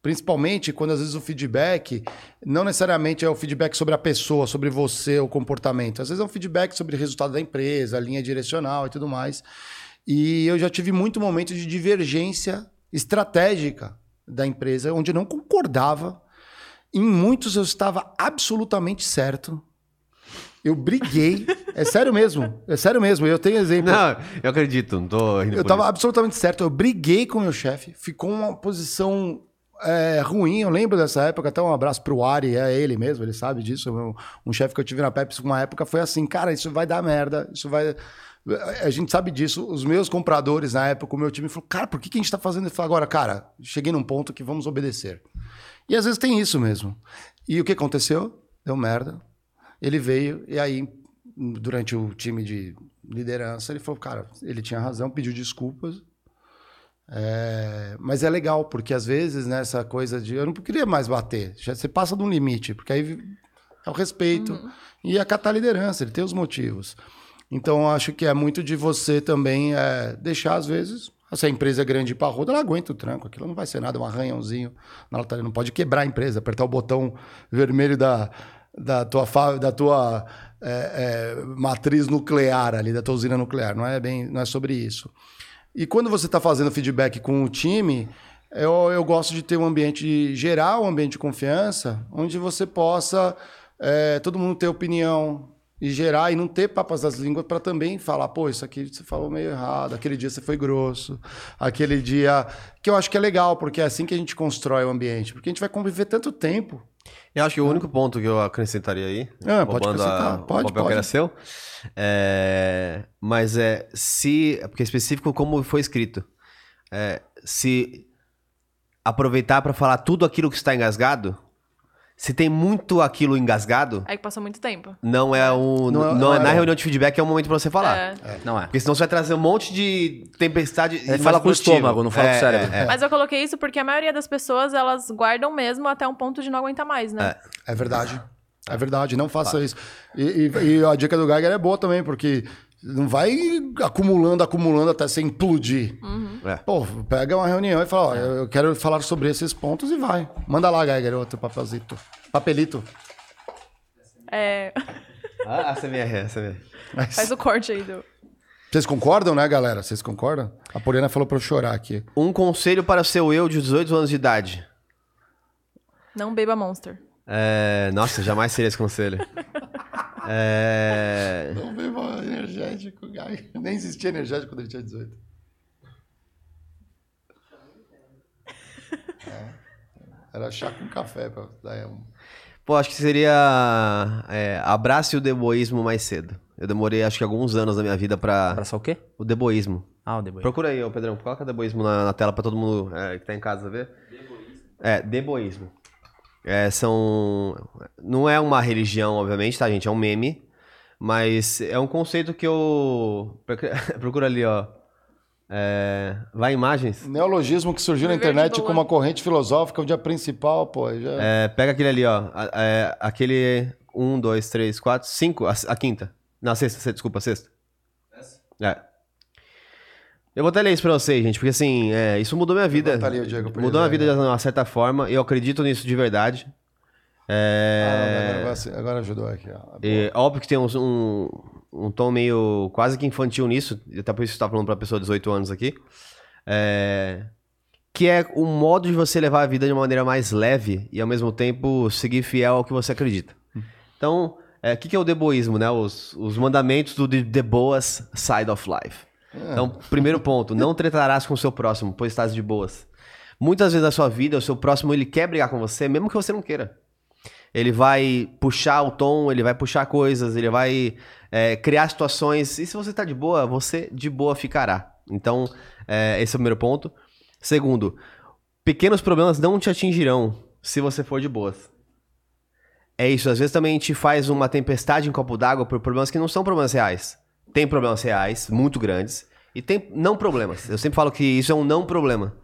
Principalmente quando às vezes o feedback não necessariamente é o feedback sobre a pessoa, sobre você, o comportamento. Às vezes é um feedback sobre o resultado da empresa, a linha direcional e tudo mais. E eu já tive muito momento de divergência estratégica da empresa, onde eu não concordava. Em muitos eu estava absolutamente certo. Eu briguei. é sério mesmo. É sério mesmo. Eu tenho exemplo.
Não, eu acredito, não tô rindo
Eu
por
tava
isso.
absolutamente certo. Eu briguei com o meu chefe. Ficou uma posição é, ruim. Eu lembro dessa época. Até um abraço pro Ari. É ele mesmo. Ele sabe disso. Um, um chefe que eu tive na Pepsi uma época foi assim. Cara, isso vai dar merda. Isso vai... A gente sabe disso. Os meus compradores na época, o meu time falou, cara, por que, que a gente tá fazendo isso agora? Cara, cheguei num ponto que vamos obedecer. E às vezes tem isso mesmo. E o que aconteceu? Deu merda. Ele veio e aí, durante o time de liderança, ele falou, cara, ele tinha razão, pediu desculpas. É, mas é legal, porque às vezes, né, essa coisa de eu não queria mais bater. Já, você passa de um limite, porque aí é o respeito e acatar a liderança, ele tem os motivos. Então, acho que é muito de você também é, deixar, às vezes, Se a empresa é grande e parruda, ela aguenta o tranco. Aquilo não vai ser nada, um arranhãozinho. Ela tá- não pode quebrar a empresa, apertar o botão vermelho da, da tua, da tua é, é, matriz nuclear ali, da tua usina nuclear. Não é, bem, não é sobre isso. E quando você está fazendo feedback com o time, eu, eu gosto de ter um ambiente geral, um ambiente de confiança, onde você possa é, todo mundo ter opinião e gerar e não ter papas das línguas para também falar, pô, isso aqui você falou meio errado, aquele dia você foi grosso, aquele dia. Que eu acho que é legal, porque é assim que a gente constrói o ambiente, porque a gente vai conviver tanto tempo.
Eu acho que o único ponto que eu acrescentaria aí,
Ah, pode acrescentar.
a-
Pode,
o papel
pode.
que era seu, é, mas é se, porque é específico como foi escrito, é, se aproveitar para falar tudo aquilo que está engasgado, se tem muito aquilo engasgado,
Aí que passou muito tempo.
não é o,
Não
não,
é-
é,
não é
na reunião de feedback é o momento para você falar.
É.
Não é.
Porque senão você vai trazer um monte de tempestade.
É, fala com o estômago, não fala com o cérebro.
é.
Mas eu coloquei isso porque a maioria das pessoas, elas guardam mesmo até um ponto de não aguentar mais, né?
É verdade. É verdade, não faça isso. E, e- e a dica do Geiger é boa também, porque não vai acumulando, acumulando até você implodir.
É.
Pô, pega uma reunião e fala, ó, eu quero falar sobre esses pontos e vai. Manda lá, Geiger, outro papelzito. Papelito.
É,
Ah, a CMR, a CMR.
Mas-
faz o corte aí do...
Vocês concordam, né, galera? Vocês concordam? A Poliana falou pra eu chorar aqui.
Um conselho para seu eu de 18 anos de idade.
Não beba Monster.
É, Nossa, jamais seria esse conselho. É,
Não beba energético, Geiger. Nem existia energético quando ele tinha 18. É. Era chá com café pra dar um...
Pô, acho que seria. É, abrace o deboísmo mais cedo. Eu demorei, acho que alguns anos da minha vida pra.
Abraçar o quê?
O deboísmo.
Ah, o deboi.
Procura aí, ô Pedrão. Coloca deboísmo na, na tela pra todo mundo é, que tá em casa ver. É, deboísmo. É, são. Não é uma religião, obviamente, tá, gente? É um meme. Mas é um conceito que eu. Procura ali, ó. É, vai imagens.
Neologismo que surgiu na internet como uma corrente filosófica, onde a principal, pô, já...
É, pega aquele ali, ó. A- é, aquele. Um, dois, três, quatro, cinco. A, a quinta. Não, a sexta, se- desculpa, a sexta. É. Eu vou até ler isso pra vocês, gente, porque assim, é, isso mudou minha vida.
Levanta ali o Diego pra
mudou minha vida de uma certa forma. Eu acredito nisso de verdade.
Ah,
É,
agora, agora ajudou aqui, ó.
e, óbvio que tem uns- um, um tom meio quase que infantil nisso, até por isso que você tá falando pra pessoa de 18 anos aqui. É, que é um modo de você levar a vida de uma maneira mais leve e ao mesmo tempo seguir fiel ao que você acredita. Então, é, o que, que é o deboísmo, né? Os, os mandamentos do de boas side of life. Então, primeiro ponto, não tretarás com o seu próximo, pois estás de boas. Muitas vezes na sua vida, o seu próximo ele quer brigar com você, mesmo que você não queira. Ele vai puxar o tom, ele vai puxar coisas, ele vai é, criar situações. E se você tá de boa, você de boa ficará. Então, é, esse é o primeiro ponto. Segundo, pequenos problemas não te atingirão se você for de boas. É isso, às vezes também gente faz uma tempestade em copo d'água por problemas que não são problemas reais. Tem problemas reais, muito grandes, e tem não problemas. Eu sempre falo que isso é um não problema.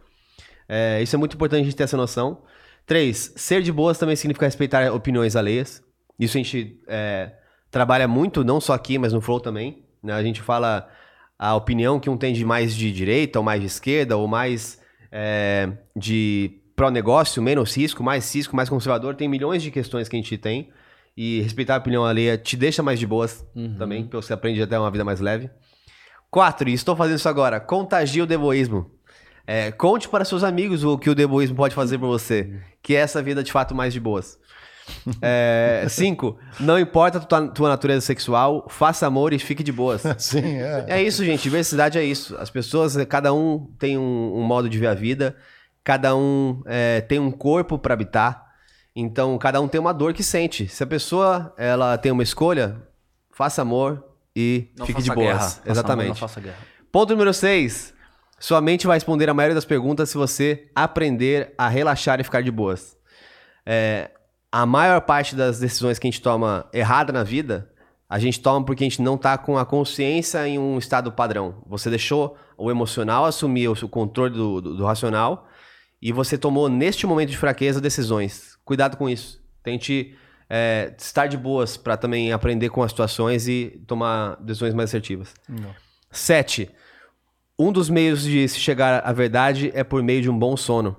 É, isso é muito importante a gente ter essa noção. Três, ser de boas também significa respeitar opiniões alheias. Isso a gente é, trabalha muito, não só aqui, mas no Flow também. né? A gente fala a opinião que um tem de mais de direita, ou mais de esquerda, ou mais é, de pró-negócio, menos risco, mais risco, mais conservador. Tem milhões de questões que a gente tem. E respeitar a opinião alheia te deixa mais de boas também, porque você aprende até uma vida mais leve. Quatro, e estou fazendo isso agora, contagia o deboísmo. É, conte para seus amigos o que o deboísmo pode fazer por você, que é essa vida de fato mais de boas. É, cinco, não importa a tua, tua natureza sexual, faça amor e fique de boas.
Sim, é.
É isso, gente. Diversidade é isso. As pessoas, cada um tem um, um modo de ver a vida, cada um é, tem um corpo para habitar. Então, cada um tem uma dor que sente. Se a pessoa ela tem uma escolha, faça amor e
Não
fique de boas.
guerra. Amor,
Exatamente.
faça guerra.
Ponto número 6. Sua mente vai responder a maioria das perguntas se você aprender a relaxar e ficar de boas. É, a maior parte das decisões que a gente toma errada na vida, a gente toma porque a gente não tá com a consciência em um estado padrão. Você deixou o emocional assumir o controle do, do- do racional e você tomou, neste momento de fraqueza, decisões. Cuidado com isso. Tente é, estar de boas para também aprender com as situações e tomar decisões mais assertivas. Sete. Um dos meios de se chegar à verdade é por meio de um bom sono.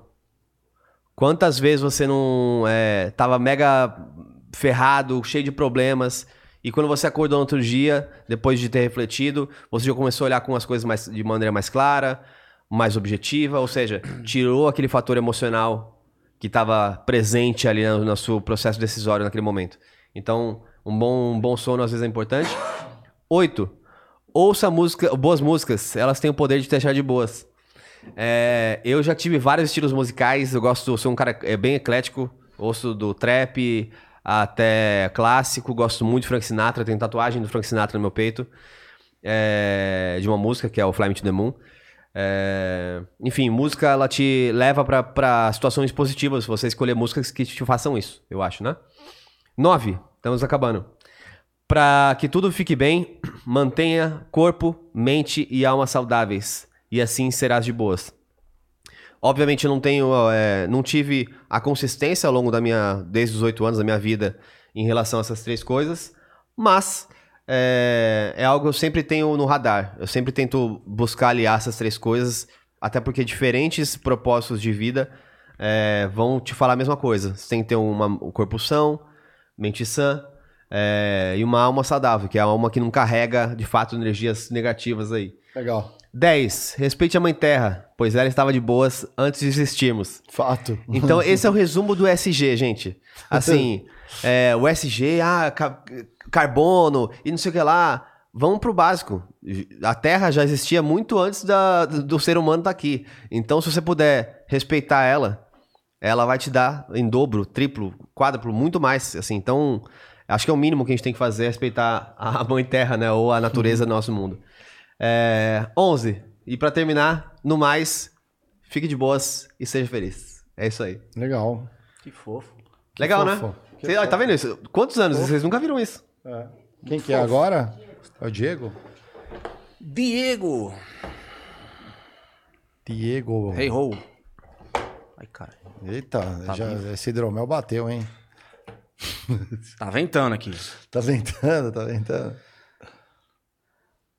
Quantas vezes você não é, tava mega ferrado, cheio de problemas, e quando você acordou no outro dia, depois de ter refletido, você já começou a olhar com as coisas mais, de maneira mais clara, mais objetiva, ou seja, tirou aquele fator emocional que estava presente ali no, no seu processo decisório naquele momento. Então, um bom, um bom sono às vezes é importante. Oito, ouça música, boas músicas, elas têm o poder de te deixar de boas. É, eu já tive vários estilos musicais, eu gosto, sou um cara é, bem eclético, ouço do trap até clássico, gosto muito de Frank Sinatra, tenho tatuagem do Frank Sinatra no meu peito, é, de uma música que é o Fly Me to the Moon. É, enfim, música ela te leva para situações positivas, você escolher músicas que te façam isso, eu acho, né? Nove, estamos acabando. Para que tudo fique bem, mantenha corpo, mente e alma saudáveis e assim serás de boas. Obviamente não tenho, é, não tive a consistência ao longo da minha, desde os oito anos da minha vida em relação a essas três coisas, mas é, é, algo que eu sempre tenho no radar. Eu sempre tento buscar aliar essas três coisas, até porque diferentes propósitos de vida é, vão te falar a mesma coisa. Você tem que ter uma, um corpo são, mente sã é, e uma alma saudável, que é a alma que não carrega de fato energias negativas aí.
Legal.
10. Respeite a Mãe Terra, pois ela estava de boas antes de existirmos.
Fato.
Então, esse é o resumo do SG, gente. Assim, é, o SG, ah, ca carbono e não sei o que lá. Vamos pro básico. A Terra já existia muito antes da, do ser humano estar tá aqui. Então, se você puder respeitar ela, ela vai te dar em dobro, triplo, quádruplo, muito mais. Assim, então, acho que é o mínimo que a gente tem que fazer, é respeitar a Mãe Terra, né? Ou a natureza do nosso mundo. É, 11. E para terminar, no mais, fique de boas e seja feliz. É isso aí.
Legal.
Que fofo.
Legal,
fofo.
né? Cê, tá vendo isso? Quantos anos? Vocês nunca viram isso?
É. Quem que é agora? É o Diego?
Diego.
Diego.
Hey ho. Ai, cara.
Eita, já, esse hidromel bateu, hein?
Tá ventando aqui.
Tá ventando, tá ventando.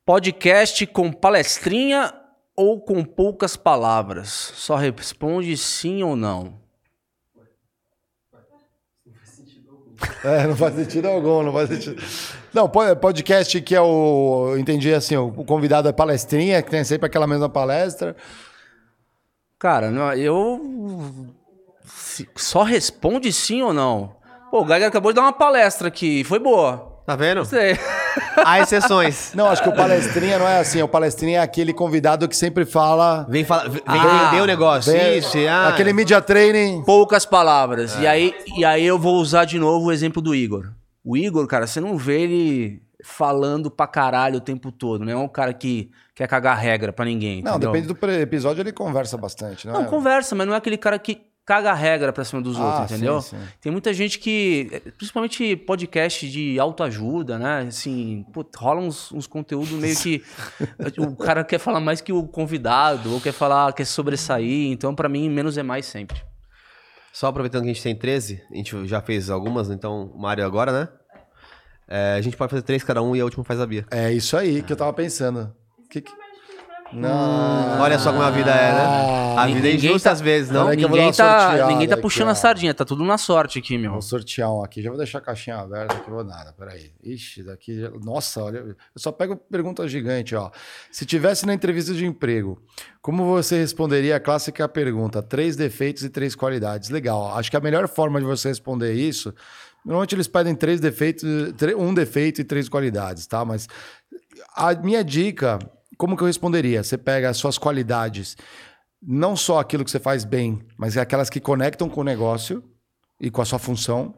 Podcast com palestrinha ou com poucas palavras? Só responde sim ou não.
É, não faz sentido algum, não faz sentido. Não, po- podcast que é o. eu Entendi assim, o convidado é palestrinha, que tem sempre aquela mesma palestra.
Cara, eu. Só responde sim ou não. Pô, o Gaga acabou de dar uma palestra aqui. Foi boa.
Tá vendo?
Sei.
Há exceções.
Não, acho que o palestrinha não é assim. O palestrinha é aquele convidado que sempre fala.
Vem, fala, vem
Ah,
vender o negócio.
Vem-
Isso, ah,
Aquele media training.
Poucas palavras. E, aí, e aí eu vou usar de novo o exemplo do Igor. O Igor, cara, você não vê ele falando pra caralho o tempo todo. Não é um cara que quer cagar regra pra ninguém.
Não,
entendeu?
depende do episódio, ele conversa bastante, não,
Não,
é?
conversa, mas não é aquele cara que caga regra pra cima dos
Ah,
outros, entendeu?
sim, sim.
Tem muita gente que, principalmente podcast de autoajuda, né? Assim, pô, rola uns, uns conteúdos meio que o cara quer falar mais que o convidado, ou quer falar, quer sobressair. Então, pra mim, menos é mais sempre.
Só aproveitando que a gente tem 13, a gente já fez algumas, então o Mário agora, né? É, a gente pode fazer três cada um e a última faz a Bia.
É isso aí que eu tava pensando. Que que- Não.
Olha só como a vida é, né? A vida é
Ninguém
injusta
tá-
às vezes, não?
Que vou dar
Ninguém tá, ninguém tá
aqui,
puxando
ó.
a sardinha, tá tudo na sorte aqui, meu.
Vou sortear um aqui. Já vou deixar a caixinha aberta aqui, vou nada. Peraí. Ixi, daqui. Nossa, olha. Eu só pego pergunta gigante, ó. Se tivesse na entrevista de emprego, como você responderia a clássica pergunta? Três defeitos e três qualidades. Legal. Acho que a melhor forma de você responder isso. Normalmente eles pedem três defeitos, um defeito e três qualidades, tá? Mas a minha dica, como que eu responderia? Você pega as suas qualidades, não só aquilo que você faz bem, mas é aquelas que conectam com o negócio e com a sua função.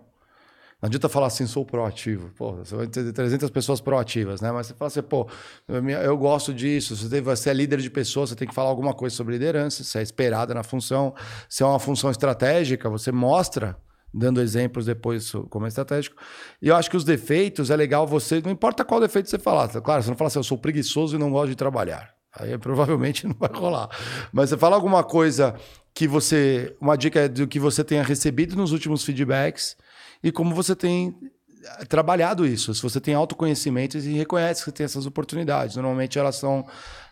Não adianta falar assim, sou proativo. Pô, você vai ter 300 pessoas proativas, né? Mas você fala assim, pô, eu, gosto disso. Você, é líder de pessoas, você tem que falar alguma coisa sobre liderança, você é esperada na função. Se é uma função estratégica, você mostra, dando exemplos depois como é estratégico. E eu acho que os defeitos é legal você, não importa qual defeito você falar. tá Claro, você não fala assim, eu sou preguiçoso e não gosto de trabalhar. Aí provavelmente não vai rolar. Mas você fala alguma coisa que você. Uma dica é do que você tenha recebido nos últimos feedbacks e como você tem trabalhado isso. Se você tem autoconhecimento e reconhece que tem essas oportunidades. Normalmente elas são.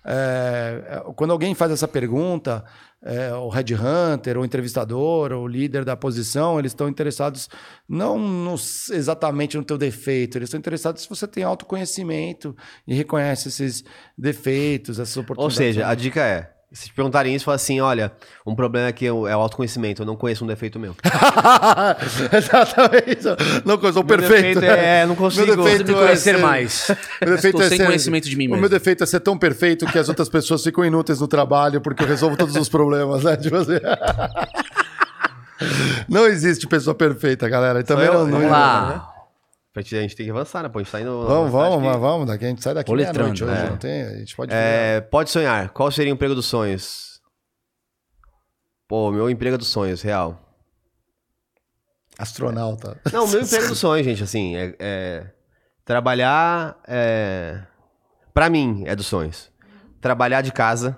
É, é, quando alguém faz essa pergunta, é, o headhunter, o entrevistador, o líder da posição, eles estão interessados não no- exatamente no teu defeito, eles estão interessados se você tem autoconhecimento e reconhece esses defeitos, essas
Ou
oportunidades.
seja, a dica é: se te perguntarem isso, fala assim: olha, um problema é que eu- é o autoconhecimento, eu não conheço um defeito meu.
Exatamente. Não, eu sou
Meu
perfeito.
defeito é, não consigo.
Meu defeito
Preciso me conhecer
é ser-
mais.
Meu defeito
Estou
é
sem
ser-
conhecimento de mim
O
mesmo.
meu defeito é ser tão perfeito que as outras pessoas ficam inúteis no trabalho porque eu resolvo todos os problemas, né? Tipo assim. Não existe pessoa perfeita, galera. E também
eu?
não, não
Vamos lá.
A gente, tem que avançar, né? Pô, a gente tá indo.
Vamos, vamos,
que-
vamos. Daqui a gente sai daqui meia-noite hoje.
é.
Não tem, a gente pode
É, pode sonhar. Qual seria o emprego dos sonhos? Pô, meu emprego dos sonhos, real.
astronauta.
Não, meu emprego dos sonhos, gente, assim, é, é trabalhar, é, para mim, é dos sonhos. Trabalhar de casa,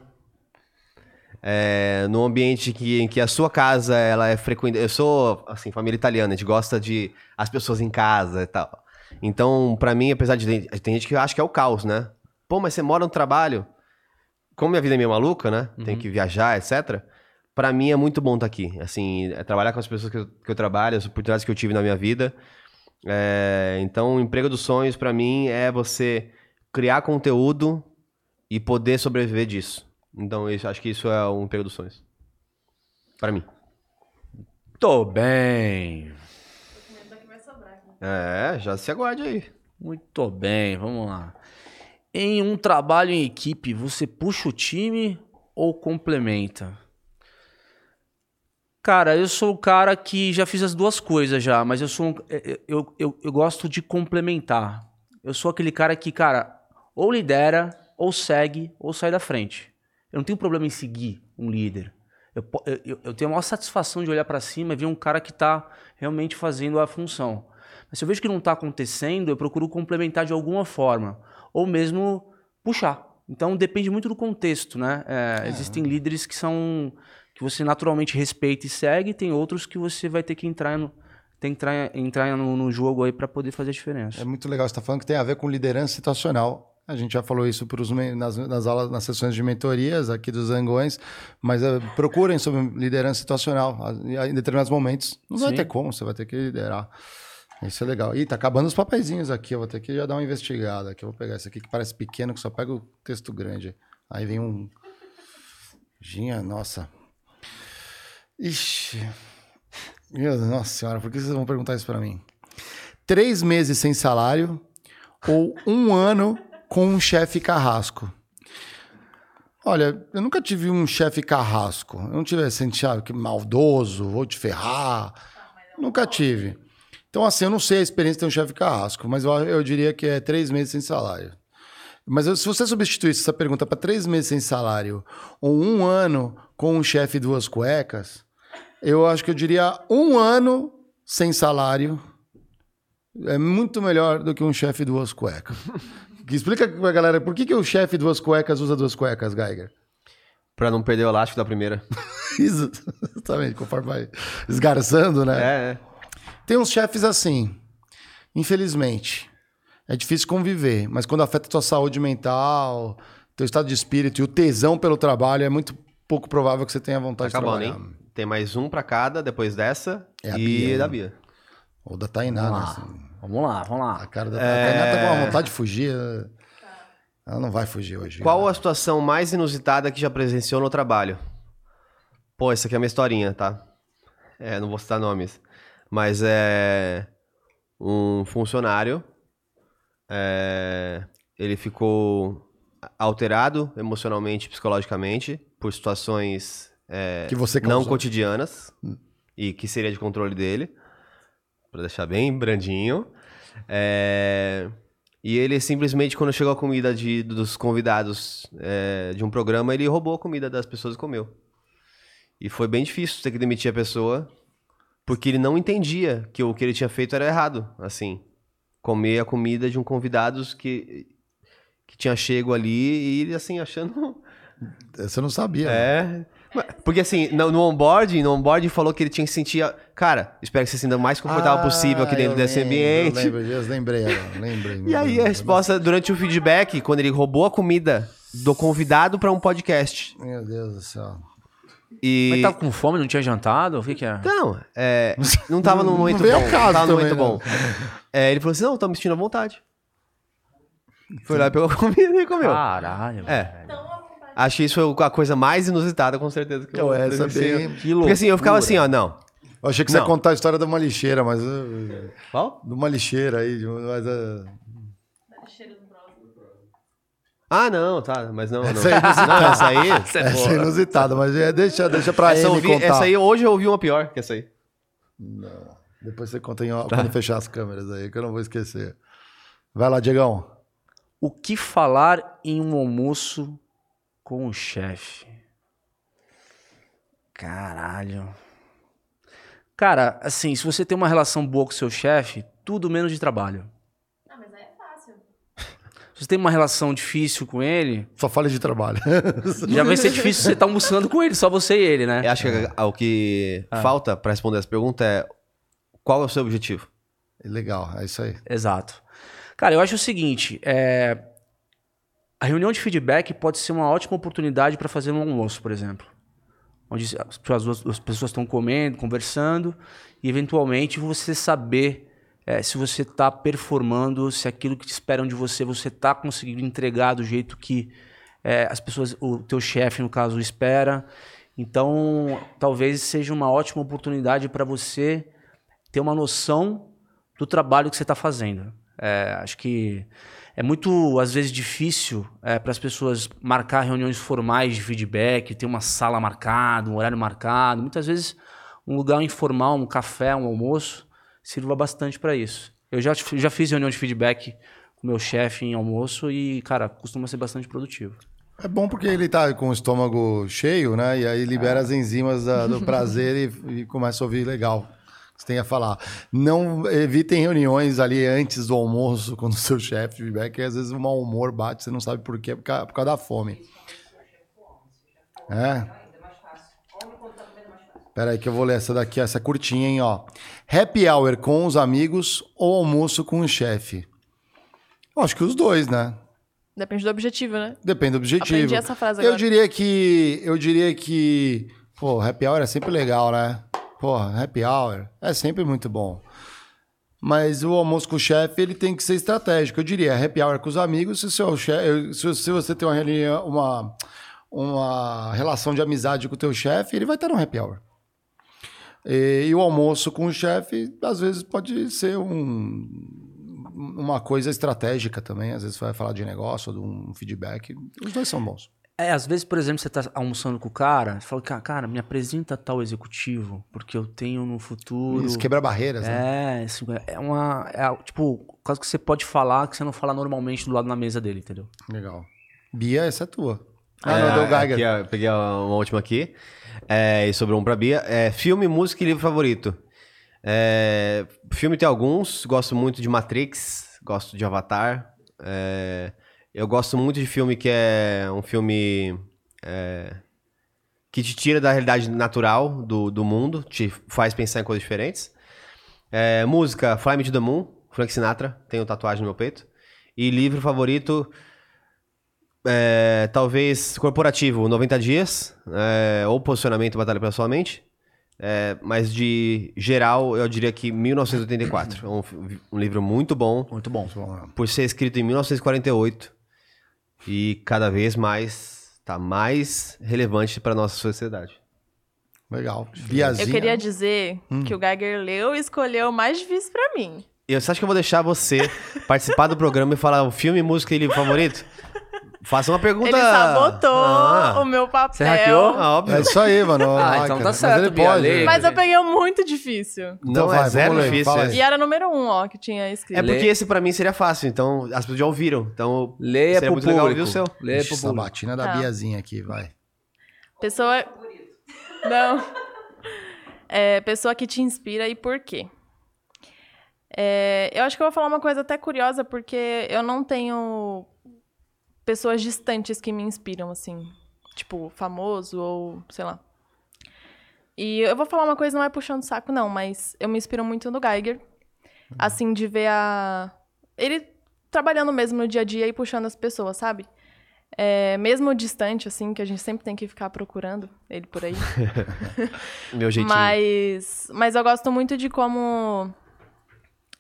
é, num ambiente que, em que a sua casa, ela é frequente. Eu sou, assim, família italiana, a gente gosta de as pessoas em casa e tal. Então, pra mim, apesar de tem, gente que acha que é o caos, né? Pô, mas você mora no trabalho. Como minha vida é meio maluca, né? Tem que viajar, etc. Pra mim é muito bom estar aqui. Assim, é trabalhar com as pessoas que eu, que eu trabalho, as oportunidades que eu tive na minha vida. É, então, o emprego dos sonhos pra mim é você criar conteúdo e poder sobreviver disso. Então, eu acho que isso é o emprego dos sonhos. Pra mim.
Tô bem.
É, já se aguarde aí.
Muito bem, vamos lá. Em um trabalho em equipe, você puxa o time ou complementa? Cara, eu sou o cara que já fiz as duas coisas já, mas eu sou um, eu, eu, eu, eu gosto de complementar. Eu sou aquele cara que, cara, ou lidera, ou segue, ou sai da frente. Eu não tenho problema em seguir um líder. Eu, eu- eu, tenho a maior satisfação de olhar pra cima e ver um cara que tá realmente fazendo a função. Mas se eu vejo que não está acontecendo, eu procuro complementar de alguma forma. Ou mesmo puxar. Então depende muito do contexto, né? É, Existem líderes que são. que você naturalmente respeita e segue, tem outros que você vai ter que entrar no, tem que entrar, entrar no, no jogo aí para poder fazer a diferença.
É muito legal você estar falando que tem a ver com liderança situacional. A gente já falou isso pros, nas, nas aulas, nas sessões de mentorias aqui dos Zangões, mas eh, procurem sobre liderança situacional. Em determinados momentos, não vai
Sim.
ter como, você vai ter que liderar. Isso é legal. Ih, tá acabando os papeizinhos aqui, eu vou ter que já dar uma investigada aqui. Eu vou pegar esse aqui que parece pequeno, que só pega o texto grande. Aí vem um. Ginha, nossa. Ixi. Meu Deus, nossa senhora, por que vocês vão perguntar isso pra mim? Três meses sem salário ou um ano com um chefe carrasco? Olha, eu nunca tive um chefe carrasco. Eu não tive sabe, que maldoso, vou te ferrar. Nunca tive. Então, assim, eu não sei a experiência de ter um chefe carrasco, mas eu, eu diria que é três meses sem salário. Mas se você substituísse essa pergunta para três meses sem salário ou um ano com um chefe duas cuecas, eu acho que eu diria um ano sem salário é muito melhor do que um chefe duas cuecas. Explica pra galera por que, que o chefe duas cuecas usa duas cuecas, Geiger.
Pra não perder o elástico da primeira.
Isso, exatamente, conforme vai esgarçando, né?
É, é.
Tem uns chefes assim, infelizmente. É difícil conviver, mas quando afeta a tua saúde mental, teu estado de espírito e o tesão pelo trabalho, é muito pouco provável que você tenha
Tá
vontade de
acabando,
trabalhar.
hein? Tem mais um pra cada depois dessa
É a
e
Bia, né?
da Bia.
Ou da Tainá,
Vamos
né?
lá, vamos lá,
A cara da a Tainá tá com uma vontade de fugir. né? Ela não vai fugir hoje.
Qual a situação mais inusitada que já presenciou no trabalho? Pô, essa aqui é uma historinha, tá? É, não vou citar nomes. Mas é. Um funcionário. é, ele ficou alterado emocionalmente, psicologicamente, por situações é,
Que você
não cotidianas e que seria de controle dele. Pra deixar bem brandinho. É, E ele simplesmente, quando chegou a comida de, dos convidados é, de um programa, ele roubou a comida das pessoas e comeu. E foi bem difícil ter que demitir a pessoa, porque ele não entendia que o que ele tinha feito era errado. Assim, comer a comida de um convidado que, que tinha chego ali e ele, assim, achando.
Você não sabia. né?
Porque assim, no, no onboarding, no onboarding falou que ele tinha que sentir. a- Cara, espero que você se sinta o mais confortável possível aqui
Ah,
dentro
eu
desse
lembro,
ambiente.
Eu lembro, eu lembrei lembrei.
E aí a resposta durante o feedback, quando ele roubou a comida do convidado pra um podcast.
Meu Deus do céu.
E.
Mas tava com fome, não tinha jantado? O que que é?
Não, é, não tava num
Não
momento bom.
caso
tava num momento
né?
bom. É, ele falou assim: não, tô me sentindo à vontade. Foi lá, pegou a comida e comeu.
Caralho.
É.
Então,
Que isso foi a coisa mais inusitada, com certeza. Que eu
Pô, essa bem-
Que
Porque assim, eu ficava assim, ó, não.
Eu achei que você ia
Não.
contar a história de uma lixeira, mas. uh,
Qual?
De uma lixeira aí, de uma- mas. uh,
Ah, não, tá, mas não, não.
Essa é inusitada.
Não, essa aí.
Essa é inusitada, mas é, deixa, deixa pra
essa, eu
ele
ouvi-
contar.
essa aí, hoje eu ouvi uma pior que essa aí.
Depois você conta em
Tá.
quando fechar as câmeras aí, que eu não vou esquecer. Vai lá, Diegão.
O que falar em um almoço com o chefe? Caralho. Cara, assim, se você tem uma relação boa com o seu chefe, tudo menos de trabalho.
Ah, mas aí é fácil.
Se você tem uma relação difícil com ele,
Só fale de trabalho.
já vai ser difícil você estar almoçando com ele, só você e ele, né?
Eu acho que o que falta pra responder essa pergunta é qual é o seu objetivo?
Legal, é isso aí.
Exato. Cara, eu acho o seguinte, é, a reunião de feedback pode ser uma ótima oportunidade para fazer um almoço, por exemplo. Onde as pessoas, as pessoas estão comendo, conversando, e eventualmente você saber é, se você está performando, se aquilo que esperam de você, você está conseguindo entregar do jeito que é, as pessoas, o teu chefe, no caso, espera. Então, talvez seja uma ótima oportunidade para você ter uma noção do trabalho que você está fazendo. É, acho que é muito, às vezes, difícil para as pessoas marcar reuniões formais de feedback, ter uma sala marcada, um horário marcado. Muitas vezes, um lugar informal, um café, um almoço, sirva bastante para isso. Eu já, já fiz reunião de feedback com meu chefe em almoço e, cara, costuma ser bastante produtivo.
É bom porque ele tá com o estômago cheio, né? E aí libera as enzimas da- do prazer e, e começa a ouvir legal. Você tem a falar. Não evitem reuniões ali antes do almoço com o seu chefe, feedback, que às vezes o mau humor bate, você não sabe por quê, por causa, por causa da fome. É. Pera aí que eu vou ler essa daqui, essa curtinha, hein, ó. Happy hour com os amigos ou almoço com o chefe? Eu acho que os dois, né?
Depende do objetivo, né?
Depende do objetivo.
Aprendi essa frase
Eu
agora.
diria que. Eu diria que. Pô, happy hour é sempre legal, né? Porra, happy hour é sempre muito bom. Mas o almoço com o chefe, ele tem que ser estratégico. Eu diria, happy hour com os amigos, se, seu chefe, se, você tem uma, uma, uma relação de amizade com o teu chefe, ele vai estar no happy hour. E, e o almoço com o chefe, às vezes, pode ser um, uma coisa estratégica também. Às vezes vai falar de negócio, de um feedback. Os dois são bons.
É, às vezes, por exemplo, você tá almoçando com o cara, você fala, "Ca- cara, me apresenta tal executivo, porque eu tenho no futuro.
Isso, quebra barreiras, né?
É, isso é uma. É, tipo, quase que você pode falar que você não fala normalmente do lado na mesa dele, entendeu?
Legal. Bia, essa é tua. Ah,
É,
não, deu
aqui,
Geiger.
ó, eu peguei uma última aqui. É, e sobrou um pra Bia. É, filme, música e livro favorito. É, filme tem alguns. Gosto muito de Matrix. Gosto de Avatar. É, eu gosto muito de filme que é um filme é, que te tira da realidade natural do, do mundo, te faz pensar em coisas diferentes. É, música, Fly Me to the Moon, Frank Sinatra, tenho tatuagem no meu peito. E livro favorito, é, talvez corporativo, 90 dias, é, ou posicionamento, batalha pela sua mente. É, mas de geral, eu diria que 1984. É um, um livro muito bom,
Muito bom.
por ser escrito em 1948 e cada vez mais tá mais relevante para nossa sociedade.
Legal. Biazinha.
Eu queria dizer
Hum.
que o Geiger leu e escolheu o mais difícil pra mim.
E você acha que eu vou deixar você participar do programa e falar o filme, música e livro favorito? Faça uma pergunta.
Ele sabotou
Ah,
o meu papel.
Você hackeou?
ah, óbvio.
É isso aí, mano.
Ah,
Ai,
então tá
Mas
certo,
ele
Bia,
pode.
lê.
Mas eu peguei muito difícil.
Não,
Então vai,
é zero
ler,
difícil. é.
E era número um, ó, que tinha escrito.
É porque
Lê.
esse pra mim seria fácil, então as pessoas já ouviram. Então
Leia
seria
pro
muito legal
público.
ouvir o seu.
Leia
Ixi,
pro público.
sabatina da
Tá.
Biazinha aqui, vai.
Pessoa. Não. É, pessoa que te inspira e por quê? É, eu acho que eu vou falar uma coisa até curiosa, porque eu não tenho pessoas distantes que me inspiram, assim. Tipo, famoso ou, sei lá. E eu vou falar uma coisa, não é puxando saco, não, mas eu me inspiro muito no Geiger. Assim, de ver a. Ele trabalhando mesmo no dia a dia e puxando as pessoas, sabe? É, mesmo distante, assim, que a gente sempre tem que ficar procurando ele por aí.
Meu jeitinho.
Mas, mas eu gosto muito de como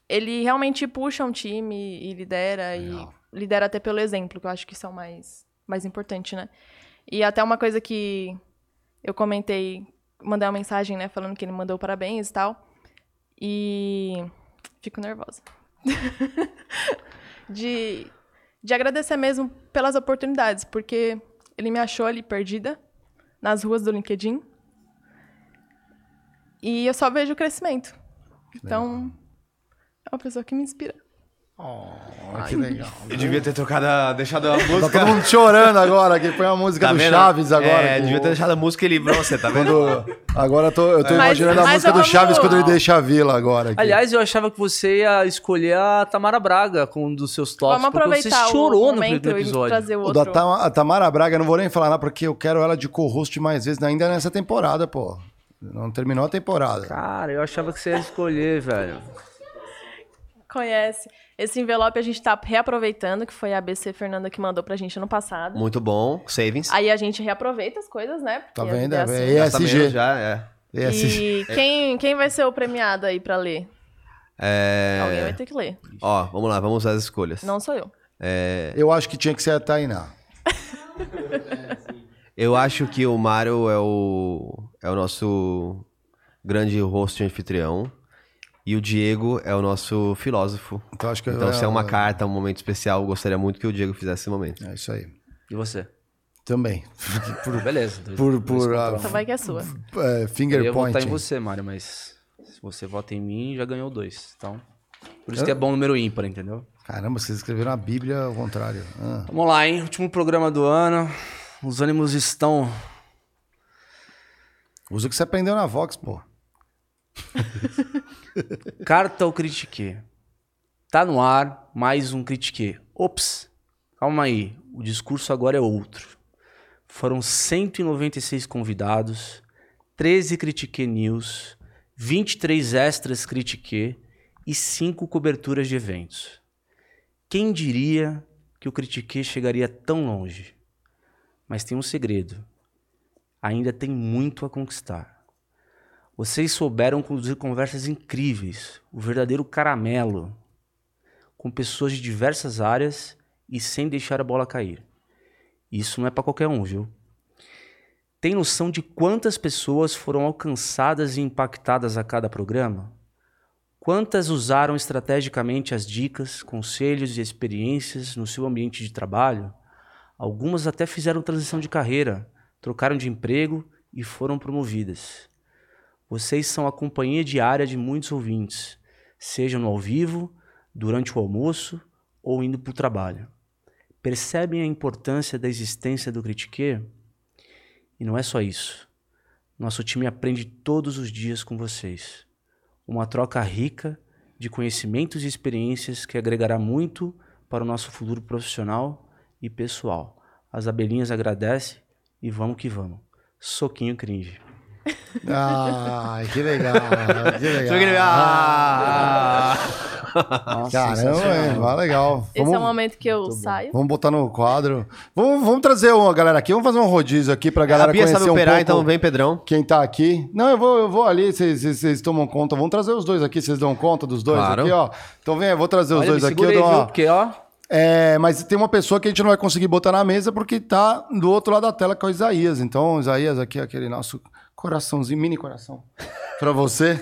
ele realmente puxa um time e lidera,
Legal.
Lidera até pelo exemplo, que eu acho que isso é o mais, mais importante, né? E até uma coisa que eu comentei, mandei uma mensagem, né, falando que ele mandou parabéns e tal. E fico nervosa. de, de agradecer mesmo pelas oportunidades, porque ele me achou ali perdida nas ruas do LinkedIn. E eu só vejo o crescimento. Então, é uma pessoa que me inspira.
Oh, que legal.
Eu devia ter trocado, a- deixado a
Tá
música.
todo mundo chorando agora, que põe a música
Tá
do
vendo?
Chaves agora.
É,
com-
devia ter deixado a música e livrou você, tá vendo?
quando- Agora eu tô, eu tô
Mas-
imaginando a
mas
música do Chaves quando ele deixa a vila agora. aqui.
Aliás, eu achava que você ia escolher a Tamara Braga como um dos seus tops,
Vamos
porque você
aproveitar
chorou
o
no primeiro episódio.
trazer o
da Tam- a Tamara Braga, eu não vou nem falar nada, porque eu quero ela de co-host mais vezes, ainda nessa temporada, pô. Não terminou a temporada.
Cara, eu achava que você ia escolher, velho.
Conhece. Esse envelope a gente tá reaproveitando, que foi a ABC Fernanda que mandou pra gente ano passado.
Muito bom. Savings.
Aí a gente reaproveita as coisas, né? Porque
Tá
vida
vendo?
é
É
assim.
ESG.
menos já, é.
ESG.
E quem, quem vai ser o premiado aí pra ler? Alguém vai
É...
ter que ler.
Ó, vamos lá, vamos às escolhas.
Não sou eu.
É,
Eu acho que tinha que ser a Tainá.
eu acho que o Mário é o, é o nosso grande host anfitrião. E o Diego é o nosso filósofo.
Então acho que
Então, se é uma
é,
carta, um momento especial, eu gostaria muito que o Diego fizesse esse momento.
É isso aí.
E você?
Também. Por,
Beleza. dois-
por,
dois
por
um.
Então vai que é sua.
é,
Eu
finger
ia votar em
point.
você, Mário, mas se você vota em mim, já ganhou dois. Então, por isso que é bom número ímpar, entendeu?
Caramba, vocês escreveram a Bíblia ao contrário. Ah.
Vamos lá, hein? Último programa do ano. Os ânimos estão
Usa o que você aprendeu na Vox, pô.
Carta ao Critique. Tá no ar mais um Critique. Ops, calma aí. O discurso agora é outro. Foram 196 convidados, 13 Critique News, 23 extras Critique e 5 coberturas de eventos. Quem diria que o Critique chegaria tão longe? Mas tem um segredo. Ainda tem muito a conquistar. Vocês souberam conduzir conversas incríveis, o verdadeiro caramelo, com pessoas de diversas áreas e sem deixar a bola cair. Isso não é para qualquer um, viu? Tem noção de quantas pessoas foram alcançadas e impactadas a cada programa? Quantas usaram estrategicamente as dicas, conselhos e experiências no seu ambiente de trabalho? Algumas até fizeram transição de carreira, trocaram de emprego e foram promovidas. Vocês são a companhia diária de muitos ouvintes, seja no ao vivo, durante o almoço ou indo para o trabalho. Percebem a importância da existência do Critique? E não é só isso. Nosso time aprende todos os dias com vocês. Uma troca rica de conhecimentos e experiências que agregará muito para o nosso futuro profissional e pessoal. As abelhinhas agradecem e vamos que vamos. Soquinho cringe.
Ai, que legal. Que legal.
Ah!
Nossa,
Caramba, é, vai legal.
Esse é o momento que eu saio.
vamos botar no quadro. Vamos, vamos trazer uma galera aqui. Vamos fazer um rodízio aqui pra galera
a Bia
conhecer
sabe
um
operar,
pouco
então vem, Pedrão.
quem tá aqui. Não, eu vou, eu vou ali, vocês- tomam conta. Vamos trazer os dois aqui, vocês dão conta dos dois
Claro.
aqui, ó. Então vem, eu vou trazer os
Olha,
dois aqui. Eu dou
viu?
uma...
Porque, ó,
É, mas tem uma pessoa que a gente não vai conseguir botar na mesa porque tá do outro lado da tela que é o Isaías. Então, o Isaías aqui é aquele nosso coraçãozinho, mini coração. pra você.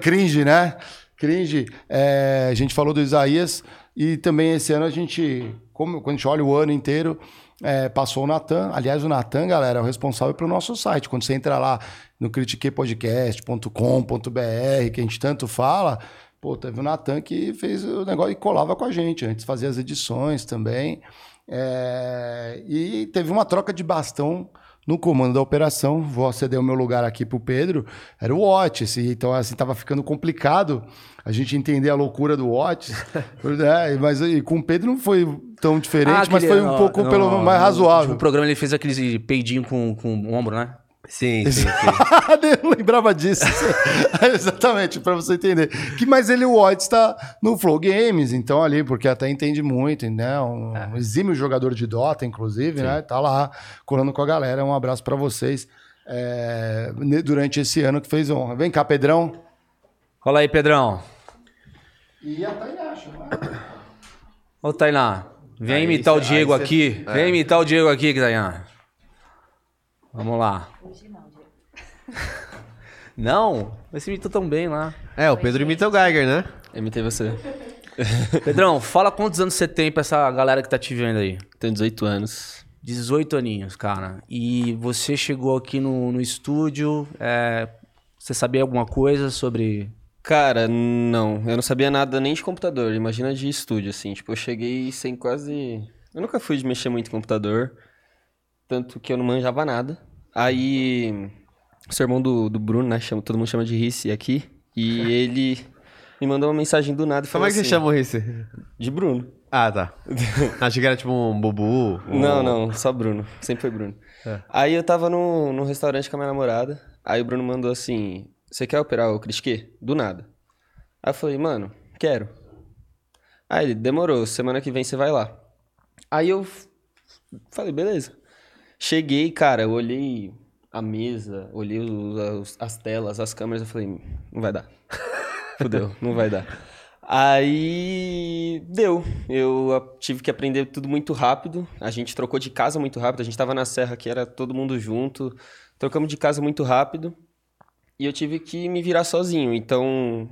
Cringe, né? Cringe. É, a gente falou do Isaías e também esse ano a gente, como, quando a gente olha o ano inteiro, é, passou o Natan. Aliás, o Natan, galera, é o responsável pelo nosso site. Quando você entra lá no critiquepodcast.com.br, que a gente tanto fala, pô, teve o Natan que fez o negócio e colava com a gente. Antes fazia as edições também. É, e teve uma troca de bastão no comando da operação. Vou ceder o meu lugar aqui pro Pedro. Era o Otis. Então, assim, tava ficando complicado a gente entender a loucura do Otis. É, mas e com o Pedro não foi tão diferente,
Ah,
mas foi um
no-
pouco
no-
pelo mais
no
razoável.
último programa ele fez aquele peidinho com, com o ombro, né?
Sim, sim, sim.
Eu lembrava disso. Exatamente, pra você entender. Que, mas ele, o Otis, tá no Flow Games, então ali, porque até entende muito, né? Um
É.
exímio jogador de Dota, inclusive, né? Tá lá colando com a galera. Um abraço pra vocês. é, durante esse ano que fez honra. Vem cá, Pedrão.
Rola aí, Pedrão.
E a Tainá, chama.
Ô, Tainá, vem
Aí
imitar o Diego
aí cê-
aqui.
é.
Vem imitar o Diego aqui, Tainá. Vamos lá. Não? Mas você imitou tão bem lá.
É, o Pedro imita o Geiger, né?
Imitei você.
Pedrão, fala quantos anos você tem pra essa galera que tá te vendo aí.
Tenho 18 anos.
18 aninhos, cara. E você chegou aqui no, no estúdio. é, você sabia alguma coisa sobre.
Cara, não. Eu não sabia nada nem de computador. Imagina de estúdio, assim. Tipo, eu cheguei sem quase... Eu nunca fui de mexer muito em computador. Tanto que eu não manjava nada. Aí... O seu irmão do, do Bruno, né? Chama, todo mundo chama de Risse aqui. E ele me mandou uma mensagem do nada e
Como
falou
é que você
assim,
chama esse?
De Bruno.
Ah, tá. Achei que era tipo um bubu. um-
Não, não, só Bruno. Sempre foi Bruno. Aí eu tava no, no restaurante com a minha namorada. Aí o Bruno mandou assim: Você quer operar o Critique? Do nada. Aí eu falei, mano, quero. Aí ele, demorou, semana que vem você vai lá. Aí eu falei, beleza. Cheguei, cara, eu olhei a mesa, olhei os- as telas, as câmeras, eu falei, não vai dar. Fudeu, não vai dar. Aí deu. Eu tive que aprender tudo muito rápido. A gente trocou de casa muito rápido. A gente tava na serra que era todo mundo junto. Trocamos de casa muito rápido. E eu tive que me virar sozinho. Então,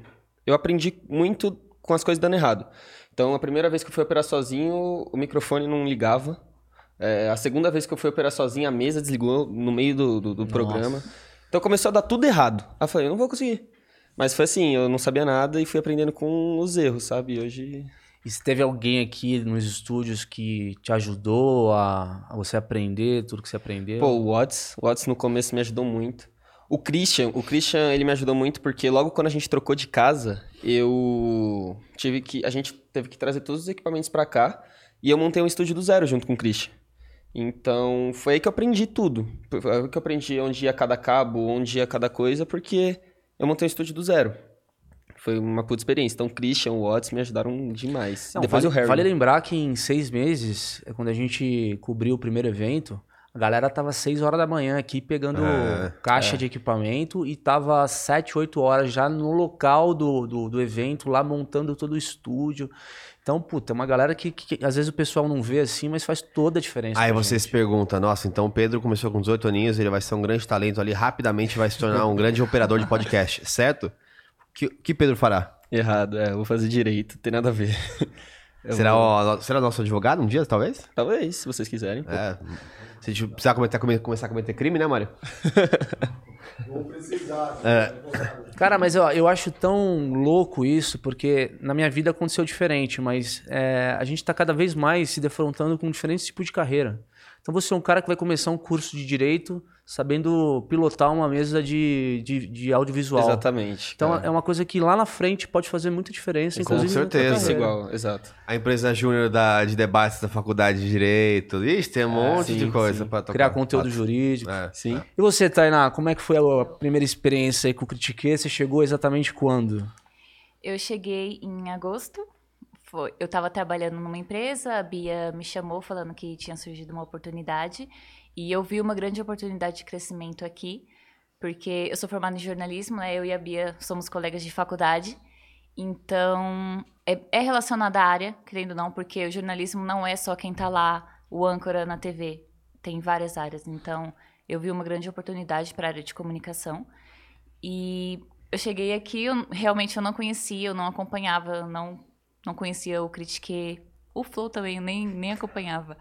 eu aprendi muito com as coisas dando errado. Então, a primeira vez que eu fui operar sozinho, o microfone não ligava. É, a segunda vez que eu fui operar sozinho, a mesa desligou no meio do, do, do programa. Então, começou a dar tudo errado. Aí eu falei, eu não vou conseguir. Mas foi assim, eu não sabia nada e fui aprendendo com os erros, sabe? Hoje
E se teve alguém aqui nos estúdios que te ajudou a, a você aprender tudo que você aprendeu?
Pô, o Watts, o Watts no começo me ajudou muito. O Christian, o Christian, ele me ajudou muito porque logo quando a gente trocou de casa, eu tive que, a gente teve que trazer todos os equipamentos pra cá e eu montei um estúdio do zero junto com o Christian. Então, foi aí que eu aprendi tudo. Foi aí que eu aprendi onde ia cada cabo, onde ia cada coisa, porque eu montei um estúdio do zero. Foi uma puta experiência. Então, o Christian, o Watts me ajudaram demais.
Não,
Depois
vale,
o Harry.
Vale lembrar que em seis meses, é quando a gente cobriu o primeiro evento, a galera tava seis horas da manhã aqui pegando
É,
caixa de equipamento e tava sete, oito horas já no local do, do, do evento, lá montando todo o estúdio. Então, puta, é uma galera que, que- que às vezes o pessoal não vê assim, mas faz toda a diferença.
Aí você
gente.
se pergunta, nossa, então o Pedro começou com 18 aninhos, ele vai ser um grande talento ali, rapidamente vai se tornar um grande operador de podcast, certo? O que, que Pedro fará?
Errado, é, eu vou fazer direito, tem nada a ver. Eu
Será,
vou-
o, será nosso advogado um dia, talvez?
Talvez, se vocês quiserem.
É. Se a gente precisar cometer- come- começar a cometer crime, né, Mário?
Vou precisar.
Cara, mas ó, eu acho tão louco isso, porque na minha vida aconteceu diferente, mas é, a gente tá cada vez mais se defrontando com diferentes tipos de carreira. Então você é um cara que vai começar um curso de direito sabendo pilotar uma mesa de, de, de audiovisual.
Exatamente.
Então
cara.
é uma coisa que lá na frente pode fazer muita diferença,
Com
inclusive. tua
certeza.
É igual, exato.
A empresa júnior da- de debates da faculdade de Direito. Ixi, tem um monte
sim,
de coisa pra tocar.
Criar conteúdo jurídico.
É.
Sim.
E você, Tainá, como é que foi a primeira experiência aí com o Critique? Você chegou exatamente quando?
Eu cheguei em agosto. Foi, eu estava trabalhando numa empresa, a Bia me chamou falando que tinha surgido uma oportunidade. E eu vi uma grande oportunidade de crescimento aqui, porque eu sou formada em jornalismo, né? Eu e a Bia somos colegas de faculdade. Então, é, é relacionada à área, querendo ou não, porque o jornalismo não é só quem está lá, o âncora na TV. Tem várias áreas. Então, eu vi uma grande oportunidade para a área de comunicação. E eu cheguei aqui, eu, realmente eu não conhecia, eu não acompanhava, eu não, não conhecia o Critique. O Flow também, eu nem, nem acompanhava.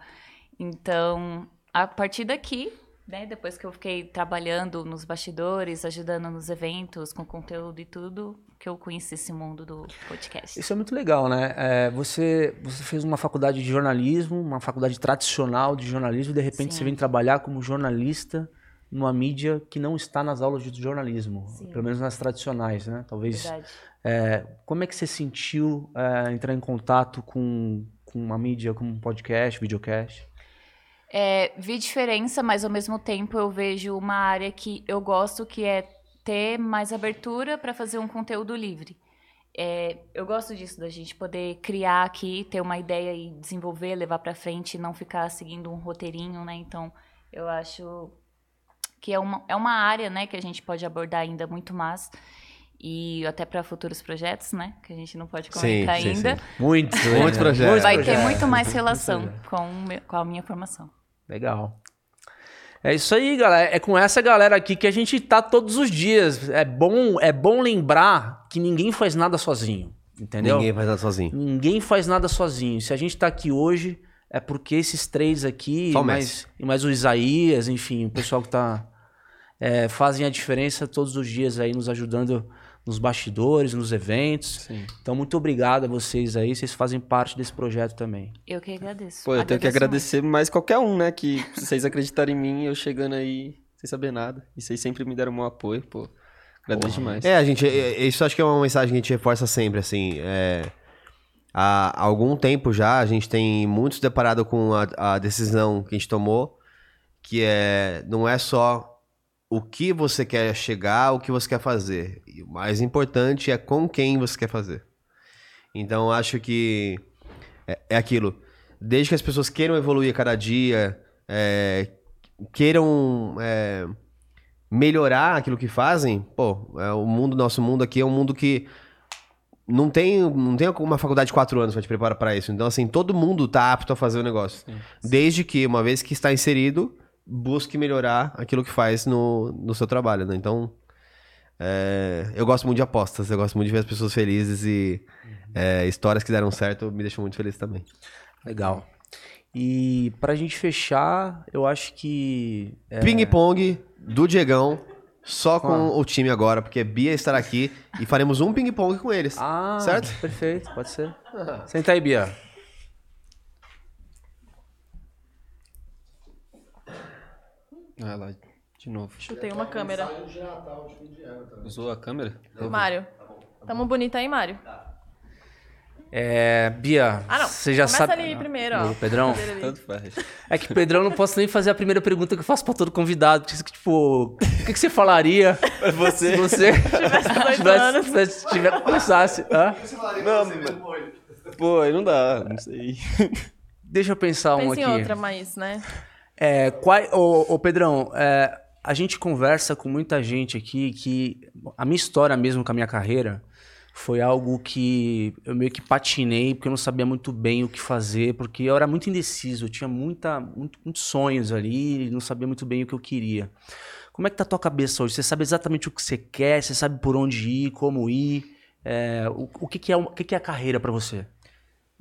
Então, a partir daqui, né, depois que eu fiquei trabalhando nos bastidores, ajudando nos eventos, com conteúdo e tudo, que eu conheci esse mundo do podcast.
Isso é muito legal, né? É, você, você fez uma faculdade de jornalismo, uma faculdade tradicional de jornalismo, e de repente
Sim.
você vem trabalhar como jornalista numa mídia que não está nas aulas de jornalismo,
Sim.
pelo menos nas tradicionais, né? Talvez. É, como é que você sentiu é, entrar em contato com, com uma mídia como um podcast, videocast?
É, vi diferença, mas ao mesmo tempo eu vejo uma área que eu gosto, que é ter mais abertura para fazer um conteúdo livre. É, eu gosto disso, da gente poder criar aqui, ter uma ideia e desenvolver, levar para frente, e não ficar seguindo um roteirinho, né? Então, eu acho que é uma, é uma área, né, que a gente pode abordar ainda muito mais e até para futuros projetos, né, que a gente não pode comentar
sim,
ainda.
sim.
Muito.
Muitos projetos.
Vai ter muito mais relação com, com a minha formação.
Legal. É isso aí, galera. É com essa galera aqui que a gente tá todos os dias. É bom, é bom lembrar que ninguém faz nada sozinho. Entendeu?
Ninguém faz nada sozinho.
Ninguém faz nada sozinho. Se a gente tá aqui hoje, é porque esses três aqui, e mais, e mais o Isaías, enfim, o pessoal que tá. é, fazem a diferença todos os dias aí, nos ajudando nos bastidores, nos eventos.
Sim.
Então, muito obrigado a vocês aí. Vocês fazem parte desse projeto também.
Eu que agradeço.
Pô, eu tenho que
Agradeço
agradecer mais qualquer um, né? Que vocês acreditarem em mim, eu chegando aí sem saber nada. E vocês sempre me deram um apoio, pô. Agradeço demais.
É, a gente, é, é, isso acho que é uma mensagem que a gente reforça sempre, assim, é, há algum tempo já, a gente tem muito se deparado com a, a decisão que a gente tomou, que é, não é só o que você quer chegar, o que você quer fazer, e o mais importante é com quem você quer fazer. Então, acho que é, é aquilo, desde que as pessoas queiram evoluir a cada dia, é, queiram... é, melhorar aquilo que fazem, pô, é, o mundo, nosso mundo aqui é um mundo que não tem, não tem uma faculdade de quatro anos pra te preparar pra isso. Então, assim, todo mundo tá apto a fazer o negócio. Desde que, uma vez que está inserido, busque melhorar aquilo que faz no, no seu trabalho, né? Então, é, eu gosto muito de apostas, eu gosto muito de ver as pessoas felizes e é, histórias que deram certo me deixam muito feliz também.
Legal. E pra gente fechar, eu acho que. é,
Ping-pong do Diegão, só com
Ah.
o time agora, porque Bia estará aqui e faremos um ping-pong com eles.
Ah,
Certo?
Perfeito, pode ser. Senta aí, Bia.
Ah lá, de novo.
Chutei uma câmera.
Usou a câmera?
Mário. Tamo bonita aí, Mário?
É, Bia,
Ah, não.
você já
Começa
sabe.
ali primeiro, ó.
O Pedrão?
Tanto faz.
É que Pedrão não posso nem fazer a primeira pergunta que eu faço pra todo convidado. que, Tipo, o que, que você falaria
Você.
se você
Tivesse 18 anos.
tivesse, tivesse, começasse? Hã?
Não, mas... Pô, aí não dá, não sei.
Deixa eu pensar um
Pensa em
aqui.
outra, mas, né?
É, qual, ô, ô, Pedrão, é, a gente conversa com muita gente aqui que a minha história mesmo com a minha carreira foi algo que eu meio que patinei porque eu não sabia muito bem o que fazer, porque eu era muito indeciso, eu tinha muita, muito- muitos sonhos ali e não sabia muito bem o que eu queria. Como é que tá a tua cabeça hoje? Você sabe exatamente o que você quer, você sabe por onde ir, como ir, é, o, o que, que é, o que, que é a carreira pra você?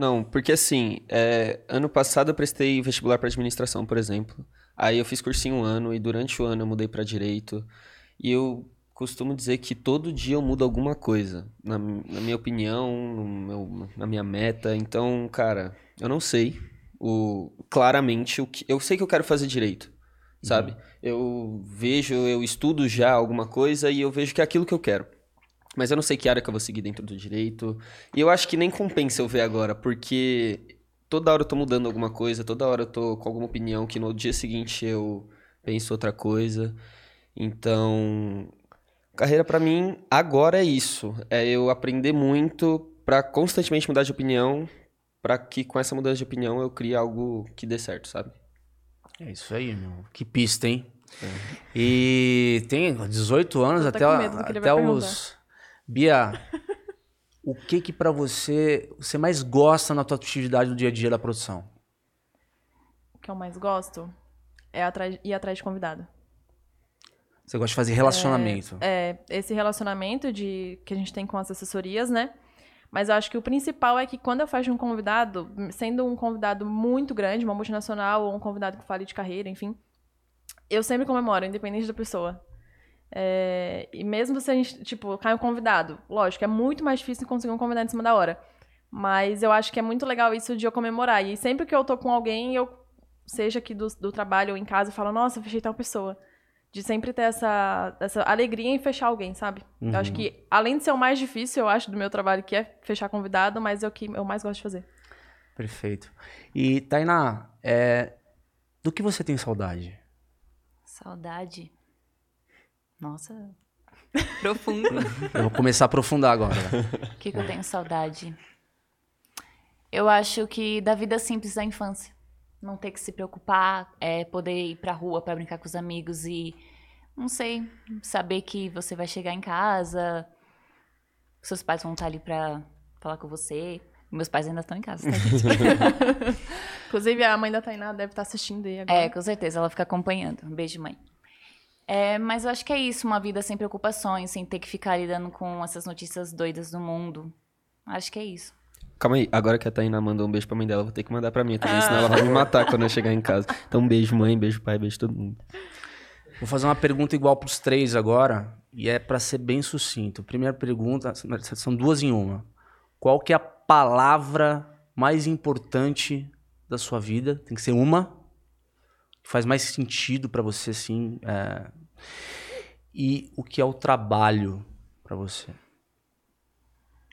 Não, porque assim, é, ano passado eu prestei vestibular para administração, por exemplo. Aí eu fiz cursinho um ano e durante o ano eu mudei para direito. E eu costumo dizer que todo dia eu mudo alguma coisa, na, na minha opinião, meu- na minha meta. Então, cara, eu não sei o, claramente o que. Eu sei que eu quero fazer direito, sabe? Eu vejo, eu estudo já alguma coisa e eu vejo que é aquilo que eu quero. Mas eu não sei que área que eu vou seguir dentro do direito. E eu acho que nem compensa eu ver agora, porque toda hora eu tô mudando alguma coisa, toda hora eu tô com alguma opinião que no dia seguinte eu penso outra coisa. Então, carreira pra mim agora é isso, é eu aprender muito pra constantemente mudar de opinião, pra que com essa mudança de opinião eu crie algo que dê certo, sabe?
É isso aí, meu. Que pista, hein? E tem 18 anos até,
até com medo do que ele
até
vai
os. Bia, o que que pra você você mais gosta na tua atividade do dia a dia da produção?
O que eu mais gosto é atrás- ir atrás de convidado.
Você gosta de fazer relacionamento.
É, esse relacionamento de que a gente tem com as assessorias, né? Mas eu acho que o principal é que quando eu faço um convidado, sendo um convidado muito grande, uma multinacional ou um convidado que fale de carreira, enfim, eu sempre comemoro, independente da pessoa. É, e mesmo se a gente, tipo, cai um convidado, lógico, é muito mais difícil conseguir um convidado em cima da hora. Mas eu acho que é muito legal isso de eu comemorar. E sempre que eu tô com alguém, eu, seja aqui do, do trabalho ou em casa, eu falo, nossa, fechei tal pessoa. De sempre ter essa, essa alegria em fechar alguém, sabe? Eu acho que, além de ser o mais difícil, eu acho, do meu trabalho, que é fechar convidado, mas é o que eu mais gosto de fazer.
Perfeito. E, Tainá, é, Do que você tem saudade?
Saudade. Nossa. Profundo.
Eu vou começar a aprofundar agora.
O que, que eu tenho saudade? Eu acho que da vida simples da infância. Não ter que se preocupar, é poder ir pra rua pra brincar com os amigos e, não sei, saber que você vai chegar em casa, seus pais vão estar ali pra falar com você. Meus pais ainda estão em casa, tá, gente?
Inclusive, a mãe da Tainá deve estar assistindo aí agora.
É, com certeza, ela fica acompanhando. Um beijo, mãe. É, mas eu acho que é isso, uma vida sem preocupações, sem ter que ficar lidando com essas notícias doidas do mundo. Acho que é isso.
Calma aí, agora que a Tainá mandou um beijo pra mãe dela, eu vou ter que mandar pra mim também, senão ela vai me matar quando eu chegar em casa. Então, um beijo, mãe, beijo, pai, beijo todo mundo.
Vou fazer uma pergunta igual pros três agora, e é pra ser bem sucinto. Primeira pergunta, são duas em uma. Qual que é a palavra mais importante da sua vida? Tem que ser uma que faz mais sentido pra você, assim. é. E o que é o trabalho pra você?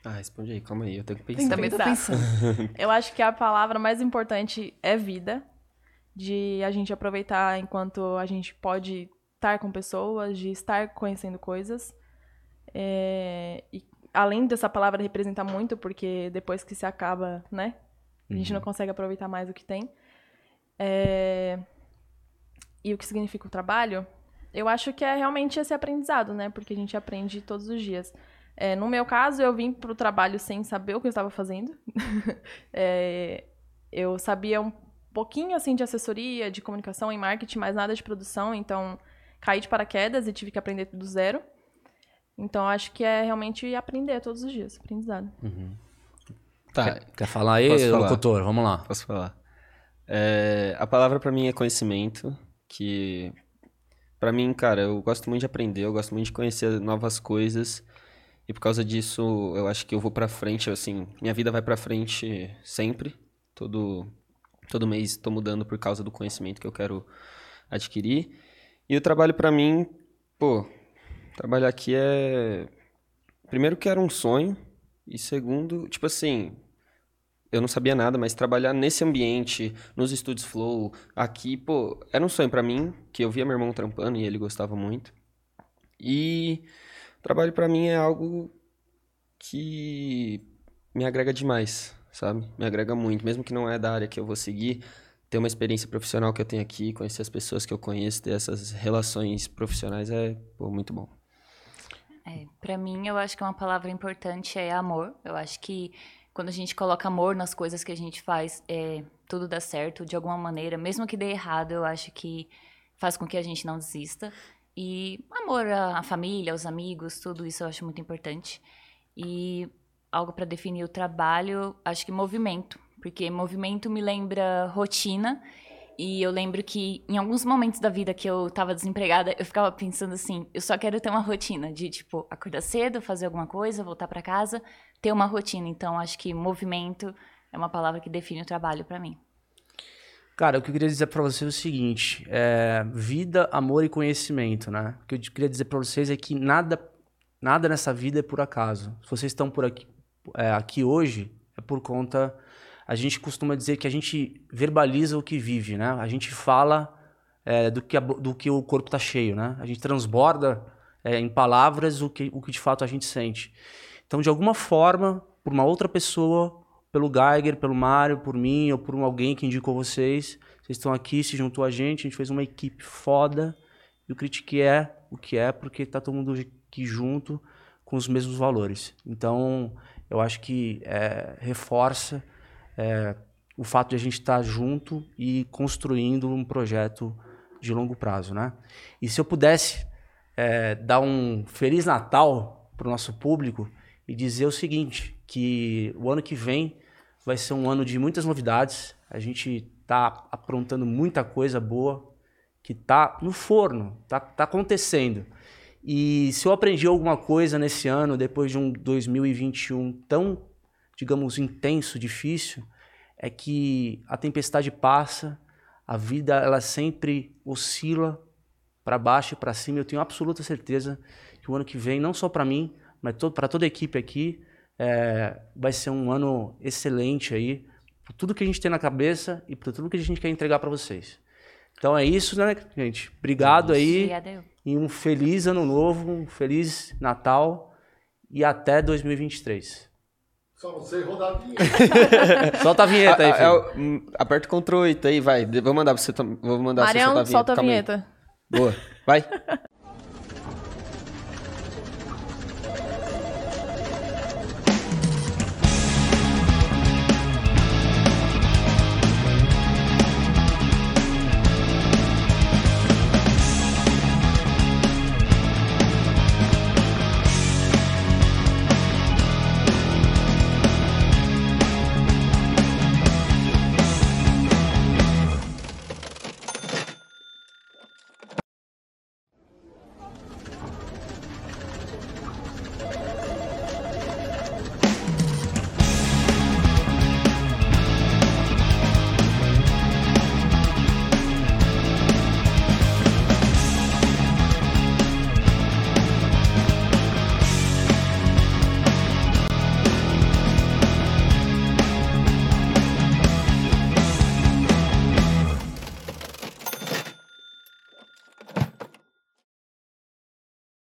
Ah, responde aí, calma aí, eu tenho que pensar.
Tem que
Também tô
pensar.
pensando.
Eu acho que a palavra mais importante é vida. De a gente aproveitar enquanto a gente pode estar com pessoas, de estar conhecendo coisas. É, e além dessa palavra representar muito, porque depois que se acaba, né? A gente não consegue aproveitar mais o que tem. É, E o que significa o trabalho? Eu acho que é realmente esse aprendizado, né? Porque a gente aprende todos os dias. É, no meu caso, eu vim para o trabalho sem saber o que eu estava fazendo. É, eu sabia um pouquinho assim de assessoria, de comunicação e marketing, mas nada de produção, então caí de paraquedas e tive que aprender tudo do zero. Então acho que é realmente aprender todos os dias, aprendizado.
Tá,
Quer, quer falar aí,
Posso falar?
locutor? Vamos lá.
Posso falar? É, a palavra pra mim é conhecimento, que pra mim, cara, eu gosto muito de aprender, eu gosto muito de conhecer novas coisas. E por causa disso, eu acho que eu vou pra frente, assim, minha vida vai pra frente sempre. Todo todo mês tô mudando por causa do conhecimento que eu quero adquirir. E o trabalho pra mim, pô, trabalhar aqui é primeiro que era um sonho e segundo, tipo assim, eu não sabia nada, mas trabalhar nesse ambiente, nos estúdios Flow, aqui, pô, era um sonho pra mim, que eu via meu irmão trampando e ele gostava muito. E trabalho pra mim é algo que me agrega demais, sabe? Me agrega muito, mesmo que não é da área que eu vou seguir, ter uma experiência profissional que eu tenho aqui, conhecer as pessoas que eu conheço, ter essas relações profissionais é, pô, muito bom.
É, para mim, eu acho que uma palavra importante é amor. Eu acho que quando a gente coloca amor nas coisas que a gente faz, é, tudo dá certo de alguma maneira. Mesmo que dê errado, eu acho que faz com que a gente não desista. E amor à à família, aos amigos, tudo isso eu acho muito importante. E algo para definir o trabalho, acho que movimento. Porque movimento me lembra rotina. E eu lembro que em alguns momentos da vida que eu tava desempregada, eu ficava pensando assim, eu só quero ter uma rotina de tipo acordar cedo, fazer alguma coisa, voltar para casa, ter uma rotina. Então acho que movimento é uma palavra que define o trabalho para mim.
Cara, o que eu queria dizer pra você é o seguinte: é, vida, amor e conhecimento, né? O que eu queria dizer pra vocês é que nada, nada nessa vida é por acaso. Se vocês estão por aqui, é, aqui hoje, é por conta. A gente costuma dizer que a gente verbaliza o que vive, né? A gente fala é, do, que a do que o corpo tá cheio, né? A gente transborda é, em palavras o que, o que de fato a gente sente. Então, de alguma forma, por uma outra pessoa, pelo Geiger, pelo Mário, por mim ou por alguém que indicou vocês, vocês estão aqui, se juntou a gente, a gente fez uma equipe foda. E o Critique é o que é, porque tá todo mundo aqui junto com os mesmos valores. Então, eu acho que é, reforça é, o fato de a gente estar junto e construindo um projeto de longo prazo, né? E se eu pudesse é, dar um Feliz Natal para o nosso público e dizer o seguinte, que o ano que vem vai ser um ano de muitas novidades. A gente está aprontando muita coisa boa que tá no forno, tá, tá acontecendo. E se eu aprendi alguma coisa nesse ano, depois de um 2021 tão, digamos, intenso, difícil, é que a tempestade passa, a vida ela sempre oscila para baixo e para cima. Eu tenho absoluta certeza que o ano que vem, não só para mim, mas para toda a equipe aqui, é, vai ser um ano excelente aí, por tudo que a gente tem na cabeça e por tudo que a gente quer entregar para vocês. Então é isso, né, gente? Obrigado aí.
Obrigada eu.
E um feliz ano novo, um feliz Natal e até 2023.
Só não sei rodar a vinheta.
Solta a vinheta aí,
é
filho.
o- hum, aperta o Ctrl 8 aí, vai. Vou mandar pra você. Vou mandar pra você soltar
Marião,
a vinheta.
solta a
aí.
vinheta.
Boa. Vai.